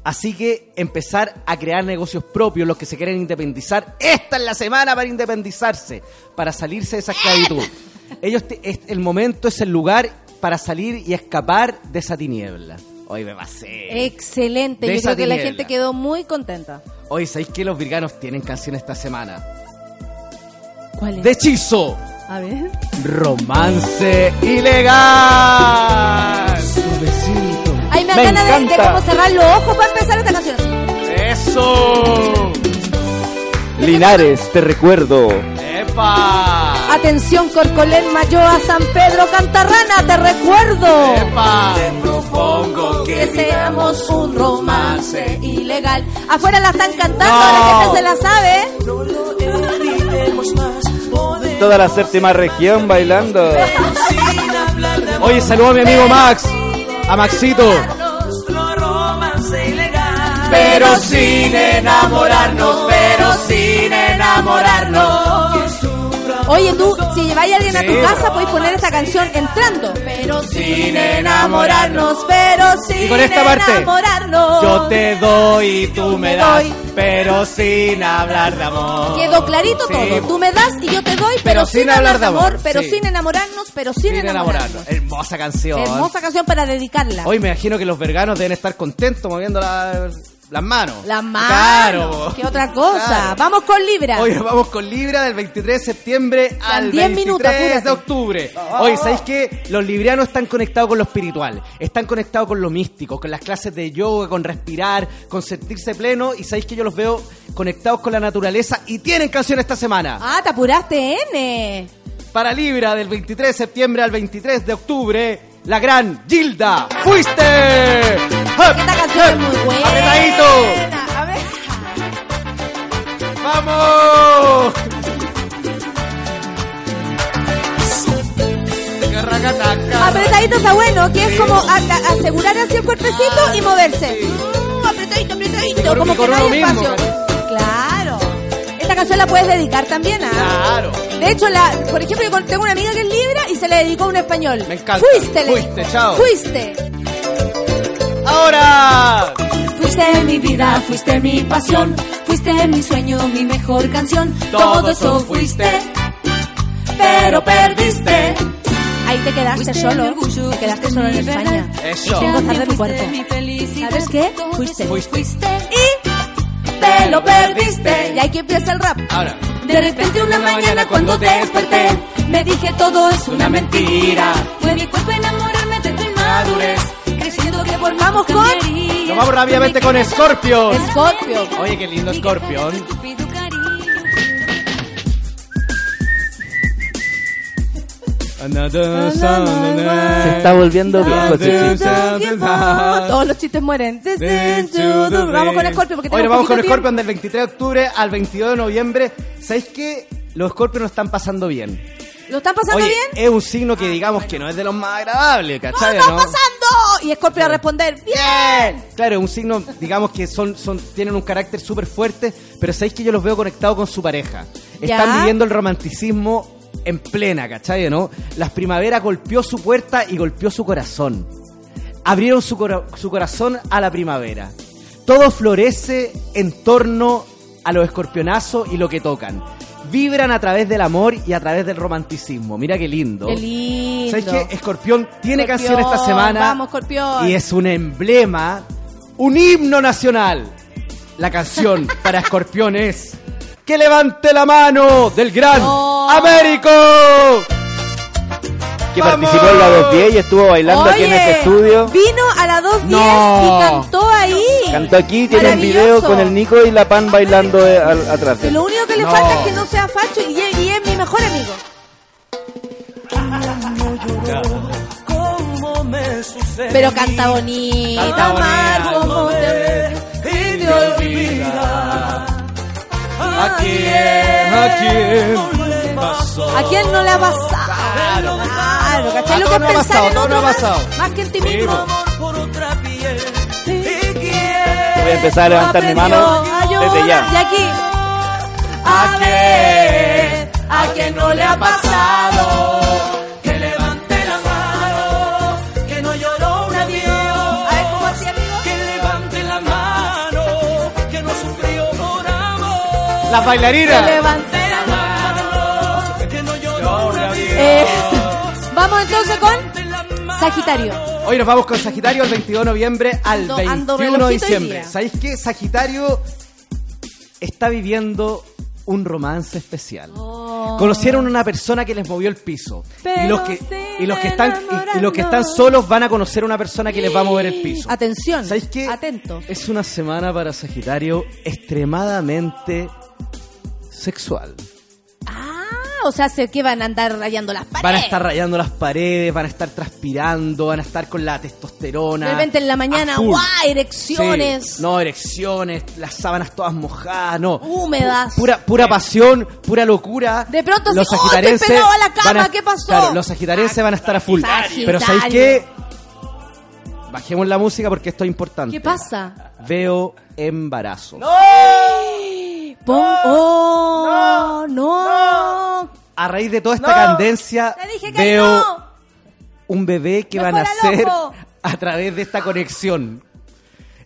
Así que empezar a crear negocios propios, los que se quieren independizar. Esta es la semana para independizarse, para salirse de esa esclavitud. Ellos te- es- el momento es el lugar para salir y escapar de esa tiniebla. Hoy me pasé. Excelente, De yo creo que la gente quedó muy contenta. Hoy sabéis que los virganos tienen canción esta semana. ¿Cuál es? De hechizo. A ver. Romance ilegal. Ay, me da ganas de, de como cerrar los ojos para empezar esta canción. Eso. Linares, te recuerdo. ¡Epa! Atención, Corcolén, Mayoa, San Pedro, Cantarrana, te recuerdo. ¡Epa! propongo que seamos un romance ilegal. Afuera la están cantando, la gente se la sabe. Toda la séptima región bailando. Oye, saludo a mi amigo Max. A Maxito. Pero sin enamorarnos, pero sin enamorarnos. Oye, tú, si lleváis a alguien a tu casa, podéis poner esta canción entrando. Pero sin enamorarnos, pero sin Y con esta parte. enamorarnos. Yo te doy y tú me das, pero sin hablar de amor. Quedó clarito Sí. todo. Tú me das y yo te doy, pero, sin, hablar de amor, pero sí. sin enamorarnos, pero sin, Sin enamorarnos. enamorarnos. Hermosa canción. Hermosa canción para dedicarla. Hoy me imagino que los verganos deben estar contentos moviendo la- las manos. Las manos. Claro. ¿Qué otra cosa? Claro. Vamos con Libra. Hoy nos vamos con Libra del 23 de septiembre al 10 23 minutos, de octubre. Hoy, ¿sabéis qué? Los librianos están conectados con lo espiritual, están conectados con lo místico, con las clases de yoga, con respirar, con sentirse pleno. Y ¿sabéis que yo los veo conectados con la naturaleza y tienen canción esta semana? Ah, te apuraste, N. para Libra del 23 de septiembre al 23 de octubre, la gran Gilda. ¡Fuiste! Esta canción es muy buena. ¡Apretadito! A ver. ¡Vamos! Apretadito está bueno, que es como a- a- asegurar así el cuerpecito y moverse. Mm, apretadito, apretadito, como que no hay espacio. Claro. Esta canción la puedes dedicar también a. Claro. De hecho, la, por ejemplo, yo tengo una amiga que es libra y se le dedicó a un español. Me encanta. Fuiste, le Fuiste, chao. Fuiste. ¡Ahora! Fuiste mi vida, fuiste mi pasión, fuiste mi sueño, mi mejor canción. Todo eso fuiste, pero perdiste. Ahí te quedaste Fuiste solo. orgullo, te quedaste fuiste solo en España. Eso. Sin gozar de Fuiste cuerpo. mi felicidad. ¿Sabes qué? Fuiste. eso Fuiste. Y Te lo perdiste. Y aquí empieza el rap. Ahora. De repente una mañana cuando te desperté, me dije todo es una mentira. Fue mi cuerpo enamorarme de tu inmadurez, creyendo que por Vamos con-. Nos vamos rápidamente con Scorpion. Scorpio. Oye, qué lindo Scorpion. Se está volviendo viejo. Todos los chistes mueren. Vamos con Scorpio porque Oye, vamos con Scorpion del 23 de octubre al 22 de noviembre. ¿Sabéis qué? Los Scorpion lo están pasando bien. ¿Lo están pasando Oye, bien? es un signo que digamos que no es de los más agradables, ¡No ¿cachai? está no? pasando! Y Scorpio va a responder, ¡bien! Claro, es un signo, digamos que son, son, tienen un carácter súper fuerte, pero sabéis que yo los veo conectados con su pareja. Están Ya. viviendo el romanticismo en plena, ¿cachai? ¿no? Las primaveras golpeó su puerta y golpeó su corazón. Abrieron su, cora- su corazón a la primavera. Todo florece en torno a los escorpionazos y lo que tocan. Vibran a través del amor y a través del romanticismo. Mira qué lindo. ¡Qué lindo! ¿Sabes qué? Escorpión tiene canción esta semana. Vamos, Escorpión. Y es un emblema, un himno nacional. La canción para Escorpión es Que levante la mano del gran No. Américo. Que ¡Vamos! participó en la 210 y estuvo bailando aquí en este estudio. Vino a las 2.10 No. y cantó ahí. Cantó aquí, tiene un video con el Nico y la Pan bailando eh, al- atrás. Y él. lo único que le No. falta es que no sea facho y, es- y es mi mejor amigo. Pero canta bonito. Canta amar bonito. como te- Y te olvida. ¿A quién? ¿A quién? No le pasó. ¿A quién no le ha pasado? Claro, ¿cachai? A Lo que es pensar pasado, en otro más, pasado. más que en ti mismo. Voy a quién empezar a levantar mi mano desde ya. Y aquí. A ver, ¿a quién no le ha pasado? Las bailarinas. levante la mano. Eh, vamos entonces con Sagitario. Hoy nos vamos con Sagitario el 22 de noviembre al Ando- ando 21 de diciembre. ¿Sabéis qué? Sagitario está viviendo un romance especial. Oh. Conocieron a una persona que les movió el piso. Pero y los que, y los que están y, y los que están solos van a conocer a una persona que les va a mover el piso. Atención. ¿Sabéis qué? Atento. Es una semana para Sagitario extremadamente sexual. O sea, que van a andar rayando las paredes. Van a estar rayando las paredes, van a estar transpirando, van a estar con la testosterona. De repente en la mañana. ¡guau! Erecciones. Sí, no, erecciones, las sábanas todas mojadas, no. Húmedas. Pu- Pura, pura pasión, pura locura. De pronto los ¡oh, sagitarenses pegado a la cama! a- ¿Qué pasó? Claro, los sagitarenses van a estar a full. Sagitario. Pero ¿sabéis qué? Bajemos la música porque esto es importante. ¿Qué pasa? Veo embarazo. Pon- ¡Oh! ¡No! A raíz de toda esta candencia, Te dije que veo no. un bebé que va a Mejor al nacer ojo. a través de esta conexión.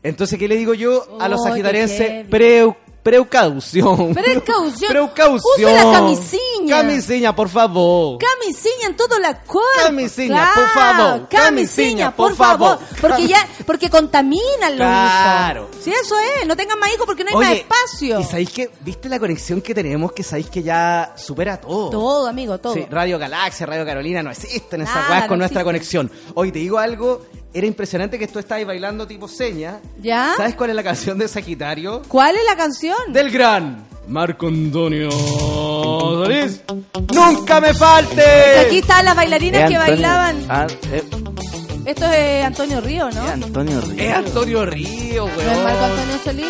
Entonces, ¿qué le digo yo a los Oh, qué sagitarienses? heavy. Preu- precaución. Precaución. Precaución. Use la camisilla. Camisilla, por favor. Camisilla en todo la cuerpo. Camisilla, por favor. Camisilla, por por favor. favor. Porque ya, porque contaminan los Claro. hijos. Sí, eso es. No tengan más hijos porque no hay Oye, más espacio. ¿Y sabéis que, viste la conexión que tenemos que sabéis que ya supera todo? Todo, amigo, todo. Sí, Radio Galaxia, Radio Carolina, no existen esas weas con no nuestra conexión. Hoy te digo algo, era impresionante que tú estabas bailando tipo seña. ¿Ya? ¿Sabes cuál es la canción de Sagitario? ¿Cuál es la canción? Del gran Marco Antonio Solís. ¡Nunca me falte! Aquí están las bailarinas que Antonio- bailaban. Ah, eh, Esto es Antonio Río, ¿no? es Antonio Ríos. Es Antonio Río, ¿No es Marco weón. Antonio Solís?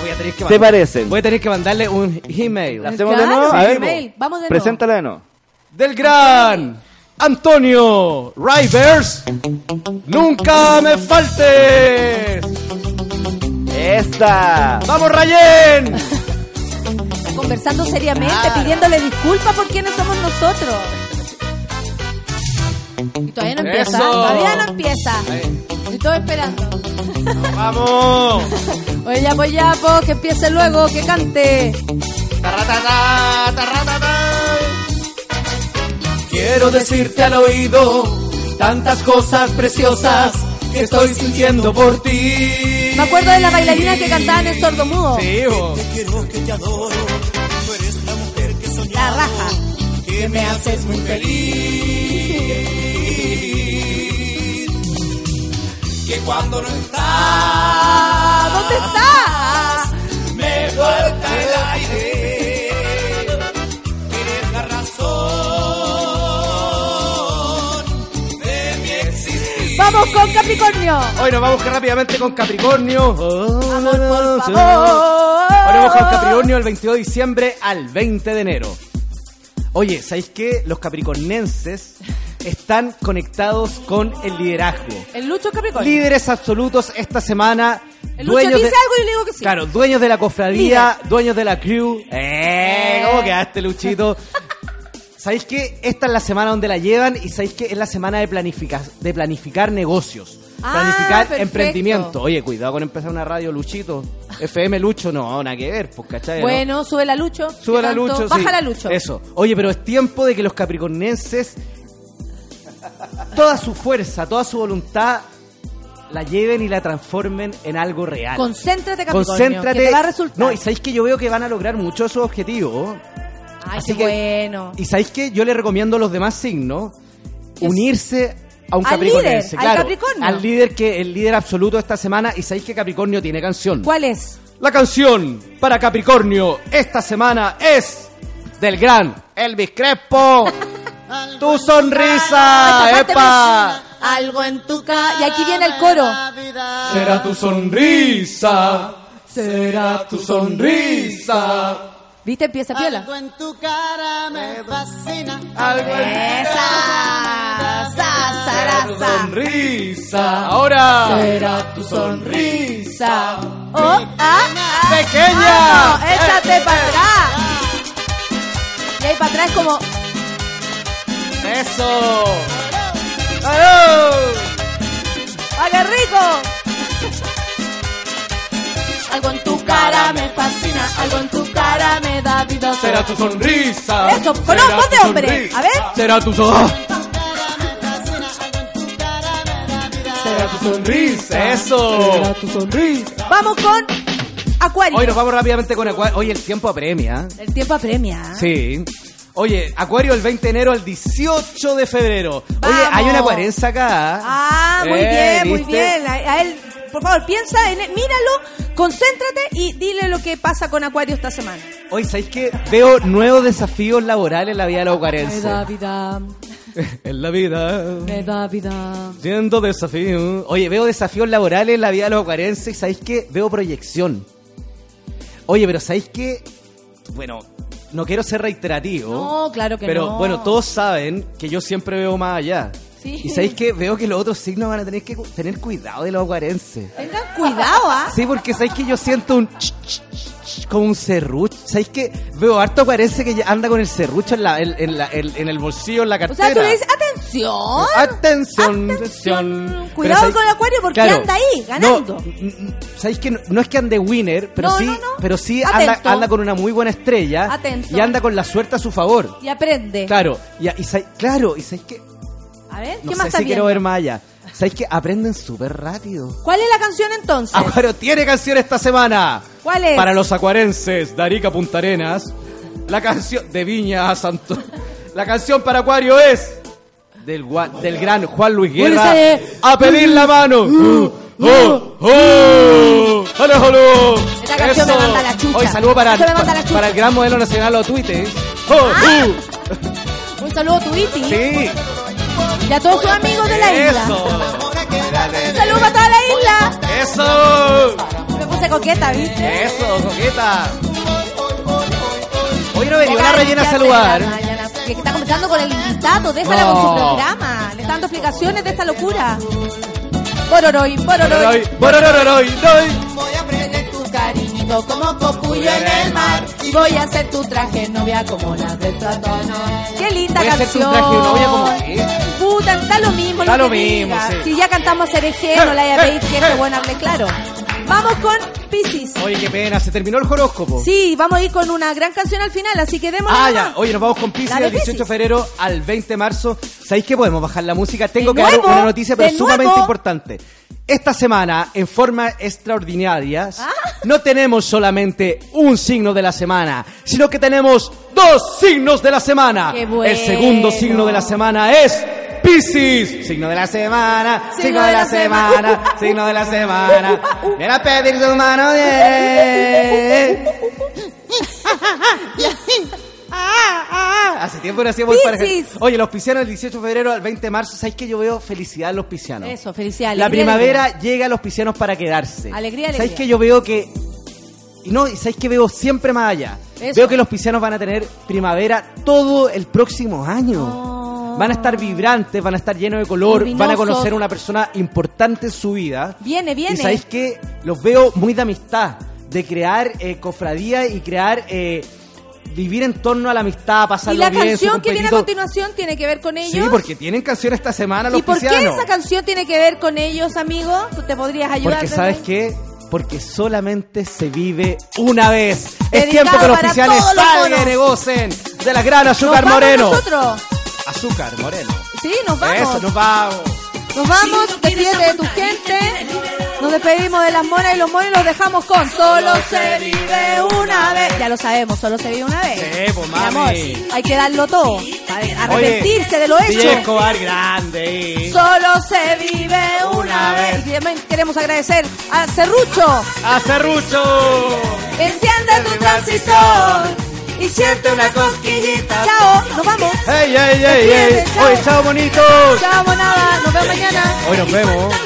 Voy a tener que ¿Te parecen? Voy a tener que mandarle un email. ¿La hacemos de nuevo? A ver, email. Vamos de nuevo. preséntala de nuevo. Del gran Antonio Rivers. ¡Nunca me faltes! ¡Esta! ¡Vamos, Rayen! Conversando seriamente, pidiéndole disculpas por quienes somos nosotros. Y todavía no empieza, Eso. todavía no empieza. Estoy esperando. ¡Vamos! Oye, ya, pues ya, pues, que empiece luego, que cante. Tarratata, tarratata. Quiero decirte al oído tantas cosas preciosas que estoy sintiendo por ti. Me acuerdo de la bailarina que cantaba en el sordo mudo. Sí, bo. La raja. que me haces muy feliz. Que cuando no estás, ¿Dónde está? Vamos con Capricornio. Hoy nos vamos rápidamente con Capricornio. Amor, por favor. Ahora vamos con Capricornio el 22 de diciembre al 20 de enero. Oye, ¿sabéis qué? Los capricornenses están conectados con el liderazgo. El Lucho Capricornio. Líderes absolutos esta semana. El Lucho dice de- algo y yo le digo que sí. Claro, dueños de la cofradía, dueños de la crew. ¡Eh! ¿Cómo quedaste, Luchito? ¿Sabéis qué? Esta es la semana donde la llevan y ¿sabéis qué? Es la semana de, planificar de planificar negocios. Ah, planificar perfecto. emprendimiento. Oye, cuidado con empezar una radio, Luchito. FM Lucho, no, nada que ver, pues, ¿cachai? no? Bueno, sube la Lucho. Sube la Tanto- Lucho, Baja sí. la Lucho. Eso. Oye, pero es tiempo de que los capricornenses toda su fuerza, toda su voluntad la lleven y la transformen en algo real. Concéntrate, Capricornio. Concéntrate. Que te va a resultar. No, y sabéis que yo veo que van a lograr mucho esos objetivos. Ay, así qué que- bueno. Y sabéis que yo le recomiendo a los demás signos unirse a un Al capricornense. líder, al claro, Capricornio. Al líder que el líder absoluto esta semana. Y sabéis que Capricornio tiene canción. ¿Cuál es? La canción para Capricornio esta semana es del gran Elvis Crespo. tu sonrisa, epa. Algo en tu cara. Y aquí viene el coro. Será tu sonrisa. Será tu sonrisa. ¿Viste? Empieza piola. en tu cara me fascina. Algo Esa. Sa, sa, tu sa. sonrisa. Ahora. Será tu sonrisa. Oh, ah, ah. Pequeña. Vamos, échate para atrás. Y ahí para atrás como. Eso. ¡Aló! ¡Ah, qué rico! Algo en tu cara me fascina, algo en tu cara me da vida. Será tu sonrisa. Eso, con Será voz de hombre. sonrisa. A ver. Será tu sonrisa. Será tu sonrisa. Eso. tu sonrisa. Vamos con Acuario. Hoy nos vamos rápidamente con Acuario. Oye, el tiempo apremia. El tiempo apremia. Sí. Oye, Acuario el 20 de enero al 18 de febrero. Oye, hay una acuarense acá. Ah, muy Eh, bien, muy bien. A, a él, por favor, piensa en él, míralo, concéntrate y dile lo que pasa con Acuario esta semana. Hoy, ¿sabéis qué? Veo nuevos desafíos laborales en la vida de los Me acuarenses. da vida, En la vida. me da vida. Siendo desafío. Oye, veo desafíos laborales en la vida de los acuarenses. y ¿Sabéis qué? Veo proyección. Oye, pero ¿sabéis qué? Bueno, no quiero ser reiterativo. No, claro que pero no. bueno, todos saben que yo siempre veo más allá. Sí. Y sabéis que veo que los otros signos van a tener que cu- tener cuidado de los acuarenses. Tengan cuidado, ¿ah? Sí, porque sabéis que yo siento un ch, ch, ch, como un serrucho. ¿Sabéis que veo harto acuarense que anda con el serrucho en, la, en, en la- en- en el bolsillo, en la O cartera? sea, tú le dices, atención. Atención, atención. Cuidado con el Acuario porque anda ahí, ganando. No, ¿Sabéis que no, no es que ande winner, pero No, sí, pero sí anda, con una muy buena estrella Atento. y anda con la suerte a su favor. Y aprende. Claro, y, y claro, y sabéis que A ver, no ¿qué sé más si está quiero viendo? ver más allá. ¿Sabéis que aprenden súper rápido? ¿Cuál es la canción entonces? Acuario tiene canción esta semana. ¿Cuál es? Para los acuarenses de Arica Punta Arenas, la canción de Viña a Santo. La canción para Acuario es del, del gran Juan Luis Guerra. A pedir la mano. ¡Oh, oh, oh! ¡Aló, aló! Esta canción me Eso. manda la chucha. Hoy saludo para, me chucha. para el gran modelo nacional o Twitter. Ah. ¡Uh! Un saludo Iti. Sí. Y a todos sus amigos de la isla. Eso. Un saludo para toda la isla. Eso. Me puse coqueta, ¿viste? Eso, coqueta. Hoy no venía una rellena a saludar. Que está comenzando con el invitado, déjala No. con su programa. Le está dando explicaciones de esta locura. Bororoy, bororoy. Borororoy, Voy a como copuyo en el mar. Y voy a hacer tu traje novia como las del Platón. Qué linda Voy a hacer tu canción. traje novia como qué. Puta, está lo mismo. Da que lo mismo, sí. Si ya cantamos Cereje, no le haya pedido que este bueno hable claro. Vamos con Pisces. Oye, qué pena, se terminó el horóscopo. Sí, vamos a ir con una gran canción al final, así que demos Ah, ya. Oye, nos vamos con Pisces del 18 de febrero al 20 de marzo. ¿Sabéis que podemos bajar la música? Tengo De que nuevo, dar una noticia, pero sumamente nuevo. importante. Esta semana, en forma extraordinaria, Ah. no tenemos solamente un signo de la semana, sino que tenemos dos signos de la semana. Qué bueno. El segundo signo de la semana es Piscis. Signo de la semana, signo, de, la, semana, signo de la semana. Ven a pedir su mano de... Hace tiempo no hacíamos pareja. Piscis. Oye, los piscianos el 18 de febrero al 20 de marzo, ¿sabéis que yo veo felicidad en los piscianos? Eso, felicidades. La alegría, primavera llega a los piscianos para quedarse. Alegría, ¿Sabéis alegría. que yo veo que... Y no, y ¿sabéis que veo siempre más allá? Eso. Veo que los piscianos van a tener primavera todo el próximo año. Van a estar vibrantes, van a estar llenos de color, van a conocer a una persona importante en su vida. Viene, viene. Y sabéis que los veo muy de amistad, de crear eh, cofradía y crear, eh, vivir en torno a la amistad, pasarlo Y la bien, canción que viene a continuación tiene que ver con ellos. Sí, porque tienen canción esta semana los ¿Y por qué esa canción tiene que ver con ellos, amigo? ¿Tú te podrías ayudar? Porque sabes qué? Porque solamente se vive una vez. Es tiempo que los oficiales salgan y negocen de la gran ¿Nos azúcar vamos moreno. nosotros? Azúcar moreno. Sí, nos vamos. Eso, nos vamos. Nos vamos, despídete de tu gente. Nos despedimos de las monas y los monos y los dejamos con Solo se vive una vez. Ya lo sabemos, solo se vive una vez. Sí, pues, Mi mami. amor, hay que darlo todo. Arrepentirse de lo hecho. Escobar grande. Solo se vive una, Una vez. vez. Y también queremos agradecer a Cerrucho. A Cerrucho. Enciende tu transistor y siente una cosquillita. Chao, nos vamos. ¡Ey, ey, ey, ey! Oye, chao, bonitos. Chao, monada. Nos vemos mañana. Hoy nos vemos.